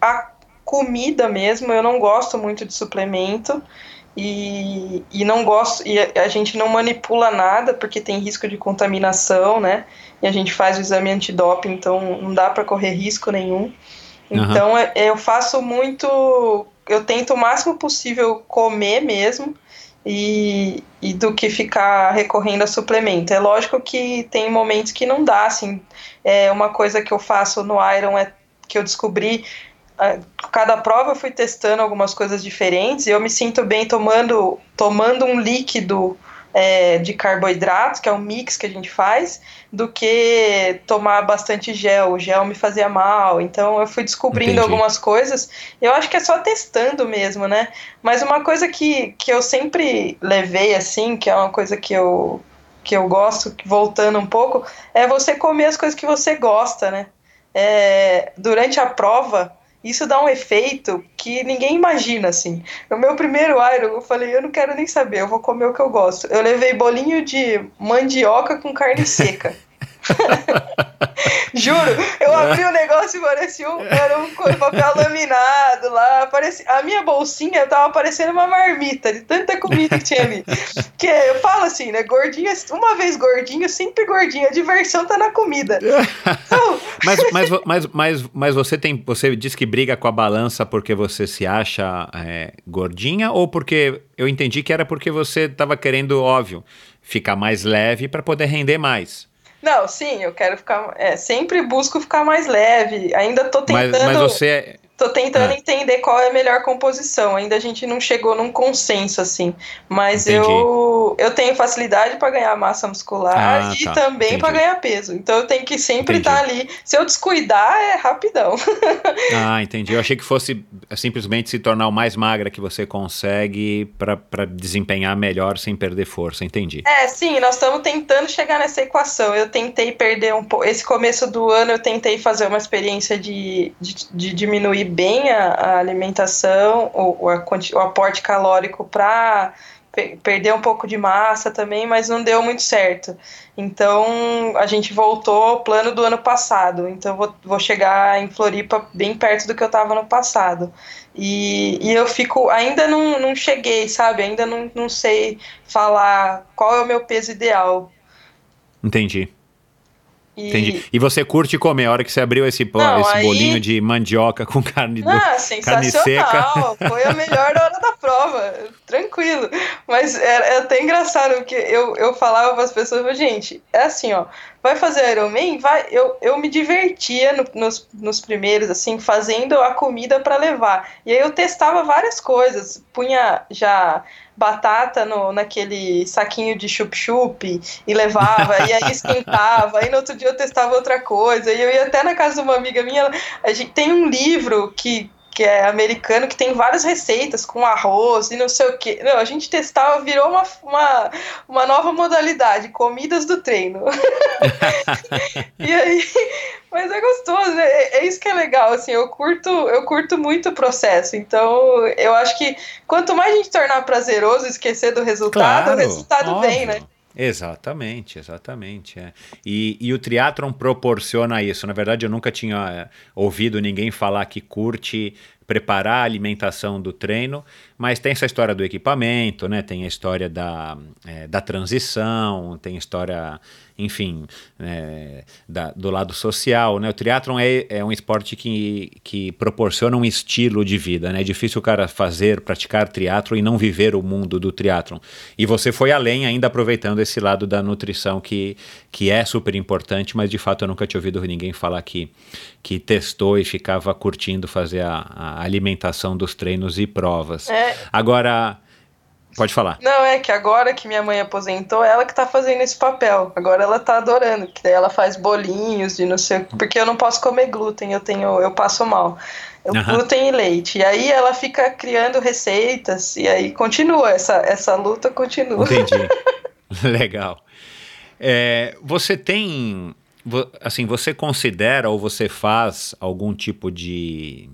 [SPEAKER 1] a comida mesmo, eu não gosto muito de suplemento e, e não gosto, e a, a gente não manipula nada porque tem risco de contaminação, né? E a gente faz o exame antidoping, então não dá para correr risco nenhum. Então uhum. eu faço muito, eu tento o máximo possível comer mesmo e, e do que ficar recorrendo a suplemento. É lógico que tem momentos que não dá, assim. É uma coisa que eu faço no Iron é que eu descobri cada prova eu fui testando algumas coisas diferentes e eu me sinto bem tomando, tomando um líquido é, de carboidratos, que é um mix que a gente faz, do que tomar bastante gel. O gel me fazia mal, então eu fui descobrindo Entendi. algumas coisas. Eu acho que é só testando mesmo, né? Mas uma coisa que, que eu sempre levei assim, que é uma coisa que eu, que eu gosto, voltando um pouco, é você comer as coisas que você gosta, né? É, durante a prova, isso dá um efeito que ninguém imagina, assim. No meu primeiro Iron, eu falei, eu não quero nem saber, eu vou comer o que eu gosto. Eu levei bolinho de mandioca com carne [LAUGHS] seca. [LAUGHS] Juro, eu abri o negócio e parecia um, era um papel laminado lá. Parecia, a minha bolsinha tava parecendo uma marmita de tanta comida que tinha ali. [LAUGHS] Que eu falo assim, né? Gordinha, uma vez gordinho, sempre gordinho. A diversão tá na comida.
[SPEAKER 2] Então... [LAUGHS] mas, mas, mas, mas, mas você tem. Você diz que briga com a balança porque você se acha é, gordinha ou porque eu entendi que era porque você tava querendo, óbvio, ficar mais leve para poder render mais.
[SPEAKER 1] Não, sim, eu quero ficar. É, sempre busco ficar mais leve. Ainda tô tentando.
[SPEAKER 2] Mas, mas você. É-
[SPEAKER 1] tô tentando ah. entender qual é a melhor composição. Ainda a gente não chegou num consenso, assim. Mas eu, eu tenho facilidade para ganhar massa muscular ah, e tá. também para ganhar peso. Então eu tenho que sempre estar tá ali. Se eu descuidar, é rapidão. [LAUGHS]
[SPEAKER 2] ah, entendi. Eu achei que fosse simplesmente se tornar o mais magra que você consegue para desempenhar melhor sem perder força. Entendi.
[SPEAKER 1] É, sim, nós estamos tentando chegar nessa equação. Eu tentei perder um pouco. Esse começo do ano eu tentei fazer uma experiência de, de, de diminuir bem a, a alimentação, o, o, a, o aporte calórico para perder um pouco de massa também, mas não deu muito certo. Então a gente voltou ao plano do ano passado. Então vou, vou chegar em Floripa bem perto do que eu estava no passado. E, e eu fico, ainda não, não cheguei, sabe? Ainda não, não sei falar qual é o meu peso ideal.
[SPEAKER 2] Entendi. E... Entendi. E você curte comer, a hora que você abriu esse, Não, esse aí... bolinho de mandioca com carne, do, ah, [LAUGHS] carne seca.
[SPEAKER 1] Foi a melhor hora da prova, tranquilo. Mas é, até engraçado, porque eu, eu falava para as pessoas, gente, é assim, ó, vai fazer Iron Man? Vai, eu, eu me divertia no, nos, nos primeiros, assim, fazendo a comida para levar. E aí eu testava várias coisas, punha já batata no, naquele saquinho de chup-chup e levava, e aí [LAUGHS] esquentava, aí no outro dia eu testava outra coisa, e eu ia até na casa de uma amiga minha, a gente tem um livro que que é americano, que tem várias receitas com arroz e não sei o que. Não, a gente testava, virou uma, uma, uma nova modalidade, comidas do treino. [LAUGHS] e aí, mas é gostoso, é, é, isso que é legal, assim, eu curto, eu curto muito o processo, então eu acho que quanto mais a gente tornar prazeroso, esquecer do resultado, claro, o resultado óbvio. vem, né?
[SPEAKER 2] Exatamente, exatamente. É. E, e o triatlon proporciona isso. Na verdade, eu nunca tinha é, ouvido ninguém falar que curte preparar a alimentação do treino, mas tem essa história do equipamento, né? Tem a história da, é, da transição, tem a história enfim, é, da, do lado social, né? O triatlon é, é um esporte que, que proporciona um estilo de vida, né? É difícil o cara fazer, praticar triatlon e não viver o mundo do triatlon. E você foi além ainda aproveitando esse lado da nutrição que, que é super importante, mas de fato eu nunca tinha ouvido ninguém falar que, que testou e ficava curtindo fazer a, a alimentação dos treinos e provas. É. Agora Pode falar.
[SPEAKER 1] Não, é que agora que minha mãe aposentou, ela que tá fazendo esse papel. Agora ela tá adorando, que daí ela faz bolinhos de não sei, porque eu não posso comer glúten, eu tenho, eu passo mal. Eu, uhum. Glúten e leite. E aí ela fica criando receitas e aí continua essa essa luta continua.
[SPEAKER 2] Entendi. [LAUGHS] Legal. É, você tem assim, você considera ou você faz algum tipo de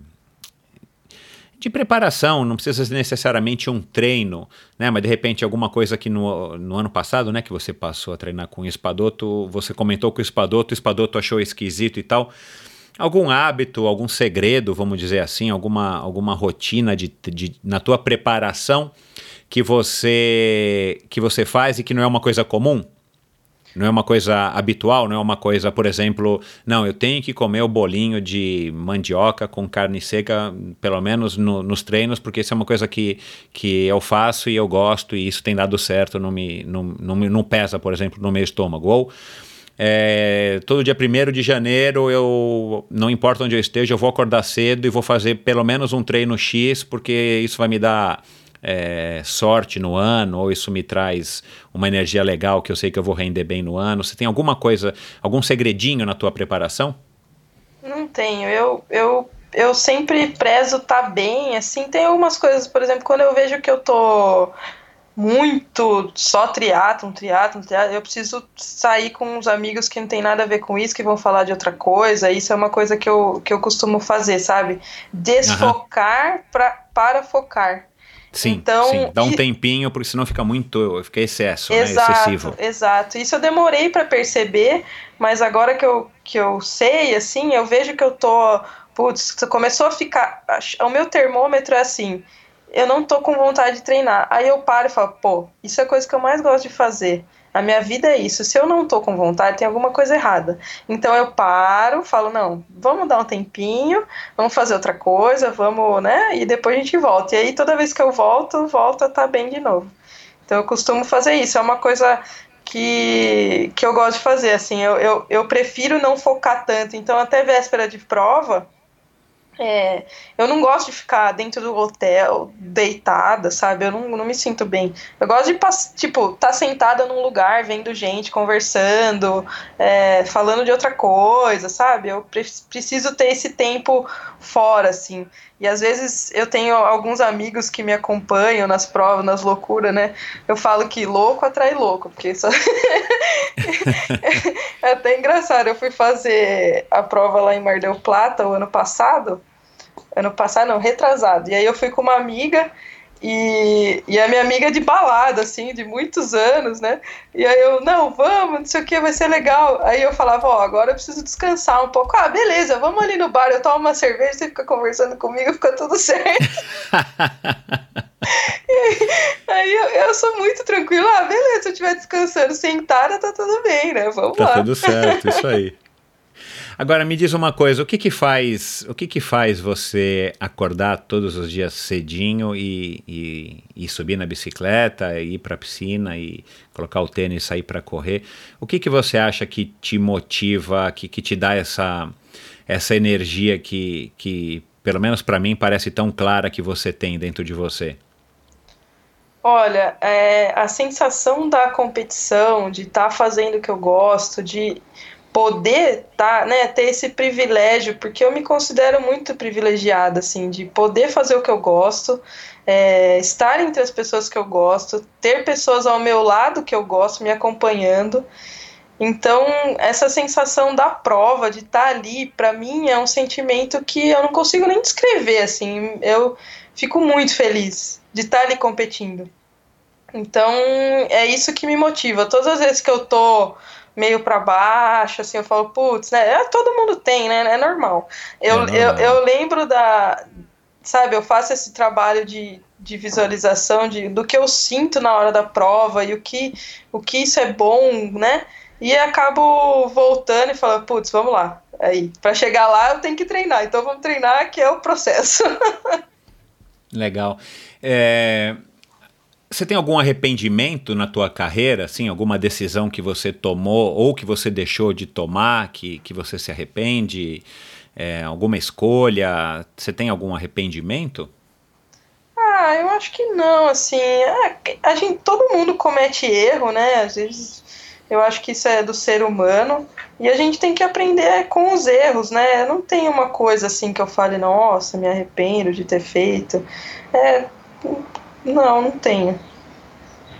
[SPEAKER 2] de preparação, não precisa ser necessariamente um treino, né? Mas de repente alguma coisa que no, no ano passado, né, que você passou a treinar com o espadoto, você comentou com o espadoto, o espadoto achou esquisito e tal. Algum hábito, algum segredo, vamos dizer assim, alguma, alguma rotina de, de, na tua preparação que você que você faz e que não é uma coisa comum? Não é uma coisa habitual, não é uma coisa, por exemplo, não, eu tenho que comer o bolinho de mandioca com carne seca, pelo menos no, nos treinos, porque isso é uma coisa que, que eu faço e eu gosto e isso tem dado certo, não me, não, não, não pesa, por exemplo, no meu estômago. Ou é, todo dia 1 de janeiro, eu não importa onde eu esteja, eu vou acordar cedo e vou fazer pelo menos um treino X, porque isso vai me dar é, sorte no ano, ou isso me traz uma energia legal que eu sei que eu vou render bem no ano? Você tem alguma coisa, algum segredinho na tua preparação?
[SPEAKER 1] Não tenho. Eu, eu, eu sempre prezo estar tá bem. Assim, tem algumas coisas, por exemplo, quando eu vejo que eu tô muito só triatlon, triatlon, triatlon, eu preciso sair com uns amigos que não tem nada a ver com isso, que vão falar de outra coisa. Isso é uma coisa que eu, que eu costumo fazer, sabe? Desfocar uhum. pra, para focar.
[SPEAKER 2] Sim, então, sim. dá um e... tempinho, porque senão fica muito, fica excesso, né, exato, né? excessivo.
[SPEAKER 1] Exato, isso eu demorei para perceber, mas agora que eu, que eu sei, assim, eu vejo que eu tô, putz, começou a ficar, o meu termômetro é assim, eu não tô com vontade de treinar, aí eu paro e falo, pô, isso é a coisa que eu mais gosto de fazer, a minha vida é isso. Se eu não tô com vontade, tem alguma coisa errada. Então eu paro, falo, não, vamos dar um tempinho, vamos fazer outra coisa, vamos, né? E depois a gente volta. E aí toda vez que eu volto, volta a tá bem de novo. Então eu costumo fazer isso. É uma coisa que, que eu gosto de fazer, assim, eu, eu, eu prefiro não focar tanto. Então, até véspera de prova, é, eu não gosto de ficar dentro do hotel deitada, sabe? Eu não, não me sinto bem. Eu gosto de, tipo, estar tá sentada num lugar, vendo gente, conversando, é, falando de outra coisa, sabe? Eu pre preciso ter esse tempo fora, assim. E às vezes eu tenho alguns amigos que me acompanham nas provas, nas loucuras, né? Eu falo que louco atrai louco, porque só. [LAUGHS] é até engraçado. Eu fui fazer a prova lá em Mar del Plata o ano passado. Ano passado, não, retrasado. E aí eu fui com uma amiga e, e a minha amiga de balada, assim, de muitos anos, né? E aí eu, não, vamos, não sei o que, vai ser legal. Aí eu falava, ó, agora eu preciso descansar um pouco. Ah, beleza, vamos ali no bar, eu tomo uma cerveja, você fica conversando comigo, fica tudo [LAUGHS] certo. [LAUGHS] aí eu, eu, sou muito tranquila, ah, beleza, se eu estiver descansando sentada, tá tudo bem, né? Vamos
[SPEAKER 2] tá
[SPEAKER 1] lá.
[SPEAKER 2] Tá tudo certo, isso aí. Agora me diz uma coisa, o que que faz, o que que faz você acordar todos os dias cedinho e, e, e subir na bicicleta, ir para a piscina e colocar o tênis e sair para correr? O que que você acha que te motiva, que, que te dá essa essa energia que, que pelo menos para mim parece tão clara que você tem dentro de você?
[SPEAKER 1] Olha, é, a sensação da competição, de estar tá fazendo o que eu gosto, de poder tá, né, ter esse privilégio, porque eu me considero muito privilegiada, assim, de poder fazer o que eu gosto, é, estar entre as pessoas que eu gosto, ter pessoas ao meu lado que eu gosto me acompanhando. Então, essa sensação da prova, de estar ali, para mim é um sentimento que eu não consigo nem descrever, assim. Eu fico muito feliz de estar ali competindo. Então, é isso que me motiva. Todas as vezes que eu tô meio para baixo, assim, eu falo, putz, né? É, todo mundo tem, né? É normal. Eu, é normal. eu, eu lembro da. Sabe, eu faço esse trabalho de, de visualização de, do que eu sinto na hora da prova e o que, o que isso é bom, né? E acabo voltando e falando, putz, vamos lá. Aí, para chegar lá eu tenho que treinar. Então vamos treinar, que é o processo. [LAUGHS]
[SPEAKER 2] Legal. É, você tem algum arrependimento na tua carreira, assim, alguma decisão que você tomou ou que você deixou de tomar, que, que você se arrepende? É, alguma escolha? Você tem algum arrependimento?
[SPEAKER 1] Ah, eu acho que não, assim, é, a gente, todo mundo comete erro, né? Às vezes eu acho que isso é do ser humano e a gente tem que aprender com os erros, né? Não tem uma coisa assim que eu fale, nossa, me arrependo de ter feito. É, não, não tenho.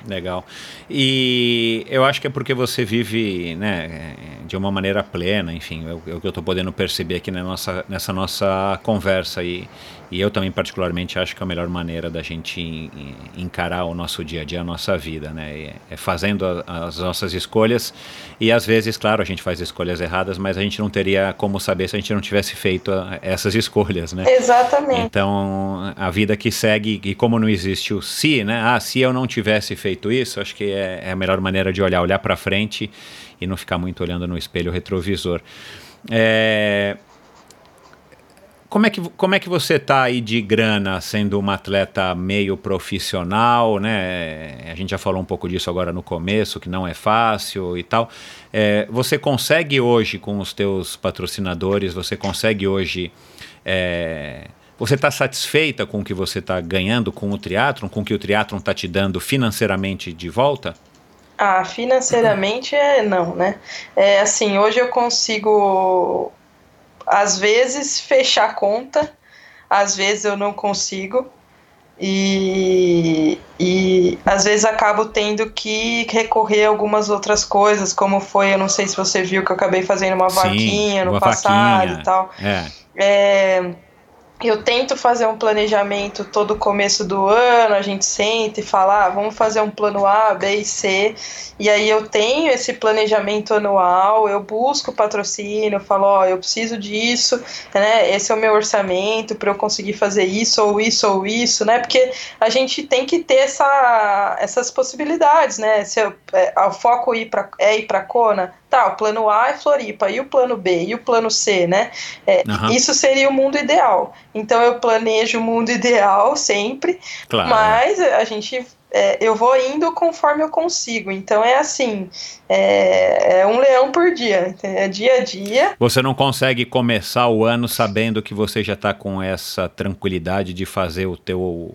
[SPEAKER 2] Legal. E eu acho que é porque você vive né, de uma maneira plena, enfim, é o que eu estou podendo perceber aqui na nossa, nessa nossa conversa. E, e eu também, particularmente, acho que a melhor maneira da gente encarar o nosso dia a dia, a nossa vida, né? É fazendo as nossas escolhas. E às vezes, claro, a gente faz escolhas erradas, mas a gente não teria como saber se a gente não tivesse feito essas escolhas, né?
[SPEAKER 1] Exatamente.
[SPEAKER 2] Então, a vida que segue, e como não existe o se, né? Ah, se eu não tivesse feito isso, acho que é, é a melhor maneira de olhar, olhar para frente e não ficar muito olhando no espelho retrovisor. É, como é que, como é que você está aí de grana sendo uma atleta meio profissional, né? A gente já falou um pouco disso agora no começo, que não é fácil e tal. É, você consegue hoje, com os teus patrocinadores, você consegue hoje... É, você está satisfeita com o que você está ganhando com o triatlon, com o que o triatlon está te dando financeiramente de volta?
[SPEAKER 1] Ah, financeiramente é não, né? É assim, hoje eu consigo às vezes fechar a conta, às vezes eu não consigo. E, e às vezes acabo tendo que recorrer a algumas outras coisas, como foi, eu não sei se você viu que eu acabei fazendo uma Sim, vaquinha no passado vaquinha. e tal. É. É, eu tento fazer um planejamento todo começo do ano, a gente senta e fala, ah, vamos fazer um plano A, B e C, e aí eu tenho esse planejamento anual, eu busco patrocínio, falo, ó, oh, eu preciso disso, né, esse é o meu orçamento para eu conseguir fazer isso, ou isso, ou isso, né, porque a gente tem que ter essa, essas possibilidades, né, se eu, é, o foco ir é ir para Kona, tá, o plano A é Floripa, e o plano B, e o plano C, né? É, uhum. Isso seria o mundo ideal. Então eu planejo o mundo [LAUGHS] ideal sempre, claro. mas a gente é, eu vou indo conforme eu consigo. Então é assim, é, é, um leão por dia, é dia a dia.
[SPEAKER 2] Você não consegue começar o ano sabendo que você já está com essa tranquilidade de fazer o teu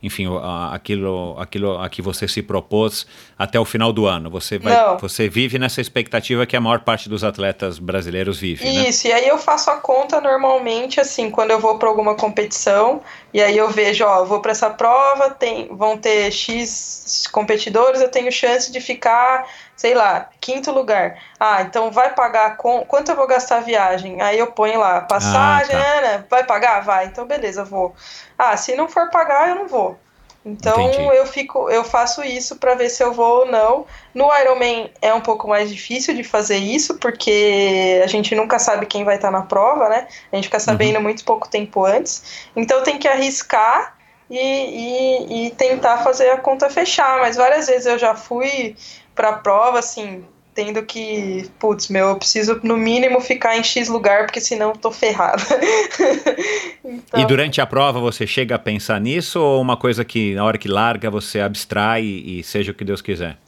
[SPEAKER 2] enfim, aquilo, aquilo a que você se propôs até o final do ano. Você, vai, você vive nessa expectativa que a maior parte dos atletas brasileiros vive.
[SPEAKER 1] Né? Isso,
[SPEAKER 2] né?
[SPEAKER 1] e aí eu faço a conta normalmente assim, quando eu vou para alguma competição, e aí eu vejo, ó, vou para essa prova, tem, vão ter X competidores, eu tenho chance de ficar sei lá, quinto lugar. Ah, então vai pagar com quanto eu vou gastar a viagem? Aí eu ponho lá, passagem, ah, tá. né? Vai pagar? Vai, então beleza, vou. Ah, se não for pagar, eu não vou. Então Entendi. eu fico, eu faço isso para ver se eu vou ou não. No Ironman é um pouco mais difícil de fazer isso, porque a gente nunca sabe quem vai estar na prova, né? A gente fica sabendo uhum. muito pouco tempo antes. Então tem que arriscar e, e, e, tentar fazer a conta fechar. Mas várias vezes eu já fui para a prova, assim, tendo que, putz, meu, eu preciso no mínimo ficar em X lugar, porque senão eu tô ferrada. [LAUGHS]
[SPEAKER 2] então... E durante a prova você chega a pensar nisso ou uma coisa que na hora que larga você abstrai e, e seja o que Deus quiser?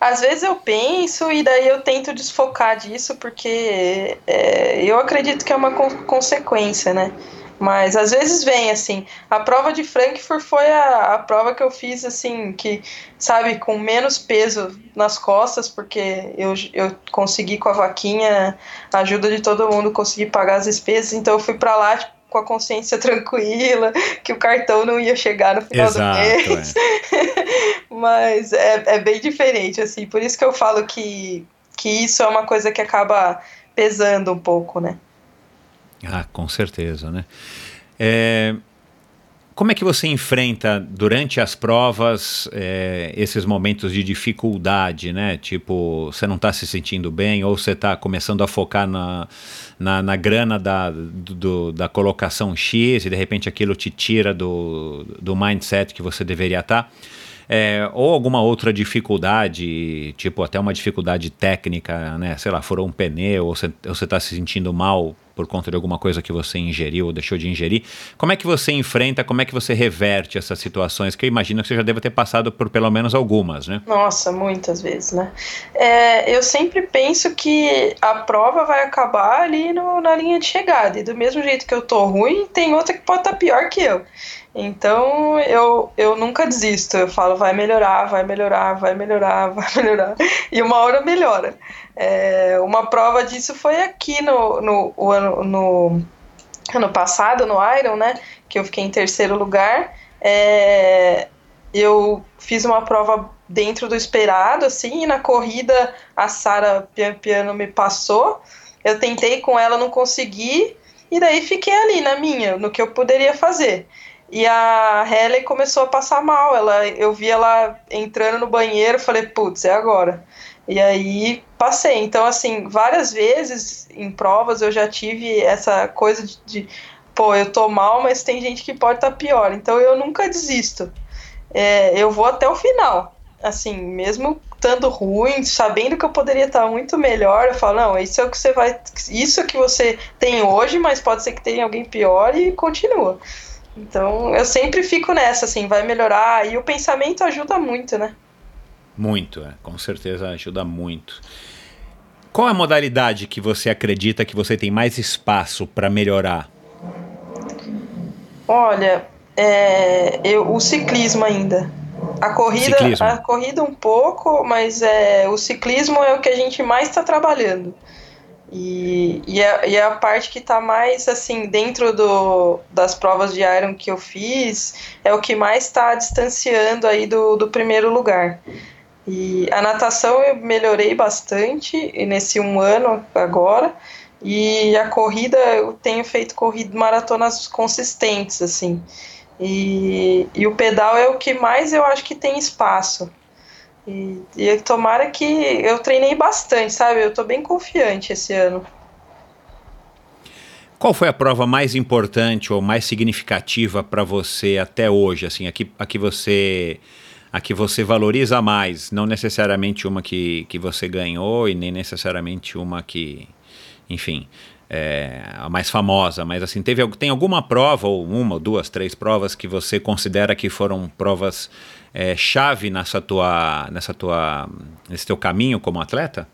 [SPEAKER 1] Às vezes eu penso e daí eu tento desfocar disso, porque é, eu acredito que é uma consequência, né? Mas às vezes vem, assim. A prova de Frankfurt foi a, a prova que eu fiz, assim, que, sabe, com menos peso nas costas, porque eu, eu consegui com a vaquinha, a ajuda de todo mundo, consegui pagar as despesas, então eu fui para lá, tipo, com a consciência [LAUGHS] tranquila, que o cartão não ia chegar no final
[SPEAKER 2] Exato,
[SPEAKER 1] do mês. É. [LAUGHS] Mas é, é bem diferente, assim, por isso que eu falo que, que isso é uma coisa que acaba pesando um pouco, né?
[SPEAKER 2] Ah, com certeza, né? É, como é que você enfrenta durante as provas é, esses momentos de dificuldade, né? Tipo, você não está se sentindo bem ou você está começando a focar na, na, na grana da, do, da colocação X e de repente aquilo te tira do, do mindset que você deveria estar. Tá? É, ou alguma outra dificuldade, tipo até uma dificuldade técnica, né? Sei lá, furou um pneu, ou você está se sentindo mal por conta de alguma coisa que você ingeriu ou deixou de ingerir. Como é que você enfrenta, como é que você reverte essas situações? Que eu imagino que você já deva ter passado por pelo menos algumas, né?
[SPEAKER 1] Nossa, muitas vezes, né? É, eu sempre penso que a prova vai acabar ali no, na linha de chegada. E do mesmo jeito que eu tô ruim, tem outra que pode estar tá pior que eu. Então eu, eu nunca desisto, eu falo, vai melhorar, vai melhorar, vai melhorar, [LAUGHS] vai melhorar. E uma hora melhora. É, uma prova disso foi aqui no, no, no, no ano passado, no Iron, né? Que eu fiquei em terceiro lugar. É, eu fiz uma prova dentro do esperado, assim, e na corrida a Sara Pian Piano me passou. Eu tentei com ela, não consegui, e daí fiquei ali na minha, no que eu poderia fazer. E a Halle começou a passar mal. Ela, eu vi ela entrando no banheiro, falei, putz, é agora. E aí passei. Então, assim, várias vezes em provas eu já tive essa coisa de, de pô, eu tô mal, mas tem gente que pode estar tá pior. Então eu nunca desisto. É, eu vou até o final. Assim, mesmo estando ruim, sabendo que eu poderia estar muito melhor, eu falo, não, isso é o que você vai. Isso é que você tem hoje, mas pode ser que tenha alguém pior e continua. Então eu sempre fico nessa, assim, vai melhorar. E o pensamento ajuda muito, né?
[SPEAKER 2] Muito, é, com certeza ajuda muito. Qual é a modalidade que você acredita que você tem mais espaço para melhorar?
[SPEAKER 1] Olha, é, eu, o ciclismo ainda. A corrida, ciclismo. a corrida um pouco, mas é, o ciclismo é o que a gente mais está trabalhando. E, e, é, e é a parte que está mais assim dentro do, das provas de Iron que eu fiz, é o que mais está distanciando aí do, do primeiro lugar. E a natação eu melhorei bastante nesse um ano agora. E a corrida, eu tenho feito corrida maratonas consistentes, assim. E, e o pedal é o que mais eu acho que tem espaço. E, e tomara que eu treinei bastante, sabe? Eu tô bem confiante esse ano.
[SPEAKER 2] Qual foi a prova mais importante ou mais significativa para você até hoje? Assim, aqui, aqui você a que você valoriza mais, não necessariamente uma que, que você ganhou e nem necessariamente uma que, enfim, é a mais famosa, mas assim, teve, tem alguma prova, ou uma, duas, três provas que você considera que foram provas é, chave nessa tua, nessa tua, nesse teu caminho como atleta?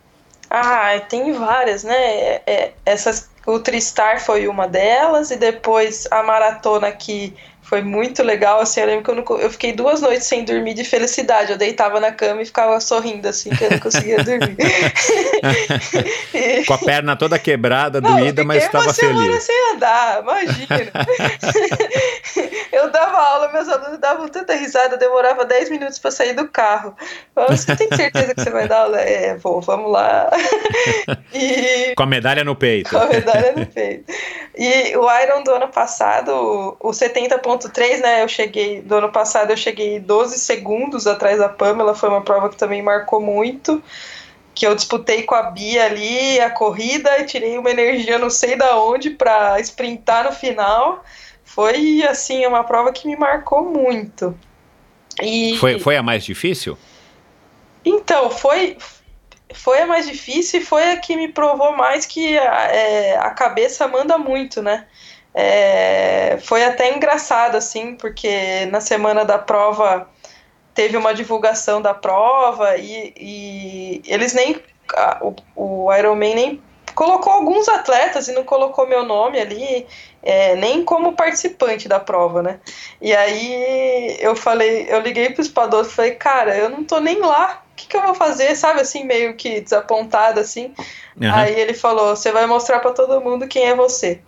[SPEAKER 1] Ah, tem várias, né? É, é essas, o Tristar foi uma delas, e depois a maratona que foi muito legal, assim, eu lembro que eu, não, eu, fiquei duas noites sem dormir de felicidade. Eu deitava na cama e ficava sorrindo, assim, que eu não conseguia dormir. [LAUGHS]
[SPEAKER 2] Com a perna toda quebrada, não, doída, mas estava feliz.
[SPEAKER 1] sem andar, imagina. [LAUGHS] eu dava aula, meus alunos davam tanta risada, demorava 10 minutos para sair do carro. Você tem certeza que você vai dar aula? É, vou, vamos lá. [LAUGHS]
[SPEAKER 2] e... Com a medalha no peito.
[SPEAKER 1] Com a medalha no peito. E o Iron do ano passado, o 70.3, né? Eu cheguei, do ano passado eu cheguei 12 segundos atrás da Pamela, foi uma prova que também marcou muito. Que eu disputei com a Bia ali a corrida e tirei uma energia não sei da onde para sprintar no final. Foi assim, uma prova que me marcou muito.
[SPEAKER 2] E... Foi, foi a mais difícil?
[SPEAKER 1] Então, foi, foi a mais difícil e foi a que me provou mais que é, a cabeça manda muito, né? É, foi até engraçado, assim, porque na semana da prova teve uma divulgação da prova e, e eles nem. A, o, o Ironman nem colocou alguns atletas e não colocou meu nome ali, é, nem como participante da prova, né? E aí eu falei, eu liguei pro Espadoto e falei, cara, eu não tô nem lá. O que, que eu vou fazer, sabe, assim, meio que desapontado, assim. Uhum. Aí ele falou, você vai mostrar para todo mundo quem é você.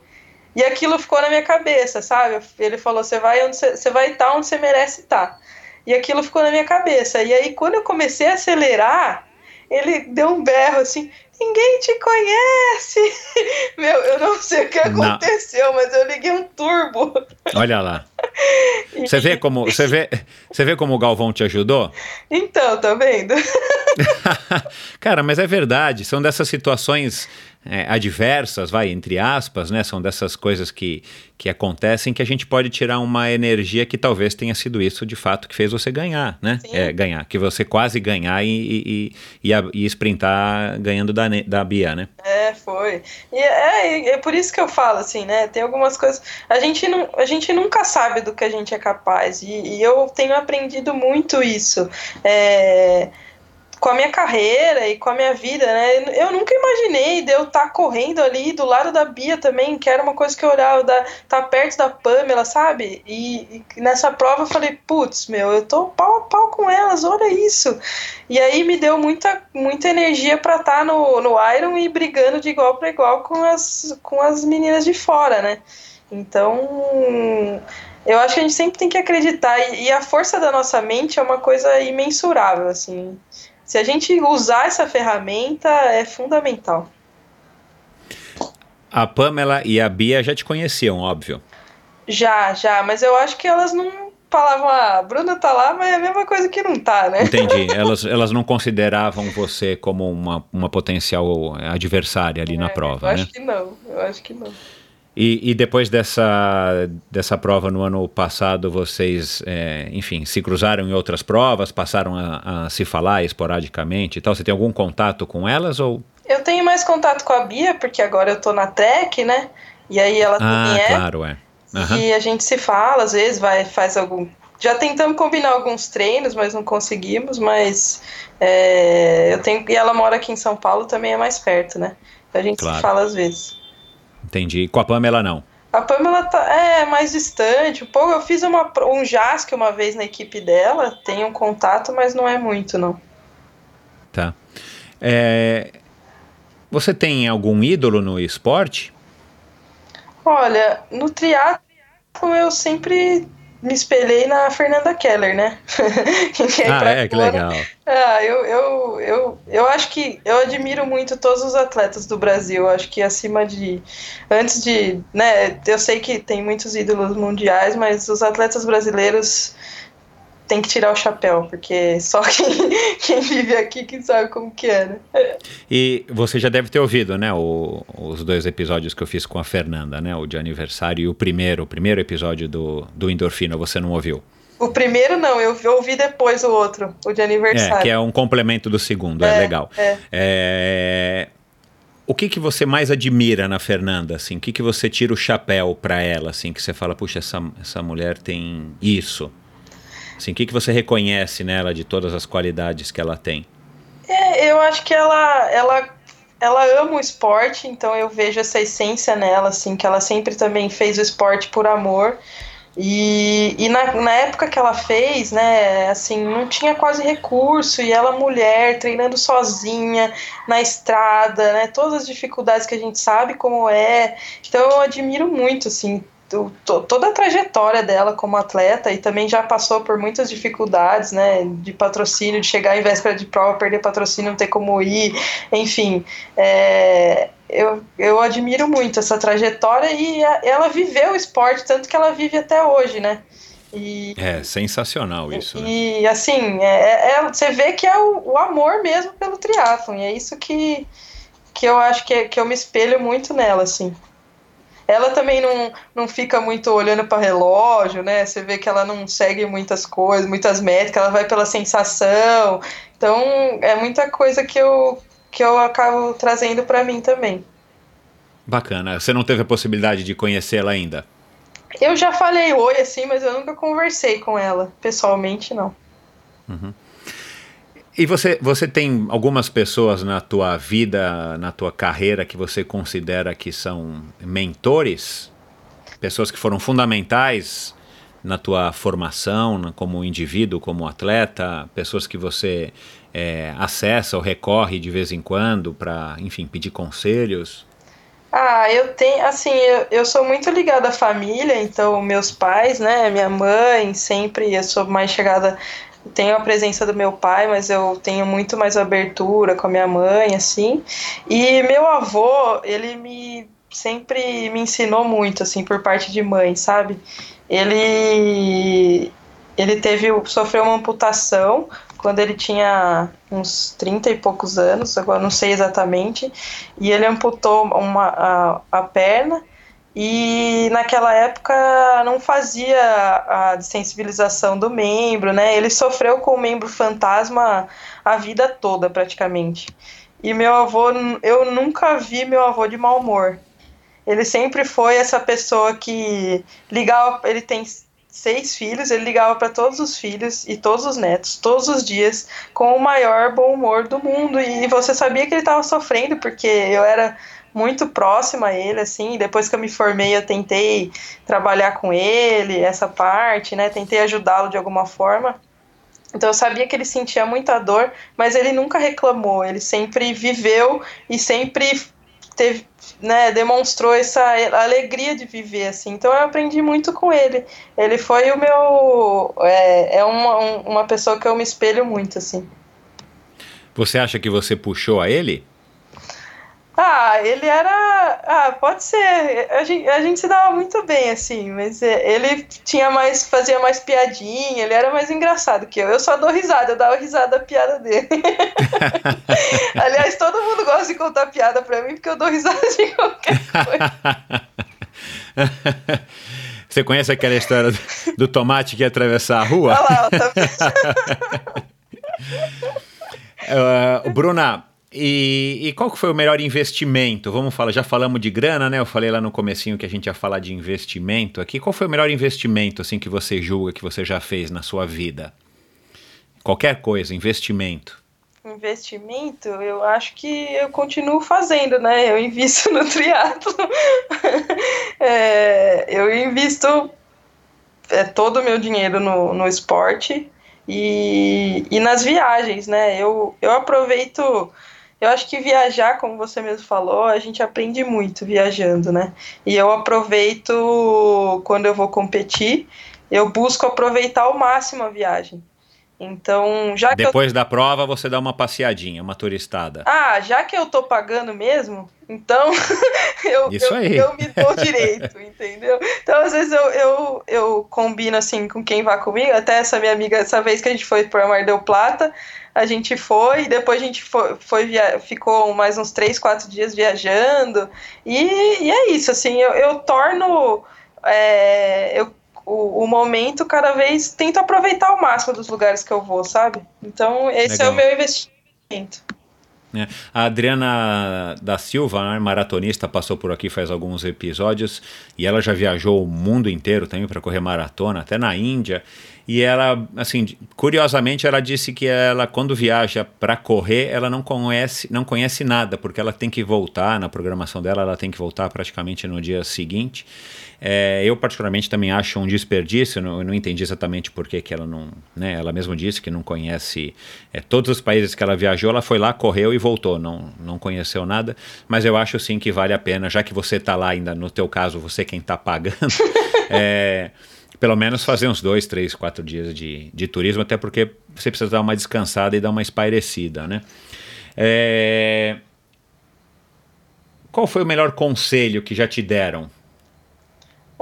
[SPEAKER 1] E aquilo ficou na minha cabeça, sabe? Ele falou: você vai onde você, vai estar onde você merece estar. E aquilo ficou na minha cabeça. E aí, quando eu comecei a acelerar, ele deu um berro assim: ninguém te conhece. [LAUGHS] Meu, eu não sei o que aconteceu, não. mas eu liguei um turbo.
[SPEAKER 2] Olha lá. [LAUGHS] Você vê como você vê, você vê como o Galvão te ajudou?
[SPEAKER 1] Então, tá vendo? [LAUGHS]
[SPEAKER 2] Cara, mas é verdade, são dessas situações é, adversas, vai, entre aspas, né? São dessas coisas que, que acontecem que a gente pode tirar uma energia que talvez tenha sido isso de fato que fez você ganhar, né? É, ganhar, que você quase ganhar e, e, e, e sprintar ganhando da, da Bia, né?
[SPEAKER 1] É, foi. E é, é por isso que eu falo, assim, né? Tem algumas coisas. A gente, não, a gente nunca sabe do que a gente é capaz. E, e eu tenho aprendido muito isso. É com a minha carreira e com a minha vida, né? Eu nunca imaginei de eu estar tá correndo ali do lado da Bia também, que era uma coisa que eu olhava, da, tá perto da Pamela, sabe? E, e nessa prova eu falei, putz, meu, eu tô pau a pau com elas, olha isso. E aí me deu muita, muita energia para estar tá no, no Iron e brigando de igual para igual com as, com as meninas de fora, né? Então, eu acho que a gente sempre tem que acreditar e, e a força da nossa mente é uma coisa imensurável, assim. Se a gente usar essa ferramenta, é fundamental.
[SPEAKER 2] A Pamela e a Bia já te conheciam, óbvio.
[SPEAKER 1] Já, já, mas eu acho que elas não falavam, ah, a Bruna tá lá, mas é a mesma coisa que não tá, né?
[SPEAKER 2] Entendi. [LAUGHS] Elas, elas não consideravam você como uma, uma potencial adversária ali é, na prova,
[SPEAKER 1] eu
[SPEAKER 2] né?
[SPEAKER 1] Eu acho que não, eu acho que não.
[SPEAKER 2] E, e, depois dessa, dessa prova no ano passado, vocês, é, enfim, se cruzaram em outras provas, passaram a, a, se falar esporadicamente e tal? Você tem algum contato com elas ou?
[SPEAKER 1] Eu tenho mais contato com a Bia, porque agora eu tô na Trek, né? E aí ela
[SPEAKER 2] ah,
[SPEAKER 1] também
[SPEAKER 2] é. claro, é.
[SPEAKER 1] Uhum. E a gente se fala, às vezes vai, faz algum... Já tentamos combinar alguns treinos, mas não conseguimos, mas é, eu tenho... E ela mora aqui em São Paulo, também é mais perto, né? Então a gente claro. se fala às vezes.
[SPEAKER 2] Entendi. Com a Pamela não?
[SPEAKER 1] A Pamela tá, é mais distante. Pouco, eu fiz uma, um JASC uma vez na equipe dela, tenho um contato, mas não é muito, não.
[SPEAKER 2] Tá. É, você tem algum ídolo no esporte?
[SPEAKER 1] Olha, no triatlo eu sempre me espelhei na Fernanda Keller, né? [LAUGHS]
[SPEAKER 2] ah, é, que legal.
[SPEAKER 1] Ah, eu, eu, eu, eu acho que eu admiro muito todos os atletas do Brasil. Acho que acima de. Antes de. Né, eu sei que tem muitos ídolos mundiais, mas os atletas brasileiros tem que tirar o chapéu, porque só [LAUGHS] quem, quem vive aqui que sabe como que é, né?
[SPEAKER 2] E você já deve ter ouvido, né, o, os dois episódios que eu fiz com a Fernanda, né, o de aniversário e o primeiro, o primeiro episódio do, do Endorfina, você não ouviu?
[SPEAKER 1] O primeiro não, eu ouvi depois o outro, o de aniversário.
[SPEAKER 2] É, que é um complemento do segundo, é, é legal. É. é... O que, que você mais admira na Fernanda, assim? O que, que você tira o chapéu para ela, assim? Que você fala, puxa, essa, essa mulher tem isso. Assim, o que, que você reconhece nela de todas as qualidades que ela tem?
[SPEAKER 1] É, eu acho que ela, ela, ela ama o esporte, então eu vejo essa essência nela, assim, que ela sempre também fez o esporte por amor. E, e na, na época que ela fez, né, assim, não tinha quase recurso, e ela mulher, treinando sozinha, na estrada, né, todas as dificuldades que a gente sabe como é. Então eu admiro muito, assim, toda a trajetória dela como atleta e também já passou por muitas dificuldades, né, de patrocínio, de chegar em véspera de prova, perder patrocínio, não ter como ir, enfim, é, eu, eu admiro muito essa trajetória e a, ela viveu o esporte, tanto que ela vive até hoje, né.
[SPEAKER 2] E, é sensacional isso.
[SPEAKER 1] E né? assim, é, é, você vê que é o, o amor mesmo pelo triatlon, e é isso que, que eu acho que, que eu me espelho muito nela, assim. Ela também não, não fica muito olhando para relógio, né? Você vê que ela não segue muitas coisas, muitas métricas, ela vai pela sensação. Então, é muita coisa que eu, que eu acabo trazendo para mim também.
[SPEAKER 2] Bacana. Você não teve a possibilidade de conhecê-la ainda?
[SPEAKER 1] Eu já falei oi, assim, mas eu nunca conversei com ela. Pessoalmente, não.
[SPEAKER 2] Uhum. E você, você tem algumas pessoas na tua vida, na tua carreira, que você considera que são mentores? Pessoas que foram fundamentais na tua formação como indivíduo, como atleta? Pessoas que você é, acessa ou recorre de vez em quando para, enfim, pedir conselhos?
[SPEAKER 1] Ah, eu tenho, assim, eu, eu sou muito ligada à família, então meus pais, né, minha mãe, sempre eu sou mais chegada tenho a presença do meu pai, mas eu tenho muito mais abertura com a minha mãe, assim. E meu avô, ele me sempre me ensinou muito, assim, por parte de mãe, sabe? Ele ele teve sofreu uma amputação quando ele tinha uns 30 e poucos anos, agora não sei exatamente, e ele amputou uma, a, a perna e naquela época não fazia a desensibilização do membro, né? Ele sofreu com o membro fantasma a vida toda, praticamente. E meu avô, eu nunca vi meu avô de mau humor. Ele sempre foi essa pessoa que ligava, ele tem seis filhos, ele ligava para todos os filhos e todos os netos, todos os dias, com o maior bom humor do mundo. E você sabia que ele estava sofrendo, porque eu era muito próxima a ele, assim. Depois que eu me formei, eu tentei trabalhar com ele, essa parte, né? Tentei ajudá-lo de alguma forma. Então eu sabia que ele sentia muita dor, mas ele nunca reclamou. Ele sempre viveu e sempre teve, né, demonstrou essa alegria de viver assim. Então eu aprendi muito com ele. Ele foi o meu é, é uma, uma pessoa que eu me espelho muito assim.
[SPEAKER 2] Você acha que você puxou a ele?
[SPEAKER 1] Ah, ele era. Ah, pode ser. A gente, a gente se dava muito bem, assim, mas é, ele tinha mais. fazia mais piadinha, ele era mais engraçado que eu. Eu só dou risada, eu dava risada da piada dele. [LAUGHS] Aliás, todo mundo gosta de contar piada pra mim, porque eu dou risada de qualquer coisa. [LAUGHS]
[SPEAKER 2] Você conhece aquela história do, do tomate que ia atravessar a rua? Olha lá, tá uh, [LAUGHS] Bruna, e, e, qual que foi o melhor investimento? Vamos falar, já falamos de grana, né? Eu falei lá no comecinho que a gente ia falar de investimento aqui. Qual foi o melhor investimento assim que você julga que você já fez na sua vida? Qualquer coisa, investimento.
[SPEAKER 1] Investimento, eu acho que eu continuo fazendo, né? Eu invisto [LAUGHS] no triatlo. [LAUGHS] é, eu invisto é, todo o meu dinheiro no, no esporte e, e nas viagens, né? Eu, eu aproveito eu acho que viajar, como você mesmo falou, a gente aprende muito viajando, né? E eu aproveito quando eu vou competir, eu busco aproveitar ao máximo a viagem. Então, já
[SPEAKER 2] Depois
[SPEAKER 1] eu...
[SPEAKER 2] da prova, você dá uma passeadinha, uma turistada.
[SPEAKER 1] Ah, já que eu tô pagando mesmo, então [LAUGHS] eu,
[SPEAKER 2] Isso
[SPEAKER 1] eu,
[SPEAKER 2] aí.
[SPEAKER 1] eu me dou direito, [LAUGHS] entendeu? Então, às vezes, eu, eu, eu combino assim com quem vai comigo. Até essa minha amiga, essa vez que a gente foi para Mar del Plata, a gente foi, depois a gente foi, foi via, ficou mais uns três, quatro dias viajando. E, e é isso, assim, eu, eu torno. É, eu o, o, momento cada vez tento aproveitar ao máximo dos lugares que eu vou, sabe? Então, esse Legal. é o meu investimento.
[SPEAKER 2] É. A Adriana da Silva, né, maratonista, passou por aqui faz alguns episódios e ela já viajou o mundo inteiro também para correr maratona, até na Índia. E ela, assim, curiosamente, ela disse que ela, quando viaja para correr, ela não conhece, não conhece nada, porque ela tem que voltar na programação dela, ela tem que voltar praticamente no dia seguinte. É, eu, particularmente, também acho um desperdício, não, eu não entendi exatamente por que, que ela não. Né, ela mesma disse que não conhece é, todos os países que ela viajou, ela foi lá, correu e voltou, não, não conheceu nada, mas eu acho sim que vale a pena, já que você está lá ainda, no teu caso, você quem está pagando. [LAUGHS] é, pelo menos fazer uns dois, três, quatro dias de, de turismo, até porque você precisa dar uma descansada e dar uma espairecida, né? É... Qual foi o melhor conselho que já te deram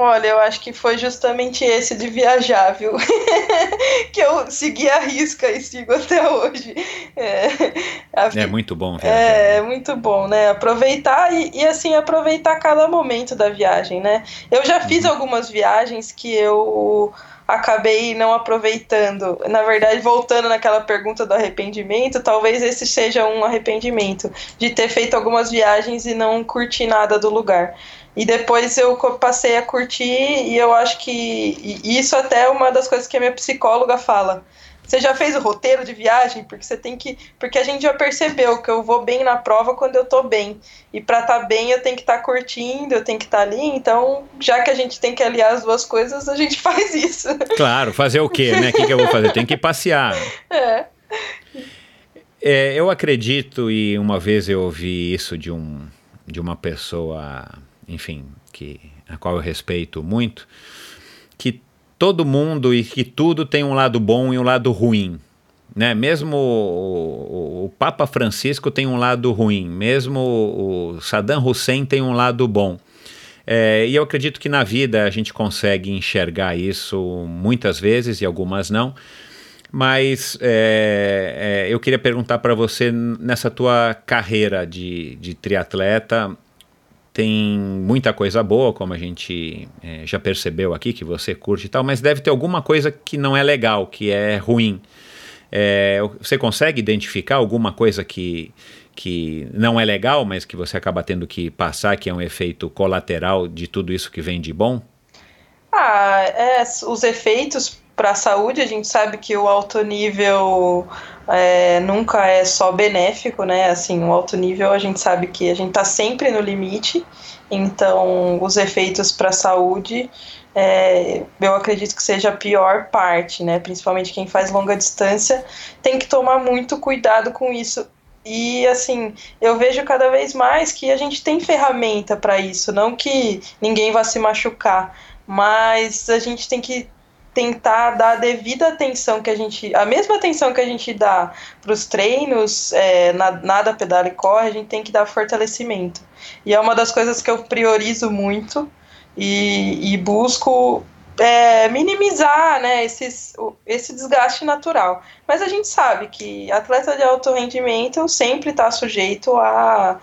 [SPEAKER 1] Olha, eu acho que foi justamente esse de viajar, viu? [LAUGHS] que eu segui a risca e sigo até hoje.
[SPEAKER 2] É, é muito bom
[SPEAKER 1] viajar. É, é muito bom, né? Aproveitar e, e, assim, aproveitar cada momento da viagem, né? Eu já fiz uhum. algumas viagens que eu acabei não aproveitando. Na verdade, voltando naquela pergunta do arrependimento, talvez esse seja um arrependimento de ter feito algumas viagens e não curtir nada do lugar. E depois eu passei a curtir e eu acho que isso até é uma das coisas que a minha psicóloga fala. Você já fez o roteiro de viagem? Porque você tem que. Porque a gente já percebeu que eu vou bem na prova quando eu tô bem. E pra estar tá bem eu tenho que estar tá curtindo, eu tenho que estar tá ali. Então, já que a gente tem que aliar as duas coisas, a gente [LAUGHS] faz isso.
[SPEAKER 2] Claro, fazer o quê, né? O que, que eu vou fazer? Tem que passear. [LAUGHS]
[SPEAKER 1] É.
[SPEAKER 2] é. Eu acredito, e uma vez eu ouvi isso de, um, de uma pessoa, enfim, que, a qual eu respeito muito, que todo mundo e que tudo tem um lado bom e um lado ruim. Né? Mesmo o, o, Papa Francisco tem um lado ruim, mesmo o Saddam Hussein tem um lado bom. É, e eu acredito que na vida a gente consegue enxergar isso muitas vezes e algumas não. Mas é, é, eu queria perguntar para você, nessa tua carreira de, de triatleta, tem muita coisa boa, como a gente é, já percebeu aqui, que você curte e tal, mas deve ter alguma coisa que não é legal, que é ruim. É, você consegue identificar alguma coisa que, que não é legal, mas que você acaba tendo que passar, que é um efeito colateral de tudo isso que vem de bom?
[SPEAKER 1] Ah, é, os efeitos para a saúde, a gente sabe que o alto nível é, nunca é só benéfico, né? Assim, o alto nível a gente sabe que a gente está sempre no limite, então os efeitos para a saúde é, eu acredito que seja a pior parte, né? Principalmente quem faz longa distância tem que tomar muito cuidado com isso. E assim, eu vejo cada vez mais que a gente tem ferramenta para isso, não que ninguém vá se machucar, mas a gente tem que tentar dar a devida atenção que a gente, a mesma atenção que a gente dá para os treinos, é, na, nada pedala e corre, a gente tem que dar fortalecimento. E é uma das coisas que eu priorizo muito e, e busco é, minimizar né, esses, esse desgaste natural. Mas a gente sabe que atleta de alto rendimento sempre está sujeito a,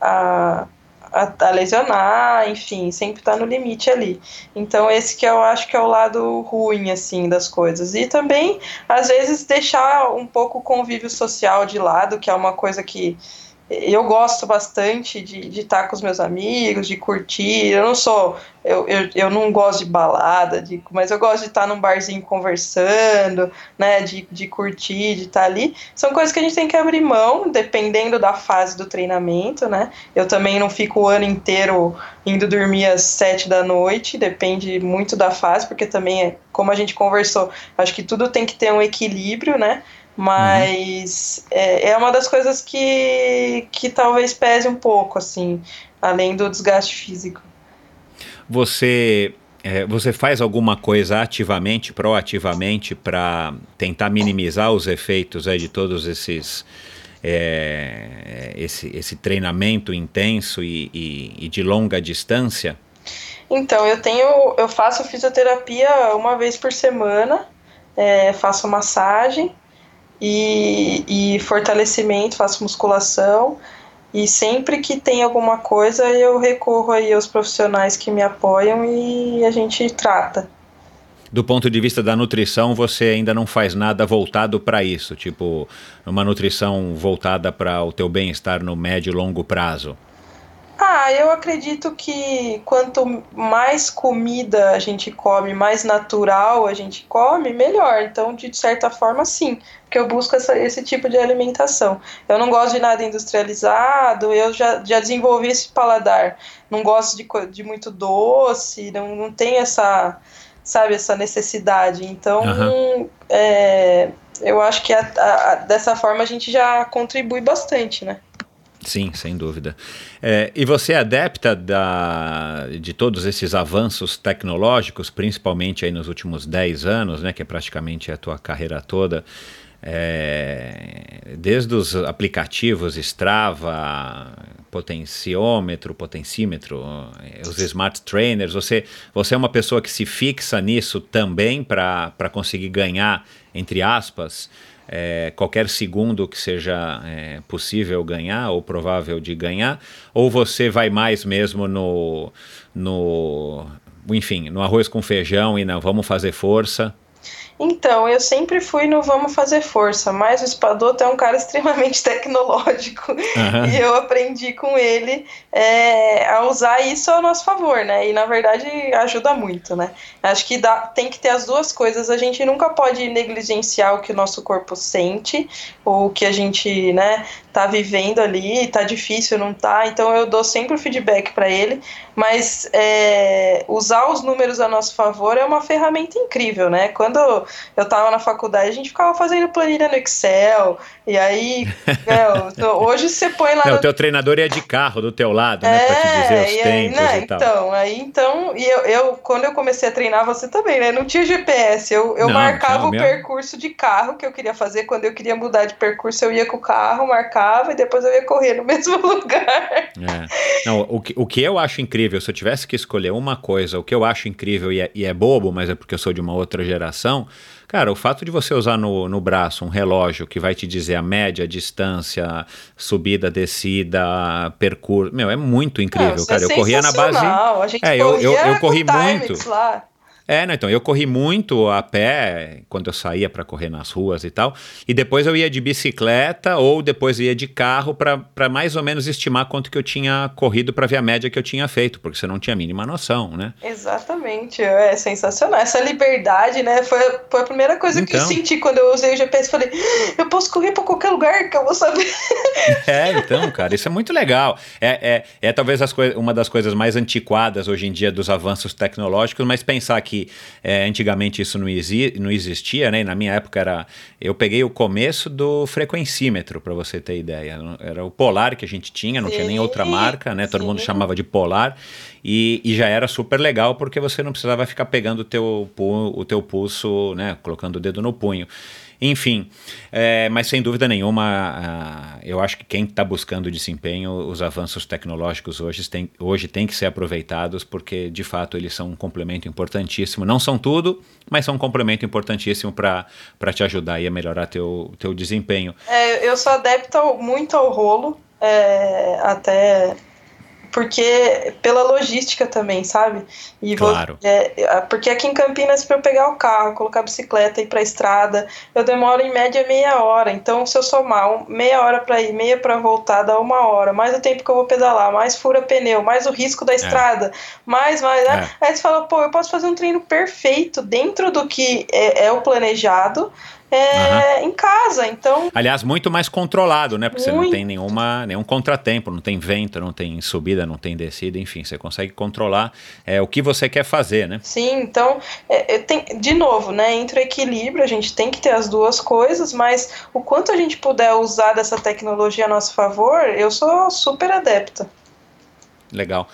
[SPEAKER 1] a a, a lesionar, enfim, sempre tá no limite ali. Então esse que eu acho que é o lado ruim, assim, das coisas. E também, às vezes, deixar um pouco o convívio social de lado, que é uma coisa que eu gosto bastante de estar com os meus amigos, de curtir. Eu não sou. Eu, eu, eu não gosto de balada, de, mas eu gosto de estar num barzinho conversando, né? De, de curtir, de estar ali. São coisas que a gente tem que abrir mão, dependendo da fase do treinamento, né? Eu também não fico o ano inteiro indo dormir às sete da noite, depende muito da fase, porque também é, como a gente conversou, acho que tudo tem que ter um equilíbrio, né? Mas uhum. é, é uma das coisas que, que talvez pese um pouco, assim, além do desgaste físico.
[SPEAKER 2] Você é, você faz alguma coisa ativamente, proativamente, para tentar minimizar os efeitos é, de todos esses. É, esse, esse treinamento intenso e, e, e, de longa distância?
[SPEAKER 1] Então, eu tenho. Eu faço fisioterapia uma vez por semana, é, faço massagem e, e fortalecimento, faço musculação. E sempre que tem alguma coisa, eu recorro aí aos profissionais que me apoiam e a gente trata.
[SPEAKER 2] Do ponto de vista da nutrição, você ainda não faz nada voltado para isso, tipo uma nutrição voltada para o teu bem-estar no médio e longo prazo?
[SPEAKER 1] Ah, eu acredito que quanto mais comida a gente come, mais natural a gente come, melhor. Então, de certa forma, sim, porque eu busco essa, esse tipo de alimentação. Eu não gosto de nada industrializado, eu já, já desenvolvi esse paladar. Não gosto de, de muito doce, não, não tem essa, sabe, essa necessidade. Então, uhum. é, eu acho que a, a, dessa forma a gente já contribui bastante, né?
[SPEAKER 2] Sim, sem dúvida. É, e você é adepta da, de todos esses avanços tecnológicos, principalmente aí nos últimos 10 anos, né, que é praticamente a tua carreira toda, é, desde os aplicativos Strava, potenciômetro, potencímetro, os smart trainers, você, você é uma pessoa que se fixa nisso também para conseguir ganhar, entre aspas, é, qualquer segundo que seja é, possível ganhar ou provável de ganhar, ou você vai mais mesmo no, no enfim, no arroz com feijão e não, vamos fazer força?
[SPEAKER 1] Então, eu sempre fui no vamos fazer força, mas o Espadoto é um cara [LAUGHS] extremamente tecnológico uhum. e eu aprendi com ele é, a usar isso ao nosso favor, né? E na verdade ajuda muito, né? Acho que dá, tem que ter as duas coisas. A gente nunca pode negligenciar o que o nosso corpo sente ou o que a gente, né, tá vivendo ali, tá difícil, não tá. Então eu dou sempre o feedback para ele, mas é, usar os números a nosso favor é uma ferramenta incrível, né? Quando eu estava na faculdade, a gente ficava fazendo planilha no Excel, e aí, [LAUGHS] meu, hoje você põe lá.
[SPEAKER 2] Não,
[SPEAKER 1] no...
[SPEAKER 2] O teu treinador ia de carro do teu lado, né? Pra te
[SPEAKER 1] É,
[SPEAKER 2] dizer os
[SPEAKER 1] e aí,
[SPEAKER 2] tempos
[SPEAKER 1] né,
[SPEAKER 2] e tal.
[SPEAKER 1] Então, aí então, e eu, eu, quando eu comecei a treinar, você também, né? Não tinha GPS, eu, eu
[SPEAKER 2] Não,
[SPEAKER 1] marcava
[SPEAKER 2] não,
[SPEAKER 1] o
[SPEAKER 2] meu-
[SPEAKER 1] percurso de carro que eu queria fazer. Quando eu queria mudar de percurso, eu ia com o carro, marcava e depois eu ia correr no [LAUGHS] mesmo lugar.
[SPEAKER 2] É. Não, o, que, o que eu acho incrível, se eu tivesse que escolher uma coisa, o que eu acho incrível e é, e é bobo, mas é porque eu sou de uma outra geração, cara, o fato de você usar no, no braço um relógio que vai te dizer a média, a distância, subida, descida, percurso, meu, é muito incrível,
[SPEAKER 1] Não, isso
[SPEAKER 2] cara.
[SPEAKER 1] é
[SPEAKER 2] eu corria na base.
[SPEAKER 1] A gente
[SPEAKER 2] É, eu- eu- eu corri muito.
[SPEAKER 1] Lá.
[SPEAKER 2] É, não, então eu corri muito a pé quando eu saía para correr nas ruas e tal, e depois eu ia de bicicleta ou depois eu ia de carro para mais ou menos estimar quanto que eu tinha corrido para ver a média que eu tinha feito, porque você não tinha a mínima noção, né?
[SPEAKER 1] Exatamente, é sensacional. Essa liberdade, né? Foi, foi a primeira coisa que eu
[SPEAKER 2] Então.
[SPEAKER 1] senti quando eu usei o GPS. Falei, "Ah, eu posso correr pra qualquer lugar que eu vou saber. [LAUGHS]
[SPEAKER 2] É, então, cara, isso é muito legal. É, é, é talvez as uma das coisas mais antiquadas hoje em dia dos avanços tecnológicos, mas pensar que é, antigamente isso não, exi não existia, né? E na minha época era. Eu peguei o começo do frequencímetro, para você ter ideia. Era o Polar que a gente tinha, não tinha nem outra
[SPEAKER 1] Sim,
[SPEAKER 2] marca, né? Todo mundo
[SPEAKER 1] sim.
[SPEAKER 2] chamava de Polar. E, e já era super legal porque você não precisava ficar pegando o teu, o teu pulso, né? Colocando o dedo no punho. Enfim, é, mas sem dúvida nenhuma, eu acho que quem está buscando desempenho, os avanços tecnológicos hoje tem, hoje tem que ser aproveitados, porque de fato eles são um complemento importantíssimo. Não são tudo, mas são um complemento importantíssimo para te ajudar aí a melhorar teu, teu desempenho.
[SPEAKER 1] É, eu sou adepta muito ao rolo, é, até porque pela logística também, sabe? E vou-
[SPEAKER 2] Claro.
[SPEAKER 1] é, é, porque aqui em Campinas, para eu pegar o carro, colocar a bicicleta e ir para a estrada, eu demoro em média meia hora. Então, se eu somar meia hora para ir, meia para voltar, dá uma hora. Mais o tempo que eu vou pedalar, mais fura pneu, mais o risco da estrada, mais, mais. Né? Aí você fala, pô, eu posso fazer um treino perfeito dentro do que é, é o planejado. É, Em casa, então
[SPEAKER 2] Aliás, muito mais controlado, né? Porque você não
[SPEAKER 1] Muito.
[SPEAKER 2] tem nenhuma, nenhum contratempo, não tem vento, não tem subida, não tem descida, enfim, você consegue controlar é, o que você quer fazer, né?
[SPEAKER 1] Sim, então, é, é, tem, de novo, né, entre o equilíbrio, a gente tem que ter as duas coisas, mas o quanto a gente puder usar dessa tecnologia a nosso favor, eu sou super adepta.
[SPEAKER 2] Legal.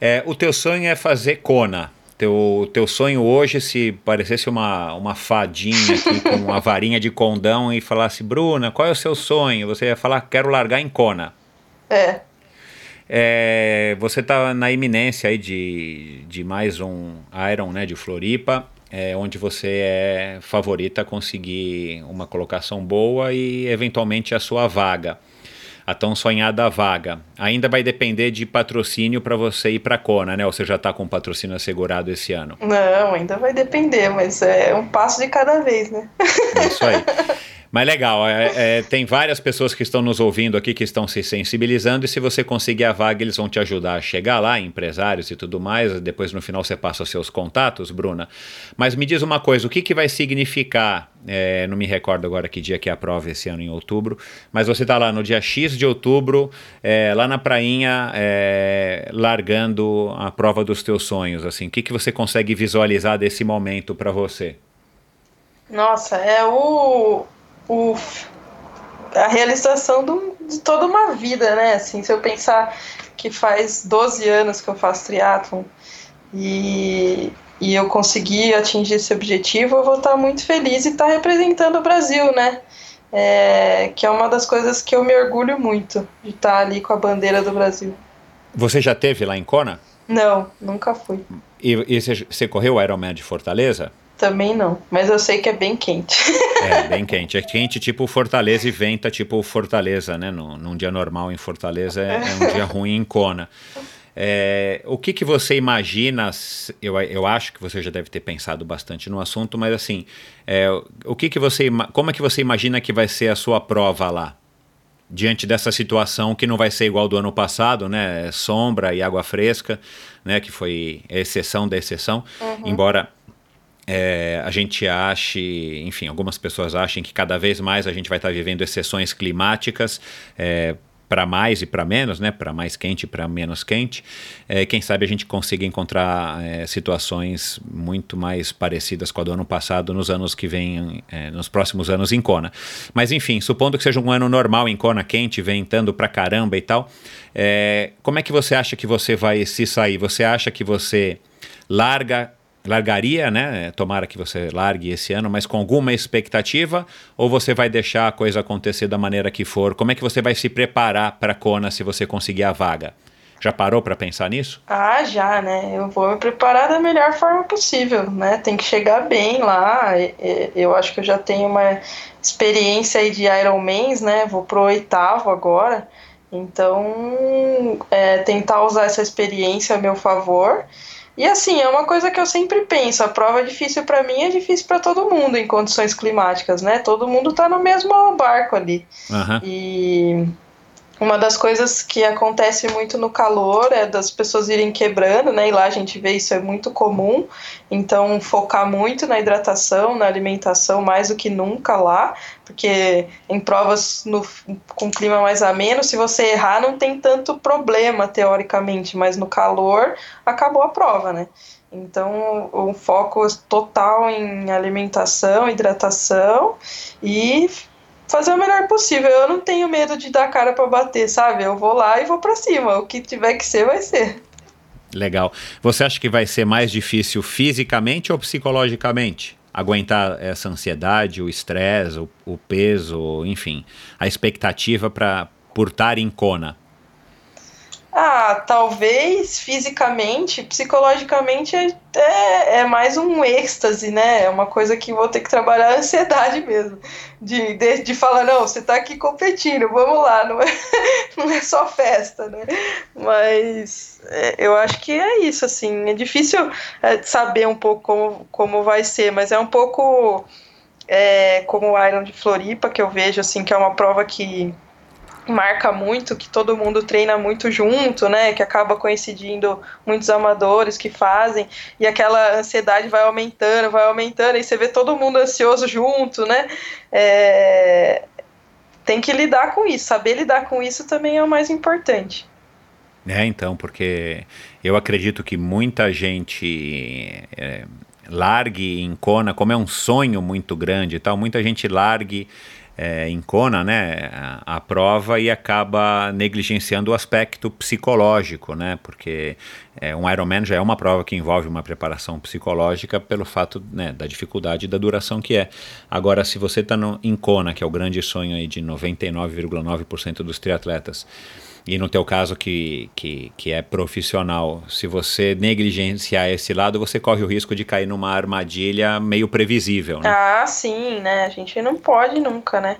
[SPEAKER 2] É, o teu sonho é fazer Kona. Teu, teu sonho hoje, se parecesse uma, uma fadinha aqui [LAUGHS] com uma varinha de condão e falasse, Bruna, qual é o seu sonho? Você ia falar, quero largar em Kona.
[SPEAKER 1] É,
[SPEAKER 2] É, você está na iminência aí de, de mais um Iron, né, de Floripa, é, onde você é favorita a conseguir uma colocação boa e eventualmente a sua vaga, a tão sonhada vaga. Ainda vai depender de patrocínio para você ir para Kona, né? Ou você já está com patrocínio assegurado esse ano?
[SPEAKER 1] não, ainda vai depender, mas é um passo de cada vez, né?
[SPEAKER 2] Isso aí. [LAUGHS] Mas legal, é, é, tem várias pessoas que estão nos ouvindo aqui que estão se sensibilizando e se você conseguir a vaga, eles vão te ajudar a chegar lá, empresários e tudo mais. Depois no final você passa os seus contatos, Bruna. Mas me diz uma coisa, o que, que vai significar? é, não me recordo agora que dia que é a prova esse ano em outubro, mas você está lá no dia X de outubro, é, lá na prainha, é, largando a prova dos teus sonhos. Assim, o que, que você consegue visualizar desse momento para você?
[SPEAKER 1] Nossa, é o, o a realização do- de toda uma vida, né? Assim, se eu pensar que faz 12 anos que eu faço triatlon e, e eu consegui atingir esse objetivo, eu vou estar muito feliz e estar representando o Brasil, né? É, que é uma das coisas que eu me orgulho muito de estar ali com a bandeira do Brasil.
[SPEAKER 2] Você já teve lá em Kona?
[SPEAKER 1] Não, nunca fui.
[SPEAKER 2] E, e você, você correu o Ironman de Fortaleza?
[SPEAKER 1] Também não, mas eu sei que é bem quente.
[SPEAKER 2] É, bem quente. É quente tipo Fortaleza e venta tipo Fortaleza, né? Num, num dia normal em Fortaleza é, é um dia ruim em Kona. É, o que, que você imagina? Eu, eu acho que você já deve ter pensado bastante no assunto, mas assim, é, o que, que você, como é que você imagina que vai ser a sua prova lá? Diante dessa situação que não vai ser igual do ano passado, né? Sombra e água fresca, né? Que foi exceção da exceção, uhum. embora é, a gente ache, enfim, algumas pessoas acham que cada vez mais a gente vai estar vivendo exceções climáticas. É, para mais e para menos, né? Para mais quente e para menos quente. É, quem sabe a gente consiga encontrar é, situações muito mais parecidas com a do ano passado nos anos que vêm, é, nos próximos anos em Kona. Mas enfim, supondo que seja um ano normal em Kona, quente, ventando para caramba e tal, é, como é que você acha que você vai se sair? Você acha que você larga largaria, né? Tomara que você largue esse ano, mas com alguma expectativa? Ou você vai deixar a coisa acontecer da maneira que for? Como é que você vai se preparar para a Kona se você conseguir a vaga? Já parou para pensar nisso?
[SPEAKER 1] Ah, já, né? Eu vou me preparar da melhor forma possível, né? Tem que chegar bem lá. Eu acho que eu já tenho uma experiência aí de Ironmans, né? Vou pro oitavo agora. Então, é, tentar usar essa experiência a meu favor. E assim, é uma coisa que eu sempre penso, a prova difícil para mim é difícil para todo mundo em condições climáticas, né? Todo mundo tá no mesmo barco ali. Uhum. E uma das coisas que acontece muito no calor é das pessoas irem quebrando, né? E lá a gente vê isso é muito comum. Então, focar muito na hidratação, na alimentação, mais do que nunca lá, porque em provas no, com clima mais ameno, se você errar, não tem tanto problema, teoricamente, mas no calor, acabou a prova, né? Então, o foco total em alimentação, hidratação e fazer o melhor possível. Eu não tenho medo de dar cara para bater, sabe? Eu vou lá e vou para cima. O que tiver que ser, vai ser.
[SPEAKER 2] Legal. Você acha que vai ser mais difícil fisicamente ou psicologicamente? Aguentar essa ansiedade, o estresse, o, o peso, enfim, a expectativa para por estar em Kona?
[SPEAKER 1] Ah, talvez fisicamente, psicologicamente é, é, é, mais um êxtase, né? É uma coisa que vou ter que trabalhar a ansiedade mesmo. De, de, de falar, não, você tá aqui competindo, vamos lá, não é, [LAUGHS] não é só festa, né? Mas é, eu acho que é isso, assim. É difícil é, saber um pouco como, como vai ser, mas é um pouco é, como o Iron de Floripa, que eu vejo, assim, que é uma prova que marca muito, que todo mundo treina muito junto, né? Que acaba coincidindo muitos amadores que fazem, e aquela ansiedade vai aumentando, vai aumentando, e você vê todo mundo ansioso junto, né? É... Tem que lidar com isso, saber lidar com isso também é o mais importante.
[SPEAKER 2] É, então, porque eu acredito que muita gente é, largue em Kona, como é um sonho muito grande e tal, muita gente largue é, em Kona, né, a, a, prova e acaba negligenciando o aspecto psicológico, né, porque é, um Ironman já é uma prova que envolve uma preparação psicológica pelo fato né, da dificuldade e da duração que é. Agora, se você está em Kona, que é o grande sonho aí de 99,9% dos triatletas, e no teu caso que, que, que é profissional, se você negligenciar esse lado, você corre o risco de cair numa armadilha meio previsível, né?
[SPEAKER 1] Ah, sim, né? A gente não pode nunca, né?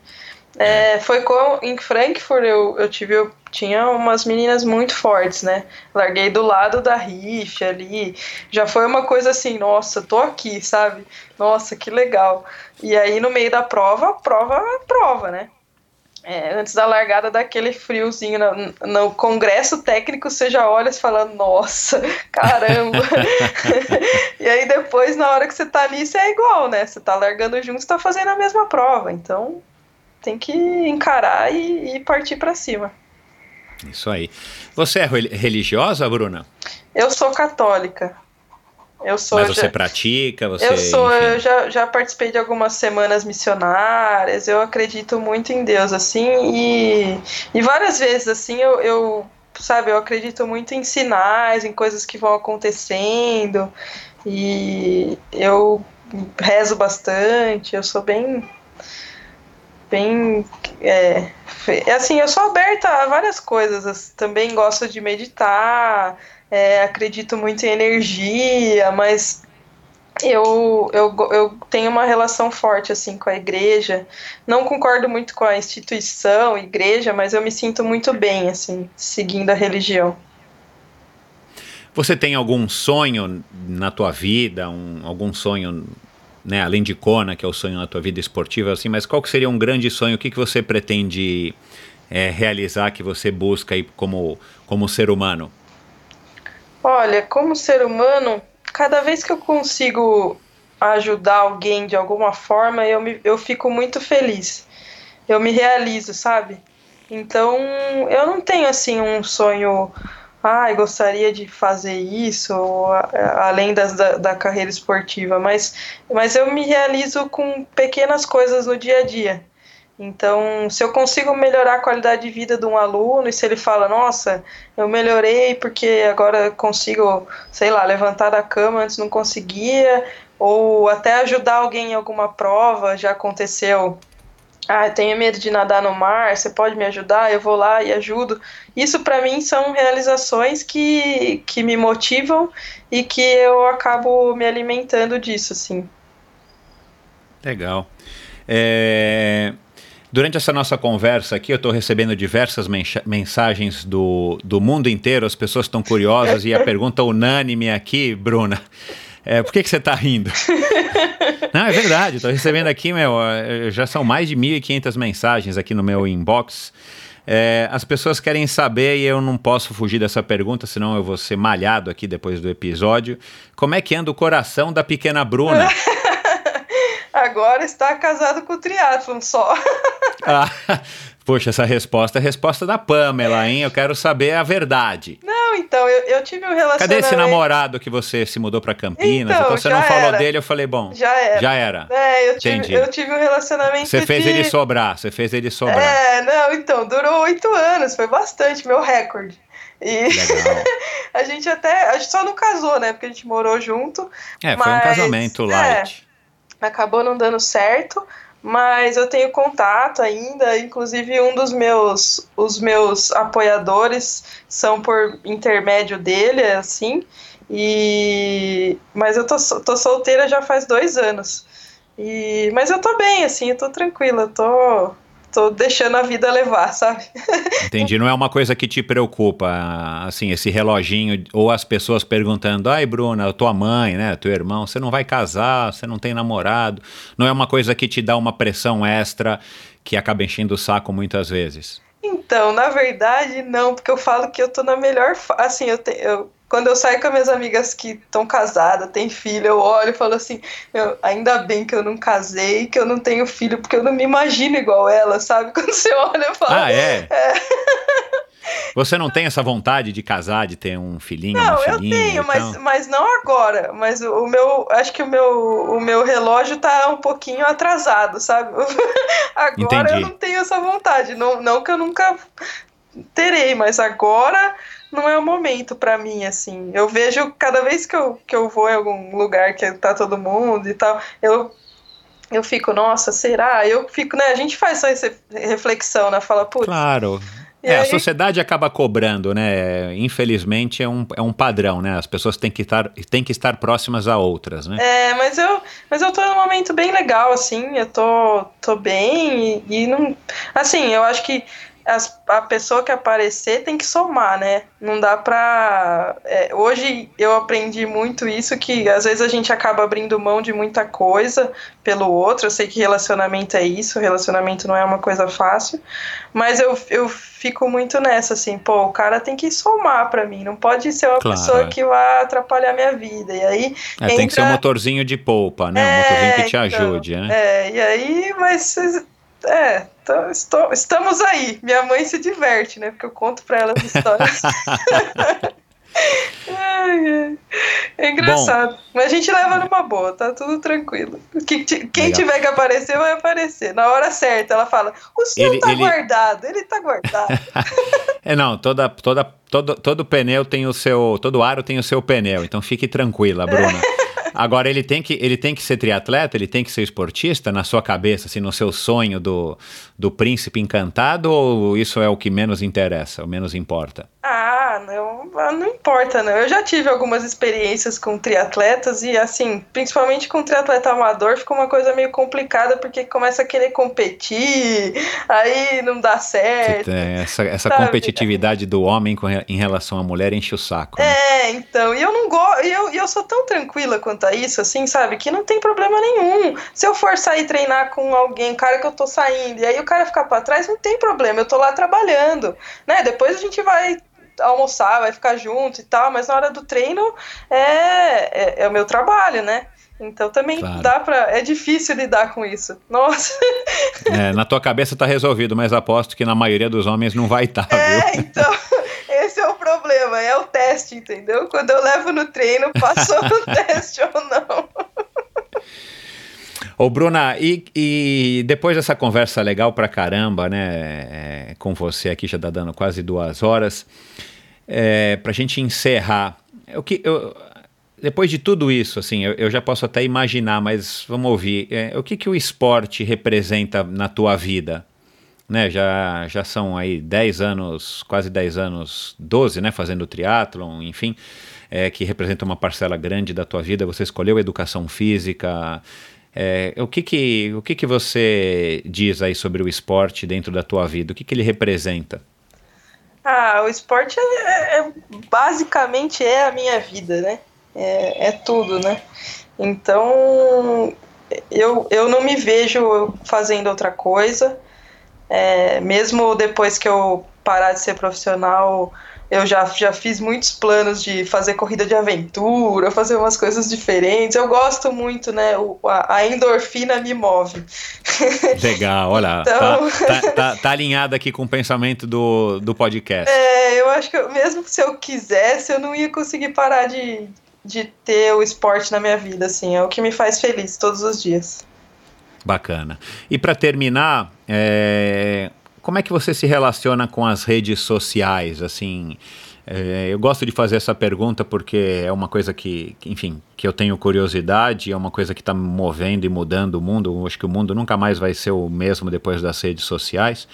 [SPEAKER 1] É, foi com, em Frankfurt eu, eu tive eu tinha umas meninas muito fortes, né? Larguei do lado da rifa ali. Já foi uma coisa assim, nossa, tô aqui, sabe? Nossa, que legal. E aí no meio da prova, prova prova, né? É, antes da largada daquele friozinho no, no, congresso técnico, você já olha falando, nossa, [LAUGHS] caramba. [LAUGHS] e aí depois, na hora que você tá ali, você é igual, né? Você tá largando junto, você tá fazendo a mesma prova. Então tem que encarar e, e partir para cima.
[SPEAKER 2] Isso aí. Você é religiosa, Bruna?
[SPEAKER 1] Eu sou católica. Eu sou,
[SPEAKER 2] Mas você já, pratica? Você,
[SPEAKER 1] eu sou, enfim. eu já, já participei de algumas semanas missionárias, eu acredito muito em Deus, assim, e, e várias vezes, assim, eu, eu, sabe, eu acredito muito em sinais, em coisas que vão acontecendo, e eu rezo bastante, eu sou bem, bem, é, assim, eu sou aberta a várias coisas, também gosto de meditar, é, acredito muito em energia, mas eu, eu, eu tenho uma relação forte assim com a igreja. Não concordo muito com a instituição, igreja, mas eu me sinto muito bem assim, seguindo a religião.
[SPEAKER 2] Você tem algum sonho na tua vida, um, algum sonho, né, além de Kona, que é o sonho na tua vida esportiva, assim, mas qual que seria um grande sonho? O que, que você pretende é, realizar, que você busca aí como, como ser humano?
[SPEAKER 1] Olha, como ser humano, cada vez que eu consigo ajudar alguém de alguma forma, eu, me, eu fico muito feliz. Eu me realizo, sabe? Então, eu não tenho assim um sonho ah, gostaria de fazer isso, além das, da, da, carreira esportiva, mas, mas eu me realizo com pequenas coisas no dia a dia. Então, se eu consigo melhorar a qualidade de vida de um aluno, e se ele fala, nossa, eu melhorei porque agora consigo, sei lá, levantar da cama, antes não conseguia, ou até ajudar alguém em alguma prova, já aconteceu ah, eu tenho medo de nadar no mar, você pode me ajudar? Eu vou lá e ajudo. Isso para mim são realizações que, que me motivam e que eu acabo me alimentando disso, assim.
[SPEAKER 2] Legal. É... Durante essa nossa conversa aqui, eu estou recebendo diversas mensagens do, do mundo inteiro, as pessoas estão curiosas e a pergunta unânime aqui, Bruna, é, por que, que você está rindo? [LAUGHS] Não, é verdade. Estou recebendo aqui, meu, já são mais de 1.500 mensagens aqui no meu inbox. É, as pessoas querem saber, e eu não posso fugir dessa pergunta, senão eu vou ser malhado aqui depois do episódio. Como é que anda o coração da pequena Bruna? [LAUGHS]
[SPEAKER 1] Agora está casado com o triatlon só. [LAUGHS]
[SPEAKER 2] ah, Poxa, essa resposta é a resposta da Pamela, hein? Eu quero saber a verdade.
[SPEAKER 1] Não, então, eu, eu tive um relacionamento...
[SPEAKER 2] Cadê esse namorado que você se mudou para Campinas? Então, então você não falou dele, eu falei, bom,
[SPEAKER 1] já era.
[SPEAKER 2] Já era.
[SPEAKER 1] É, eu tive, eu tive um relacionamento
[SPEAKER 2] Você fez
[SPEAKER 1] de...
[SPEAKER 2] ele sobrar, você fez ele sobrar.
[SPEAKER 1] É, não, então, durou oito anos, foi bastante, meu recorde. E [LAUGHS] a gente até. A gente só não casou, né? Porque a gente morou junto.
[SPEAKER 2] É, mas, foi um casamento light.
[SPEAKER 1] É, acabou não dando certo mas eu tenho contato ainda, inclusive um dos meus os meus apoiadores são por intermédio dele, assim. E mas eu tô, tô solteira já faz dois anos. E mas eu tô bem, assim, eu tô tranquila, tô tô deixando a vida levar, sabe? [LAUGHS]
[SPEAKER 2] Entendi. Não é uma coisa que te preocupa, assim, esse reloginho, ou as pessoas perguntando, ai, Bruna, tua mãe, né, teu irmão, você não vai casar, você não tem namorado. Não é uma coisa que te dá uma pressão extra que acaba enchendo o saco muitas vezes.
[SPEAKER 1] Então, na verdade, não, porque eu falo que eu tô na melhor. Assim, eu, te, eu quando eu saio com as minhas amigas que estão casadas, têm filho, eu olho e falo assim: ainda bem que eu não casei, que eu não tenho filho, porque eu não me imagino igual ela, sabe? [LAUGHS] Quando você olha, eu falo.
[SPEAKER 2] Ah, é? é. Você não tem essa vontade de casar, de ter um filhinho, não, uma filhinha?
[SPEAKER 1] eu tenho, mas, mas não agora. Mas o, o, meu, acho que o meu, o meu relógio tá um pouquinho atrasado, sabe? [LAUGHS] agora Entendi. eu não tenho essa vontade. Não, não que eu nunca terei, mas agora não é o momento para mim, assim. Eu vejo cada vez que eu, que eu vou em algum lugar que tá todo mundo e tal, eu eu fico, nossa, será? Eu fico, né? A gente faz só essa reflexão, né? Fala, putz.
[SPEAKER 2] Claro. É, aí... a sociedade acaba cobrando, né? Infelizmente é um, é um padrão, né? As pessoas têm que, estar, têm que estar próximas a outras, né?
[SPEAKER 1] É, mas eu, mas eu tô num momento bem legal, assim, eu tô, tô bem e, e não. Assim, eu acho que as, a pessoa que aparecer tem que somar, né? Não dá pra. É, hoje eu aprendi muito isso, que às vezes a gente acaba abrindo mão de muita coisa pelo outro. Eu sei que relacionamento é isso, relacionamento não é uma coisa fácil, mas eu, eu fico muito nessa, assim, pô, o cara tem que somar para mim, não pode ser uma claro, pessoa é. que vai atrapalhar minha vida. E aí.
[SPEAKER 2] É, entra... Tem que ser um motorzinho de polpa, né? Um é, motorzinho que te então, ajude, né?
[SPEAKER 1] É, e aí, mas é, tô, estou, estamos aí. Minha mãe se diverte, né? Porque eu conto pra ela as histórias. [LAUGHS] [LAUGHS] é engraçado. Bom, Mas a gente leva numa boa, tá tudo tranquilo. Quem, quem tiver que aparecer, vai aparecer. Na hora certa, ela fala: o seu ele, tá ele... guardado, ele tá guardado. [LAUGHS]
[SPEAKER 2] é, não, toda, toda, todo, todo pneu tem o seu. Todo aro tem o seu pneu, então fique tranquila, Bruna. Agora, ele tem, que, ele tem que ser triatleta, ele tem que ser esportista na sua cabeça, assim, no seu sonho do, do príncipe encantado, ou isso é o que menos interessa, o menos importa?
[SPEAKER 1] Ah, não, ah, não importa, não. Eu já tive algumas experiências com triatletas e, assim, principalmente com triatleta amador, fica uma coisa meio complicada porque começa a querer competir, aí não dá certo.
[SPEAKER 2] É, essa essa competitividade do homem em relação à mulher enche o saco.
[SPEAKER 1] Né? É, então, e eu não gosto, e eu, eu sou tão tranquila quanto a isso, assim, sabe, que não tem problema nenhum. Se eu for sair treinar com alguém, cara que eu tô saindo, e aí o cara ficar pra trás, não tem problema, eu tô lá trabalhando, né? Depois a gente vai almoçar, vai ficar junto e tal, mas na hora do treino é, é, é o meu trabalho, né? Então também claro. dá para É difícil lidar com isso. Nossa. [LAUGHS]
[SPEAKER 2] É, na tua cabeça tá resolvido, mas aposto que na maioria dos homens não vai estar, tá,
[SPEAKER 1] é, viu? [LAUGHS] então, esse é o problema, é o teste, entendeu? Quando eu levo no treino, passou no [LAUGHS] teste ou não.
[SPEAKER 2] Ô, Bruna, e, e, depois dessa conversa legal pra caramba, né, é, com você aqui, já tá dando quase duas horas, é, pra gente encerrar, o que, eu, depois de tudo isso, assim, eu, eu, já posso até imaginar, mas vamos ouvir, é, o que, que o esporte representa na tua vida? Né, já, já são aí 10 anos, quase 10 anos, 12, né, fazendo triatlon, enfim, é, que representa uma parcela grande da tua vida. Você escolheu educação física, é, o que que, o que que você diz aí sobre o esporte dentro da tua vida? O que que ele representa?
[SPEAKER 1] Ah, o esporte é, é basicamente é a minha vida, né? É, é tudo, né? Então, eu, eu não me vejo fazendo outra coisa. É, mesmo depois que eu parar de ser profissional, eu já, já fiz muitos planos de fazer corrida de aventura, fazer umas coisas diferentes. Eu gosto muito, né? O, a, a endorfina me move. [LAUGHS]
[SPEAKER 2] Legal, olha, então... tá, tá, tá, tá alinhado aqui com o pensamento do, do podcast.
[SPEAKER 1] É, eu acho que eu, mesmo se eu quisesse, eu não ia conseguir parar de, de ter o esporte na minha vida, assim. É o que me faz feliz todos os dias.
[SPEAKER 2] Bacana. E para terminar, é, como é que você se relaciona com as redes sociais? Assim, é, eu gosto de fazer essa pergunta porque é uma coisa que, enfim, que eu tenho curiosidade, é uma coisa que está movendo e mudando o mundo. Eu acho que o mundo nunca mais vai ser o mesmo depois das redes sociais.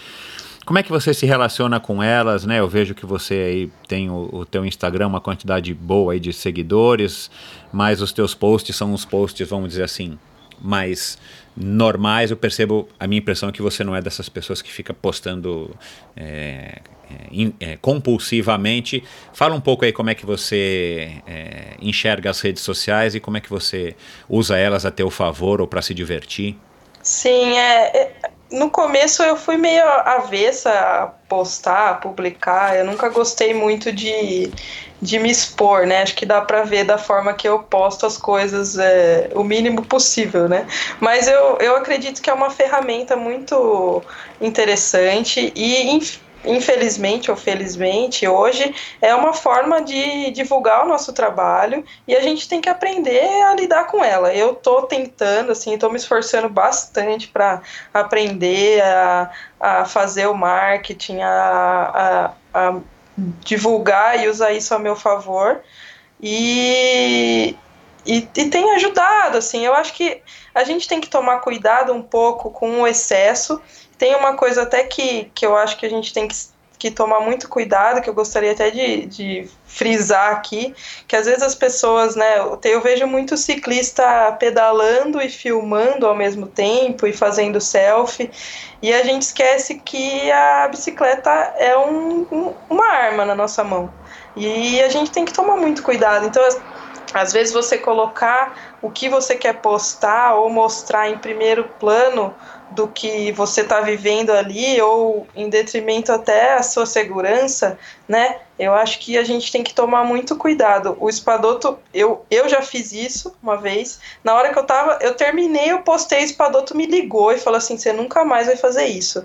[SPEAKER 2] Como é que você se relaciona com elas, né? Eu vejo que você aí tem o, o teu Instagram, uma quantidade boa aí de seguidores, mas os teus posts são uns posts, vamos dizer assim, mais normais, eu percebo, a minha impressão é que você não é dessas pessoas que fica postando é, é, é, compulsivamente. Fala um pouco aí como é que você é, enxerga as redes sociais e como é que você usa elas a teu favor ou para se divertir.
[SPEAKER 1] Sim, é, é, no começo eu fui meio avessa a postar, a publicar. Eu nunca gostei muito de de me expor, né? Acho que dá para ver da forma que eu posto as coisas é, o mínimo possível, né? Mas eu, eu acredito que é uma ferramenta muito interessante e infelizmente ou felizmente hoje é uma forma de divulgar o nosso trabalho e a gente tem que aprender a lidar com ela. Eu tô tentando, assim, tô me esforçando bastante para aprender a, a fazer o marketing, a, a, a divulgar e usar isso a meu favor. E, e, e, tem ajudado, assim, eu acho que a gente tem que tomar cuidado um pouco com o excesso. Tem uma coisa até que, que eu acho que a gente tem que que tomar muito cuidado, que eu gostaria até de, de frisar aqui, que às vezes as pessoas, né, eu, eu vejo muito ciclista pedalando e filmando ao mesmo tempo e fazendo selfie, e a gente esquece que a bicicleta é um, um, uma arma na nossa mão. E a gente tem que tomar muito cuidado. Então, às vezes você colocar o que você quer postar ou mostrar em primeiro plano do que você está vivendo ali ou em detrimento até a sua segurança, né? Eu acho que a gente tem que tomar muito cuidado. O espadoto, eu, eu já fiz isso uma vez. Na hora que eu tava, eu terminei, eu postei, o espadoto me ligou e falou assim: "Você nunca mais vai fazer isso".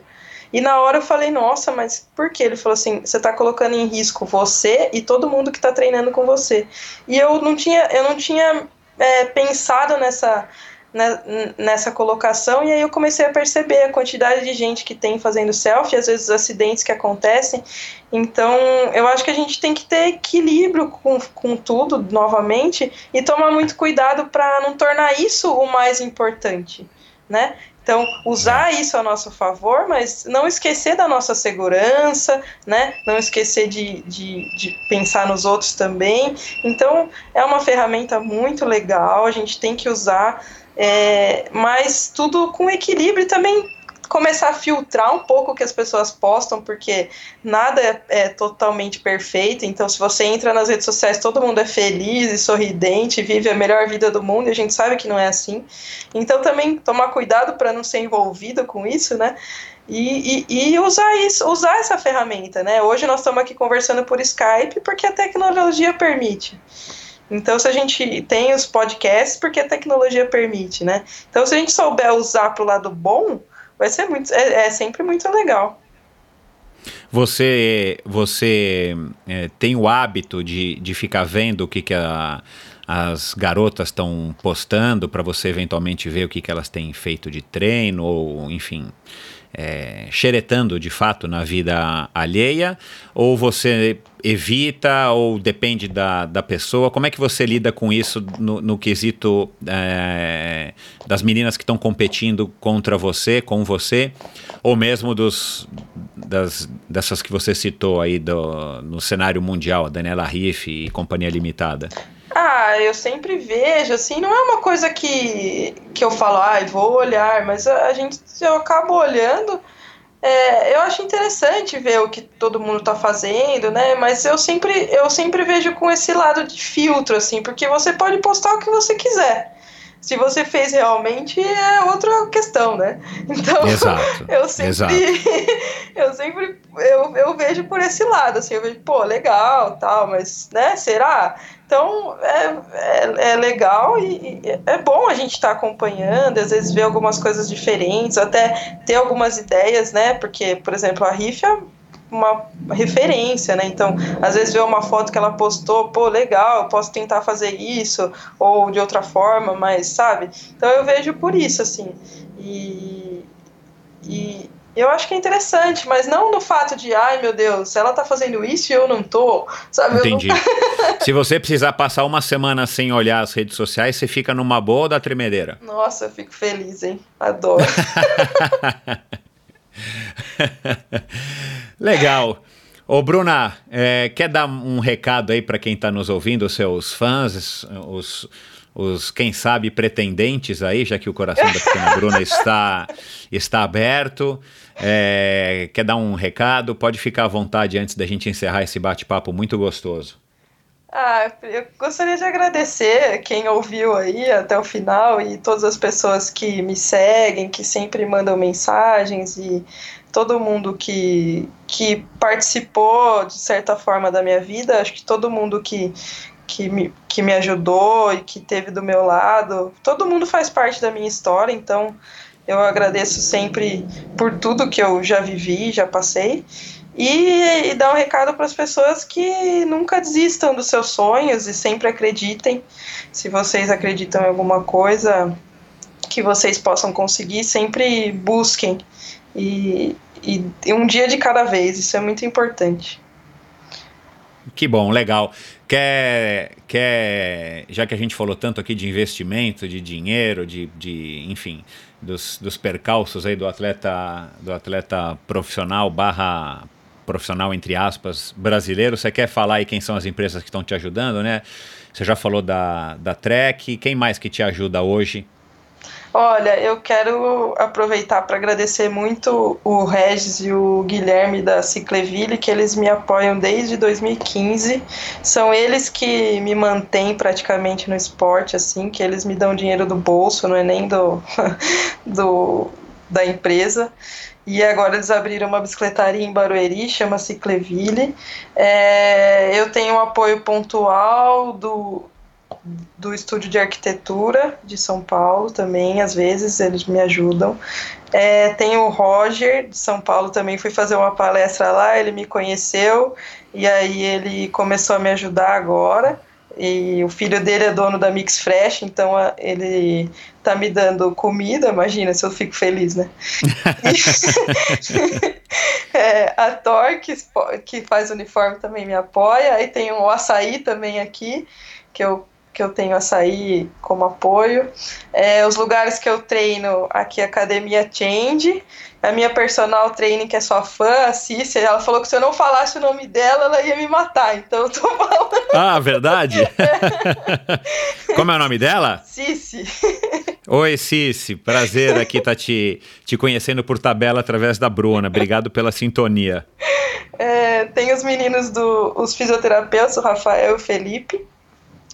[SPEAKER 1] E na hora eu falei: "Nossa, mas por quê?". Ele falou assim: "Você está colocando em risco você e todo mundo que está treinando com você". E eu não tinha, eu não tinha é, pensado nessa né, nessa colocação, e aí eu comecei a perceber a quantidade de gente que tem fazendo selfie, às vezes os acidentes que acontecem. Então, eu acho que a gente tem que ter equilíbrio com, com tudo, novamente, e tomar muito cuidado para não tornar isso o mais importante. Né? Então, usar isso a nosso favor, mas não esquecer da nossa segurança, né? Não esquecer de, de, de, pensar nos outros também. Então, é uma ferramenta muito legal, a gente tem que usar, é, mas tudo com equilíbrio e também começar a filtrar um pouco o que as pessoas postam, porque nada é, é, totalmente perfeito. Então, se você entra nas redes sociais, todo mundo é feliz e sorridente, vive a melhor vida do mundo, e a gente sabe que não é assim. Então, também tomar cuidado para não ser envolvido com isso, né? E, e, e, usar isso, usar essa ferramenta, né? Hoje nós estamos aqui conversando por Skype porque a tecnologia permite. Então, se a gente tem os podcasts, porque a tecnologia permite, né? Então, se a gente souber usar para o lado bom, vai ser muito, é, é sempre muito legal.
[SPEAKER 2] Você, você é, tem o hábito de, de ficar vendo o que, que a, as garotas estão postando para você eventualmente ver o que, que elas têm feito de treino ou, enfim, é, xeretando de fato na vida alheia? Ou você evita ou depende da, da pessoa? Como é que você lida com isso no, no quesito é, das meninas que estão competindo contra você, com você, ou mesmo dos, das, dessas que você citou aí do, no cenário mundial, Daniela Riff e Companhia Limitada?
[SPEAKER 1] Ah, eu sempre vejo, assim, não é uma coisa que, que eu falo, ai, ah, vou olhar, mas a, a gente, eu acabo olhando, é, eu acho interessante ver o que todo mundo está fazendo, né, mas eu sempre, eu sempre vejo com esse lado de filtro, assim, porque você pode postar o que você quiser se você fez realmente é outra questão, né? [LAUGHS] Então,
[SPEAKER 2] exato,
[SPEAKER 1] eu sempre,
[SPEAKER 2] exato. [LAUGHS]
[SPEAKER 1] eu sempre, eu, eu vejo por esse lado, assim, eu vejo, pô, legal, tal, mas, né, será? Então, é, é, é legal e, é bom a gente estar tá acompanhando, às vezes ver algumas coisas diferentes, até ter algumas ideias, né, porque, por exemplo, a Riff é uma referência, né? Então, às vezes vê uma foto que ela postou, pô, legal, eu posso tentar fazer isso, ou de outra forma, mas sabe? Então eu vejo por isso, assim. E, e eu acho que é interessante, mas não no fato de, ai meu Deus, ela tá fazendo isso e eu não tô, sabe?
[SPEAKER 2] Entendi. Não... [LAUGHS] Se você precisar passar uma semana sem olhar as redes sociais, você fica numa boa da tremedeira?
[SPEAKER 1] Nossa, eu fico feliz, hein? Adoro. [LAUGHS]
[SPEAKER 2] Legal. Ô, Bruna, é, quer dar um recado aí para quem está nos ouvindo, os seus fãs, os, os, quem sabe, pretendentes aí, já que o coração da pequena Bruna está, está aberto. É, quer dar um recado? Pode ficar à vontade antes da gente encerrar esse bate-papo muito gostoso.
[SPEAKER 1] Ah, eu gostaria de agradecer quem ouviu aí até o final e todas as pessoas que me seguem, que sempre mandam mensagens e todo mundo que, que participou de certa forma da minha vida, acho que todo mundo que, que, me, que me ajudou e que teve do meu lado, todo mundo faz parte da minha história, então eu agradeço sempre por tudo que eu já vivi, já passei. E, e dar um recado para as pessoas que nunca desistam dos seus sonhos e sempre acreditem. Se vocês acreditam em alguma coisa que vocês possam conseguir, sempre busquem e, e, e um dia de cada vez, isso é muito importante.
[SPEAKER 2] Que bom, legal. Quer, quer, já que a gente falou tanto aqui de investimento, de dinheiro, de, de enfim, dos, dos percalços aí do atleta, do atleta profissional barra profissional, entre aspas, brasileiro, você quer falar aí quem são as empresas que estão te ajudando, né? Você já falou da, da Trek, quem mais que te ajuda hoje
[SPEAKER 1] Olha, eu quero aproveitar para agradecer muito o Regis e o Guilherme da Cicleville, que eles me apoiam desde 2015. São eles que me mantêm praticamente no esporte, assim, que eles me dão dinheiro do bolso, não é nem do, [LAUGHS] do da empresa. E agora eles abriram uma bicicletaria em Barueri, chama Cicleville. É, eu tenho um apoio pontual do do estúdio de arquitetura de São Paulo também, às vezes eles me ajudam. É, tem o Roger de São Paulo também, fui fazer uma palestra lá, ele me conheceu e aí ele começou a me ajudar agora. E o filho dele é dono da Mix Fresh, então ele tá me dando comida, imagina se eu fico feliz, né? [LAUGHS] [LAUGHS] é, a Thor, que, que faz uniforme, também me apoia. Aí tem o Açaí também aqui, que eu que eu tenho açaí como apoio. É, os lugares que eu treino, aqui Academia Change, a minha personal training, que é sua fã, a Cici, ela falou que se eu não falasse o nome dela, ela ia me matar. Então eu tô [LAUGHS] falando.
[SPEAKER 2] Ah, verdade? Como é o nome dela?
[SPEAKER 1] Cici.
[SPEAKER 2] Oi, Cici. Prazer aqui estar tá te, te conhecendo por tabela através da Bruna. Obrigado pela sintonia.
[SPEAKER 1] É, tem os meninos do os fisioterapeutas, o Rafael e o Felipe,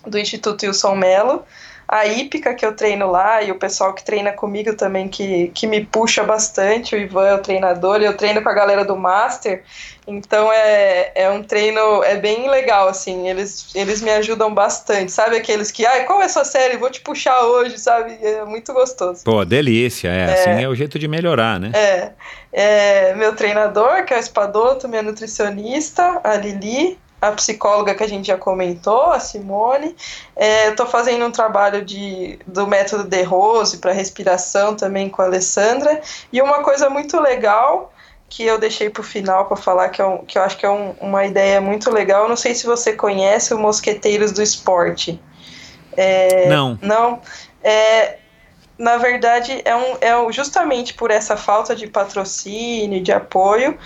[SPEAKER 1] do Instituto Wilson Melo a hípica que eu treino lá e o pessoal que treina comigo também, que, que me puxa bastante, o Ivan é o treinador, e eu treino com a galera do Master, então é, é um treino, é bem legal, assim, eles, eles me ajudam bastante, sabe aqueles que, ai, qual é a sua série? Vou te puxar hoje, sabe? É muito gostoso.
[SPEAKER 2] Pô, delícia, é, é assim é o jeito de melhorar, né?
[SPEAKER 1] É, é meu treinador, que é o Espadoto, minha nutricionista, a Lili, a psicóloga que a gente já comentou, a Simone. É, Estou fazendo um trabalho de, do método de Rose para respiração também com a Alessandra. E uma coisa muito legal que eu deixei para o final para falar, que, é um, que eu acho que é um, uma ideia muito legal. Não sei se você conhece o Mosqueteiros do Esporte.
[SPEAKER 2] É, não.
[SPEAKER 1] Não. É, na verdade, é, um, é justamente por essa falta de patrocínio, de apoio,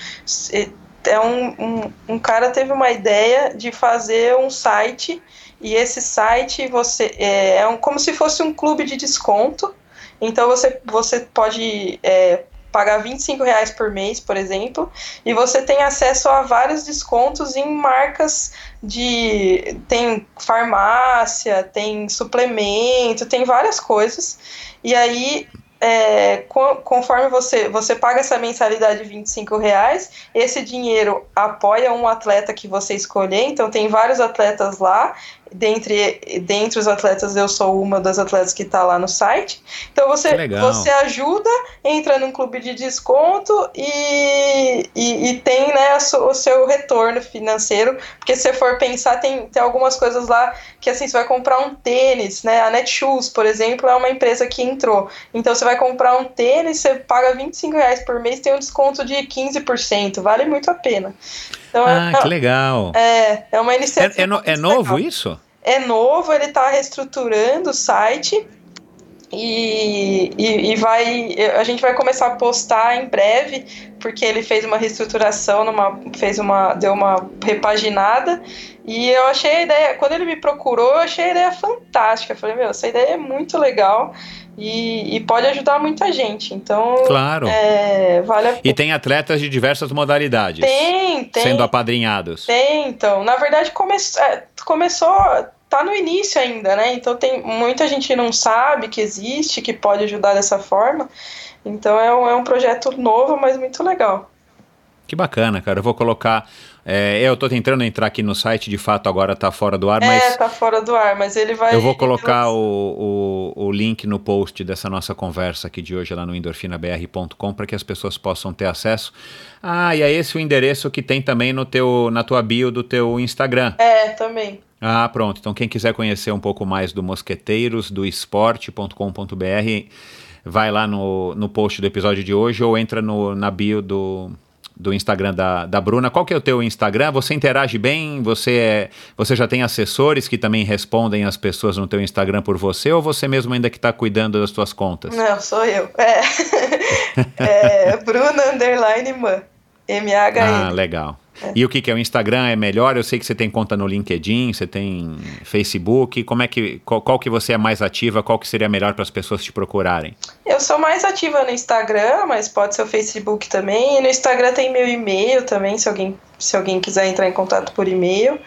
[SPEAKER 1] é um, um, um cara teve uma ideia de fazer um site e esse site você é, é um, como se fosse um clube de desconto. Então você, você pode é, pagar 25 reais por mês, por exemplo, e você tem acesso a vários descontos em marcas de. tem farmácia, tem suplemento, tem várias coisas. E aí é, conforme você, você paga essa mensalidade de 25 reais, esse dinheiro apoia um atleta que você escolher, então tem vários atletas lá, dentre, dentre os atletas eu sou uma das atletas que está lá no site. Então você, você ajuda, entra num clube de desconto e, e, e tem né, o seu retorno financeiro, porque se você for pensar, tem, tem algumas coisas lá que assim, você vai comprar um tênis, né? A Netshoes, por exemplo, é uma empresa que entrou. Então você vai comprar um tênis, você paga 25 reais por mês, tem um desconto de 15%, vale muito a pena.
[SPEAKER 2] Então, ah, é, que legal.
[SPEAKER 1] É, é uma iniciativa.
[SPEAKER 2] É, é, no, é novo legal. isso?
[SPEAKER 1] É novo, ele está reestruturando o site. E, e, e, vai a gente vai começar a postar em breve porque ele fez uma reestruturação numa fez uma deu uma repaginada e eu achei a ideia quando ele me procurou eu achei a ideia fantástica eu falei meu essa ideia é muito legal e, e, pode ajudar muita gente. Então,
[SPEAKER 2] claro.
[SPEAKER 1] É, vale a pena.
[SPEAKER 2] E tem atletas de diversas modalidades.
[SPEAKER 1] Tem, tem.
[SPEAKER 2] Sendo apadrinhados.
[SPEAKER 1] Tem, então. Na verdade, come, é, começou. Tá no início ainda, né? Então tem muita gente não sabe que existe, que pode ajudar dessa forma. Então é um, é um projeto novo, mas muito legal.
[SPEAKER 2] Que bacana, cara. Eu vou colocar é, eu estou tentando entrar aqui no site, de fato agora está fora do ar,
[SPEAKER 1] é,
[SPEAKER 2] mas.
[SPEAKER 1] É, tá fora do ar, mas ele vai.
[SPEAKER 2] Eu vou colocar o, o, o, link no post dessa nossa conversa aqui de hoje lá no endorfinabr.com para que as pessoas possam ter acesso. Ah, e é esse o endereço que tem também no teu, na tua bio do teu Instagram.
[SPEAKER 1] É, também.
[SPEAKER 2] Ah, pronto. Então, quem quiser conhecer um pouco mais do Mosqueteiros, do esporte.com.br, vai lá no, no post do episódio de hoje ou entra no, na bio do do Instagram da, da Bruna. Qual que é o teu Instagram? Você interage bem? Você, é, você já tem assessores que também respondem as pessoas no teu Instagram por você ou você mesmo ainda que está cuidando das tuas contas?
[SPEAKER 1] Não, sou eu. É, [LAUGHS] é Bruna Underline Man. M-A-H-N.
[SPEAKER 2] Ah, legal. E o que, que é? O Instagram é melhor? Eu sei que você tem conta no LinkedIn, você tem Facebook. Como é que qual, qual que você é mais ativa? Qual que seria melhor para as pessoas te procurarem?
[SPEAKER 1] Eu sou mais ativa no Instagram, mas pode ser o Facebook também. E no Instagram tem meu e-mail também, se alguém se alguém quiser entrar em contato por e-mail.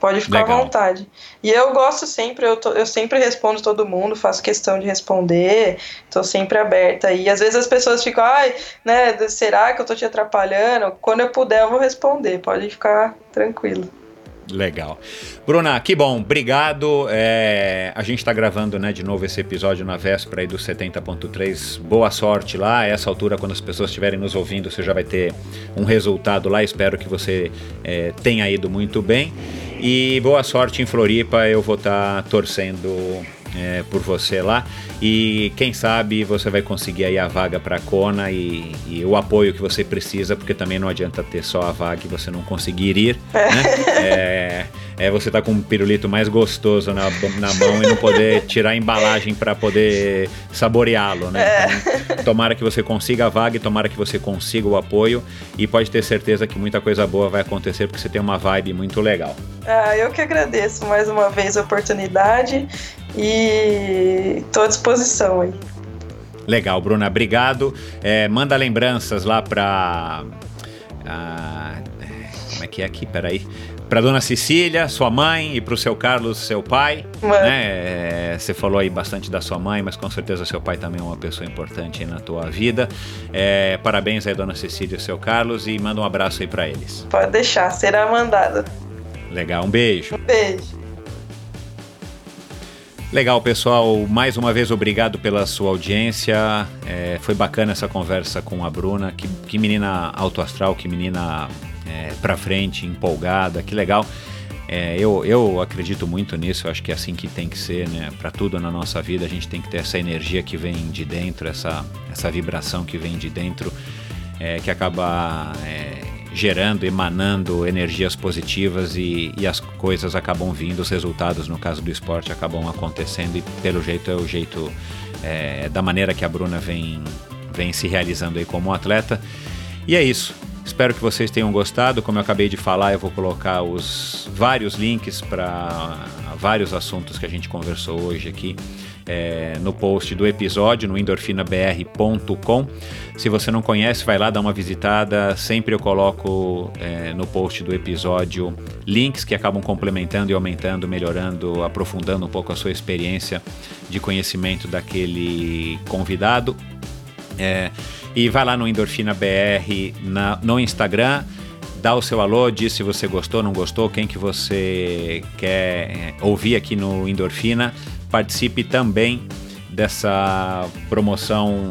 [SPEAKER 1] Pode ficar Legal. à vontade. E eu gosto sempre, eu, tô, eu sempre respondo todo mundo, faço questão de responder, estou sempre aberta. E às vezes as pessoas ficam, ai, né, será que eu tô te atrapalhando? Quando eu puder, eu vou responder, pode ficar tranquilo.
[SPEAKER 2] Legal. Bruna, que bom, obrigado. É, a gente está gravando né, de novo esse episódio na véspera aí do 70.3. Boa sorte lá. A essa altura, quando as pessoas estiverem nos ouvindo, você já vai ter um resultado lá. Espero que você é, tenha ido muito bem. E boa sorte em Floripa. Eu vou estar tá torcendo é, por você lá e quem sabe você vai conseguir aí a vaga para a Kona e, e, o apoio que você precisa, porque também não adianta ter só a vaga e você não conseguir ir, né? [LAUGHS] É, é você tá com um pirulito mais gostoso na, na mão e não poder tirar a embalagem para poder saboreá-lo, né? Então, tomara que você consiga a vaga e tomara que você consiga o apoio e pode ter certeza que muita coisa boa vai acontecer porque você tem uma vibe muito legal.
[SPEAKER 1] Ah, eu que agradeço mais uma vez a oportunidade e estou à disposição aí.
[SPEAKER 2] Legal, Bruna, obrigado. É, manda lembranças lá para. Ah, como é que é aqui? Peraí. Para dona Cecília, sua mãe, e para o seu Carlos, seu pai. Né? É, você falou aí bastante da sua mãe, mas com certeza seu pai também é uma pessoa importante na tua vida. É, parabéns aí, dona Cecília e seu Carlos, e manda um abraço aí para eles.
[SPEAKER 1] Pode deixar, será mandado.
[SPEAKER 2] Legal, um beijo.
[SPEAKER 1] Um beijo.
[SPEAKER 2] Legal, pessoal. Mais uma vez, obrigado pela sua audiência. É, foi bacana essa conversa com a Bruna. Que, que menina autoastral, que menina é, pra frente, empolgada, que legal. É, eu, eu acredito muito nisso, eu acho que é assim que tem que ser, né? Para tudo na nossa vida, a gente tem que ter essa energia que vem de dentro, essa, essa vibração que vem de dentro, é, que acaba é, gerando, emanando energias positivas e, e, as coisas acabam vindo, os resultados, no caso do esporte, acabam acontecendo e pelo jeito é o jeito, é, da maneira que a Bruna vem, vem se realizando aí como atleta. E é isso. Espero que vocês tenham gostado. Como eu acabei de falar, eu vou colocar os vários links para vários assuntos que a gente conversou hoje aqui é, no post do episódio no endorfinabr.com. Se você não conhece, vai lá dar uma visitada. Sempre eu coloco é, no post do episódio links que acabam complementando e aumentando, melhorando, aprofundando um pouco a sua experiência de conhecimento daquele convidado. É, e vai lá no Endorfina BR no Instagram dá o seu alô, diz se você gostou, não gostou, quem que você quer é, ouvir aqui no Endorfina participe também dessa promoção,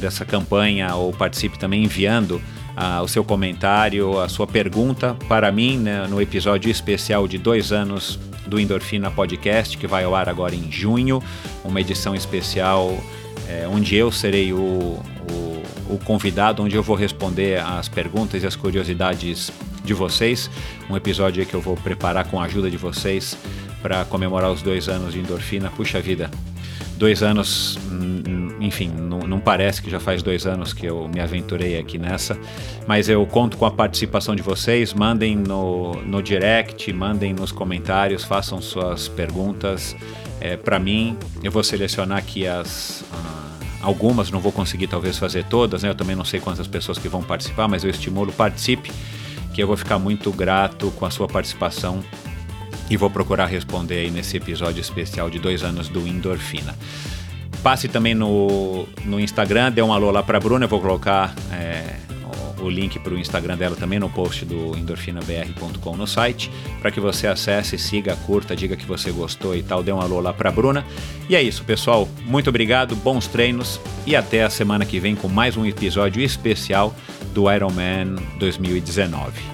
[SPEAKER 2] dessa campanha, ou participe também enviando uh, o seu comentário, a sua pergunta para mim né, no episódio especial de dois anos do Endorfina Podcast, que vai ao ar agora em junho, uma edição especial é, onde eu serei o, o, o convidado, onde eu vou responder as perguntas e as curiosidades de vocês. Um episódio que eu vou preparar com a ajuda de vocês para comemorar os dois anos de endorfina. Puxa vida, dois anos, hum, enfim, não, não, parece que já faz dois anos que eu me aventurei aqui nessa, mas eu conto com a participação de vocês. Mandem no, no direct, mandem nos comentários, façam suas perguntas. É, para mim, eu vou selecionar aqui as. Uh, algumas, não vou conseguir talvez fazer todas, né? Eu também não sei quantas pessoas que vão participar, mas eu estimulo participe, que eu vou ficar muito grato com a sua participação e vou procurar responder aí nesse episódio especial de dois anos do Endorfina. Passe também no, no Instagram, dê um alô lá para a Bruna, eu vou colocar é, o, link para o Instagram dela também no post do endorfinabr.com no site, para que você acesse, siga, curta, diga que você gostou e tal, dê um alô lá para a Bruna. E é isso, pessoal. Muito obrigado, bons treinos e até a semana que vem com mais um episódio especial do Ironman 2019.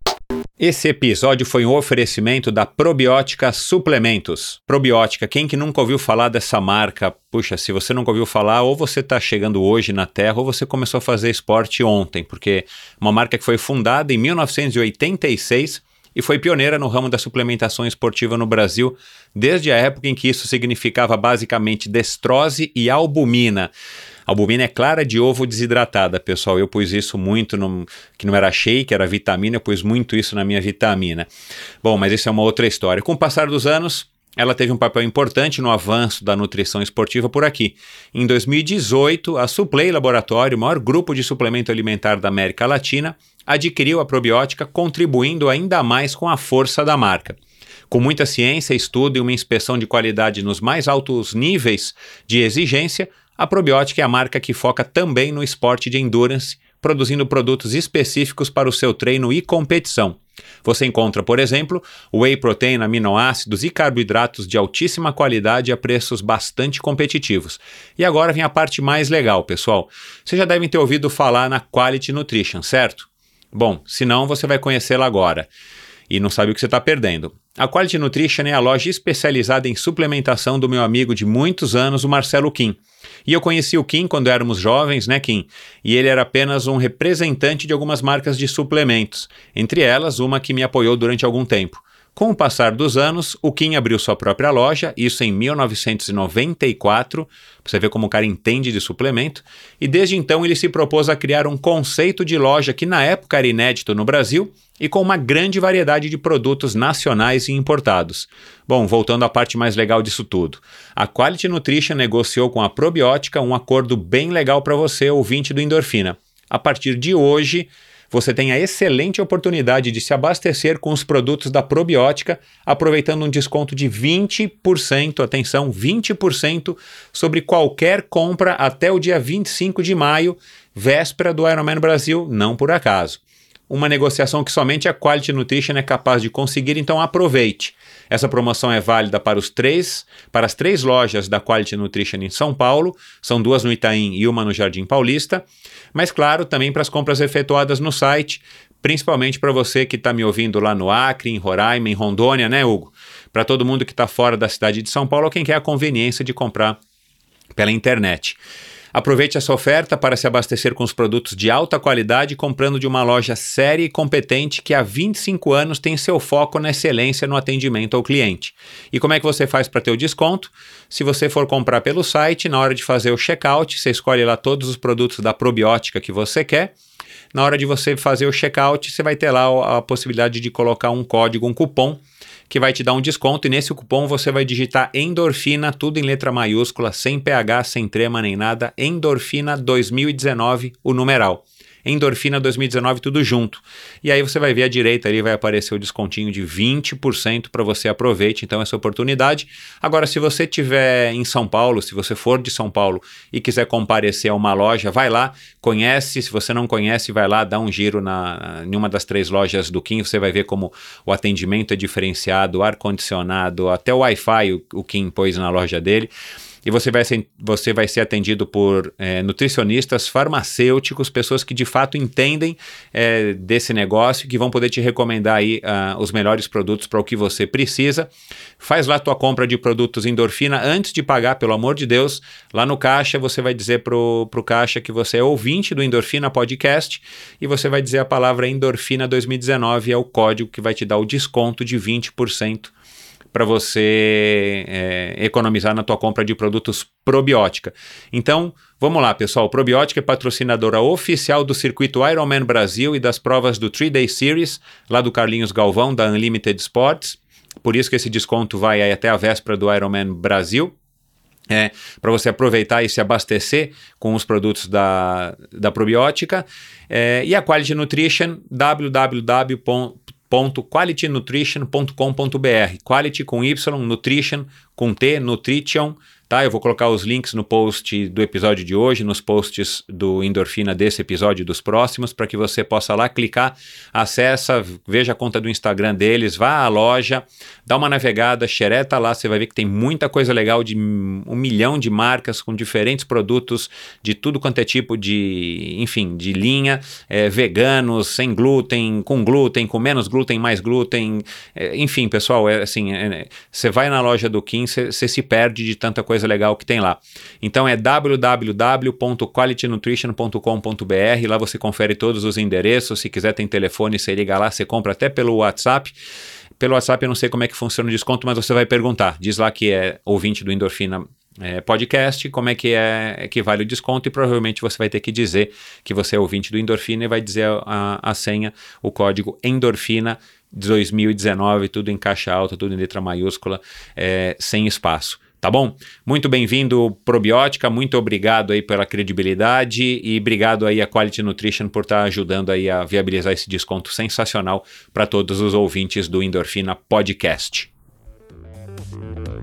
[SPEAKER 2] Esse episódio foi um oferecimento da Probiótica Suplementos. Probiótica, quem que nunca ouviu falar dessa marca? Puxa, se você nunca ouviu falar, ou você está chegando hoje na Terra, ou você começou a fazer esporte ontem, porque uma marca que foi fundada em 1986 e foi pioneira no ramo da suplementação esportiva no Brasil, desde a época em que isso significava basicamente destrose e albumina. Albumina é clara de ovo desidratada, pessoal. Eu pus isso muito, no, que não era shake, era vitamina, eu pus muito isso na minha vitamina. Bom, mas isso é uma outra história. Com o passar dos anos, ela teve um papel importante no avanço da nutrição esportiva por aqui. Em 2018, a Suplay Laboratório, o maior grupo de suplemento alimentar da América Latina, adquiriu a probiótica, contribuindo ainda mais com a força da marca. Com muita ciência, estudo e uma inspeção de qualidade nos mais altos níveis de exigência, a probiótica é a marca que foca também no esporte de endurance, produzindo produtos específicos para o seu treino e competição. Você encontra, por exemplo, whey protein, aminoácidos e carboidratos de altíssima qualidade a preços bastante competitivos. E agora vem a parte mais legal, pessoal. Vocês já devem ter ouvido falar na Quality Nutrition, certo? Bom, se não, você vai conhecê-la agora e não sabe o que você está perdendo. A Quality Nutrition é a loja especializada em suplementação do meu amigo de muitos anos, o Marcelo Kim. E eu conheci o Kim quando éramos jovens, né, Kim? E ele era apenas um representante de algumas marcas de suplementos, entre elas uma que me apoiou durante algum tempo. Com o passar dos anos, o Kim abriu sua própria loja, isso em 1994, você vê como o cara entende de suplemento, e desde então ele se propôs a criar um conceito de loja que na época era inédito no Brasil e com uma grande variedade de produtos nacionais e importados. Bom, voltando à parte mais legal disso tudo. A Quality Nutrition negociou com a Probiótica um acordo bem legal para você, ouvinte do Endorfina. A partir de hoje, você tem a excelente oportunidade de se abastecer com os produtos da probiótica, aproveitando um desconto de 20%, atenção, 20% sobre qualquer compra até o dia 25 de maio, véspera do Ironman Brasil, não por acaso uma negociação que somente a Quality Nutrition é capaz de conseguir, então aproveite. Essa promoção é válida para os três, para as três lojas da Quality Nutrition em São Paulo, são duas no Itaim e uma no Jardim Paulista, mas claro, também para as compras efetuadas no site, principalmente para você que está me ouvindo lá no Acre, em Roraima, em Rondônia, né, Hugo? Para todo mundo que está fora da cidade de São Paulo, quem quer a conveniência de comprar pela internet. Aproveite essa oferta para se abastecer com os produtos de alta qualidade comprando de uma loja séria e competente que há 25 anos tem seu foco na excelência no atendimento ao cliente. E como é que você faz para ter o desconto? Se você for comprar pelo site, na hora de fazer o checkout, você escolhe lá todos os produtos da probiótica que você quer. Na hora de você fazer o checkout, você vai ter lá a possibilidade de colocar um código, um cupom que vai te dar um desconto e nesse cupom você vai digitar endorfina, tudo em letra maiúscula, sem PH, sem trema nem nada, endorfina 2019, o numeral. Endorfina 2019, tudo junto. E aí você vai ver à direita ali, vai aparecer o descontinho de 20% para você aproveite então essa oportunidade. Agora, se você estiver em São Paulo, se você for de São Paulo e quiser comparecer a uma loja, vai lá, conhece. Se você não conhece, vai lá, dá um giro na, em uma das três lojas do Kim, você vai ver como o atendimento é diferenciado, ar-condicionado, até o Wi-Fi o, o Kim pôs na loja dele e você vai ser, você vai ser atendido por é, nutricionistas, farmacêuticos, pessoas que de fato entendem é, desse negócio, que vão poder te recomendar aí uh, os melhores produtos para o que você precisa. Faz lá tua compra de produtos endorfina antes de pagar, pelo amor de Deus. Lá no caixa você vai dizer pro, pro caixa que você é ouvinte do Endorfina Podcast e você vai dizer a palavra Endorfina 2019 é o código que vai te dar o desconto de 20% para você é, economizar na tua compra de produtos probiótica. Então, vamos lá, pessoal. Probiótica é patrocinadora oficial do circuito Ironman Brasil e das provas do 3-Day Series, lá do Carlinhos Galvão, da Unlimited Sports. Por isso que esse desconto vai até a véspera do Ironman Brasil. É, para você aproveitar e se abastecer com os produtos da, da probiótica. É, e a Quality Nutrition, www www.qualitynutrition.com.br. Quality com Y, Nutrition com T, Nutrition tá? Eu vou colocar os links no post do episódio de hoje, nos posts do Endorfina desse episódio e dos próximos, para que você possa lá clicar, acessa, veja a conta do Instagram deles, vá à loja, dá uma navegada, xereta lá, você vai ver que tem muita coisa legal de um milhão de marcas com diferentes produtos de tudo quanto é tipo de, enfim, de linha, é, veganos, sem glúten, com glúten, com menos glúten, mais glúten, é, enfim, pessoal, é assim, é, você vai na loja do Kim, você se perde de tanta coisa legal que tem lá. Então é www.qualitynutrition.com.br, lá você confere todos os endereços, se quiser tem telefone, você liga lá, você compra até pelo WhatsApp. Pelo WhatsApp eu não sei como é que funciona o desconto, mas você vai perguntar. Diz lá que é ouvinte do Endorfina é, podcast, como é que é que vale o desconto e provavelmente você vai ter que dizer que você é ouvinte do Endorfina e vai dizer a, a senha, o código Endorfina 2019, tudo em caixa alta, tudo em letra maiúscula, é, sem espaço. Tá bom? Muito bem-vindo, Probiótica, muito obrigado aí pela credibilidade e obrigado aí a Quality Nutrition por estar tá ajudando aí a viabilizar esse desconto sensacional para todos os ouvintes do Endorfina Podcast.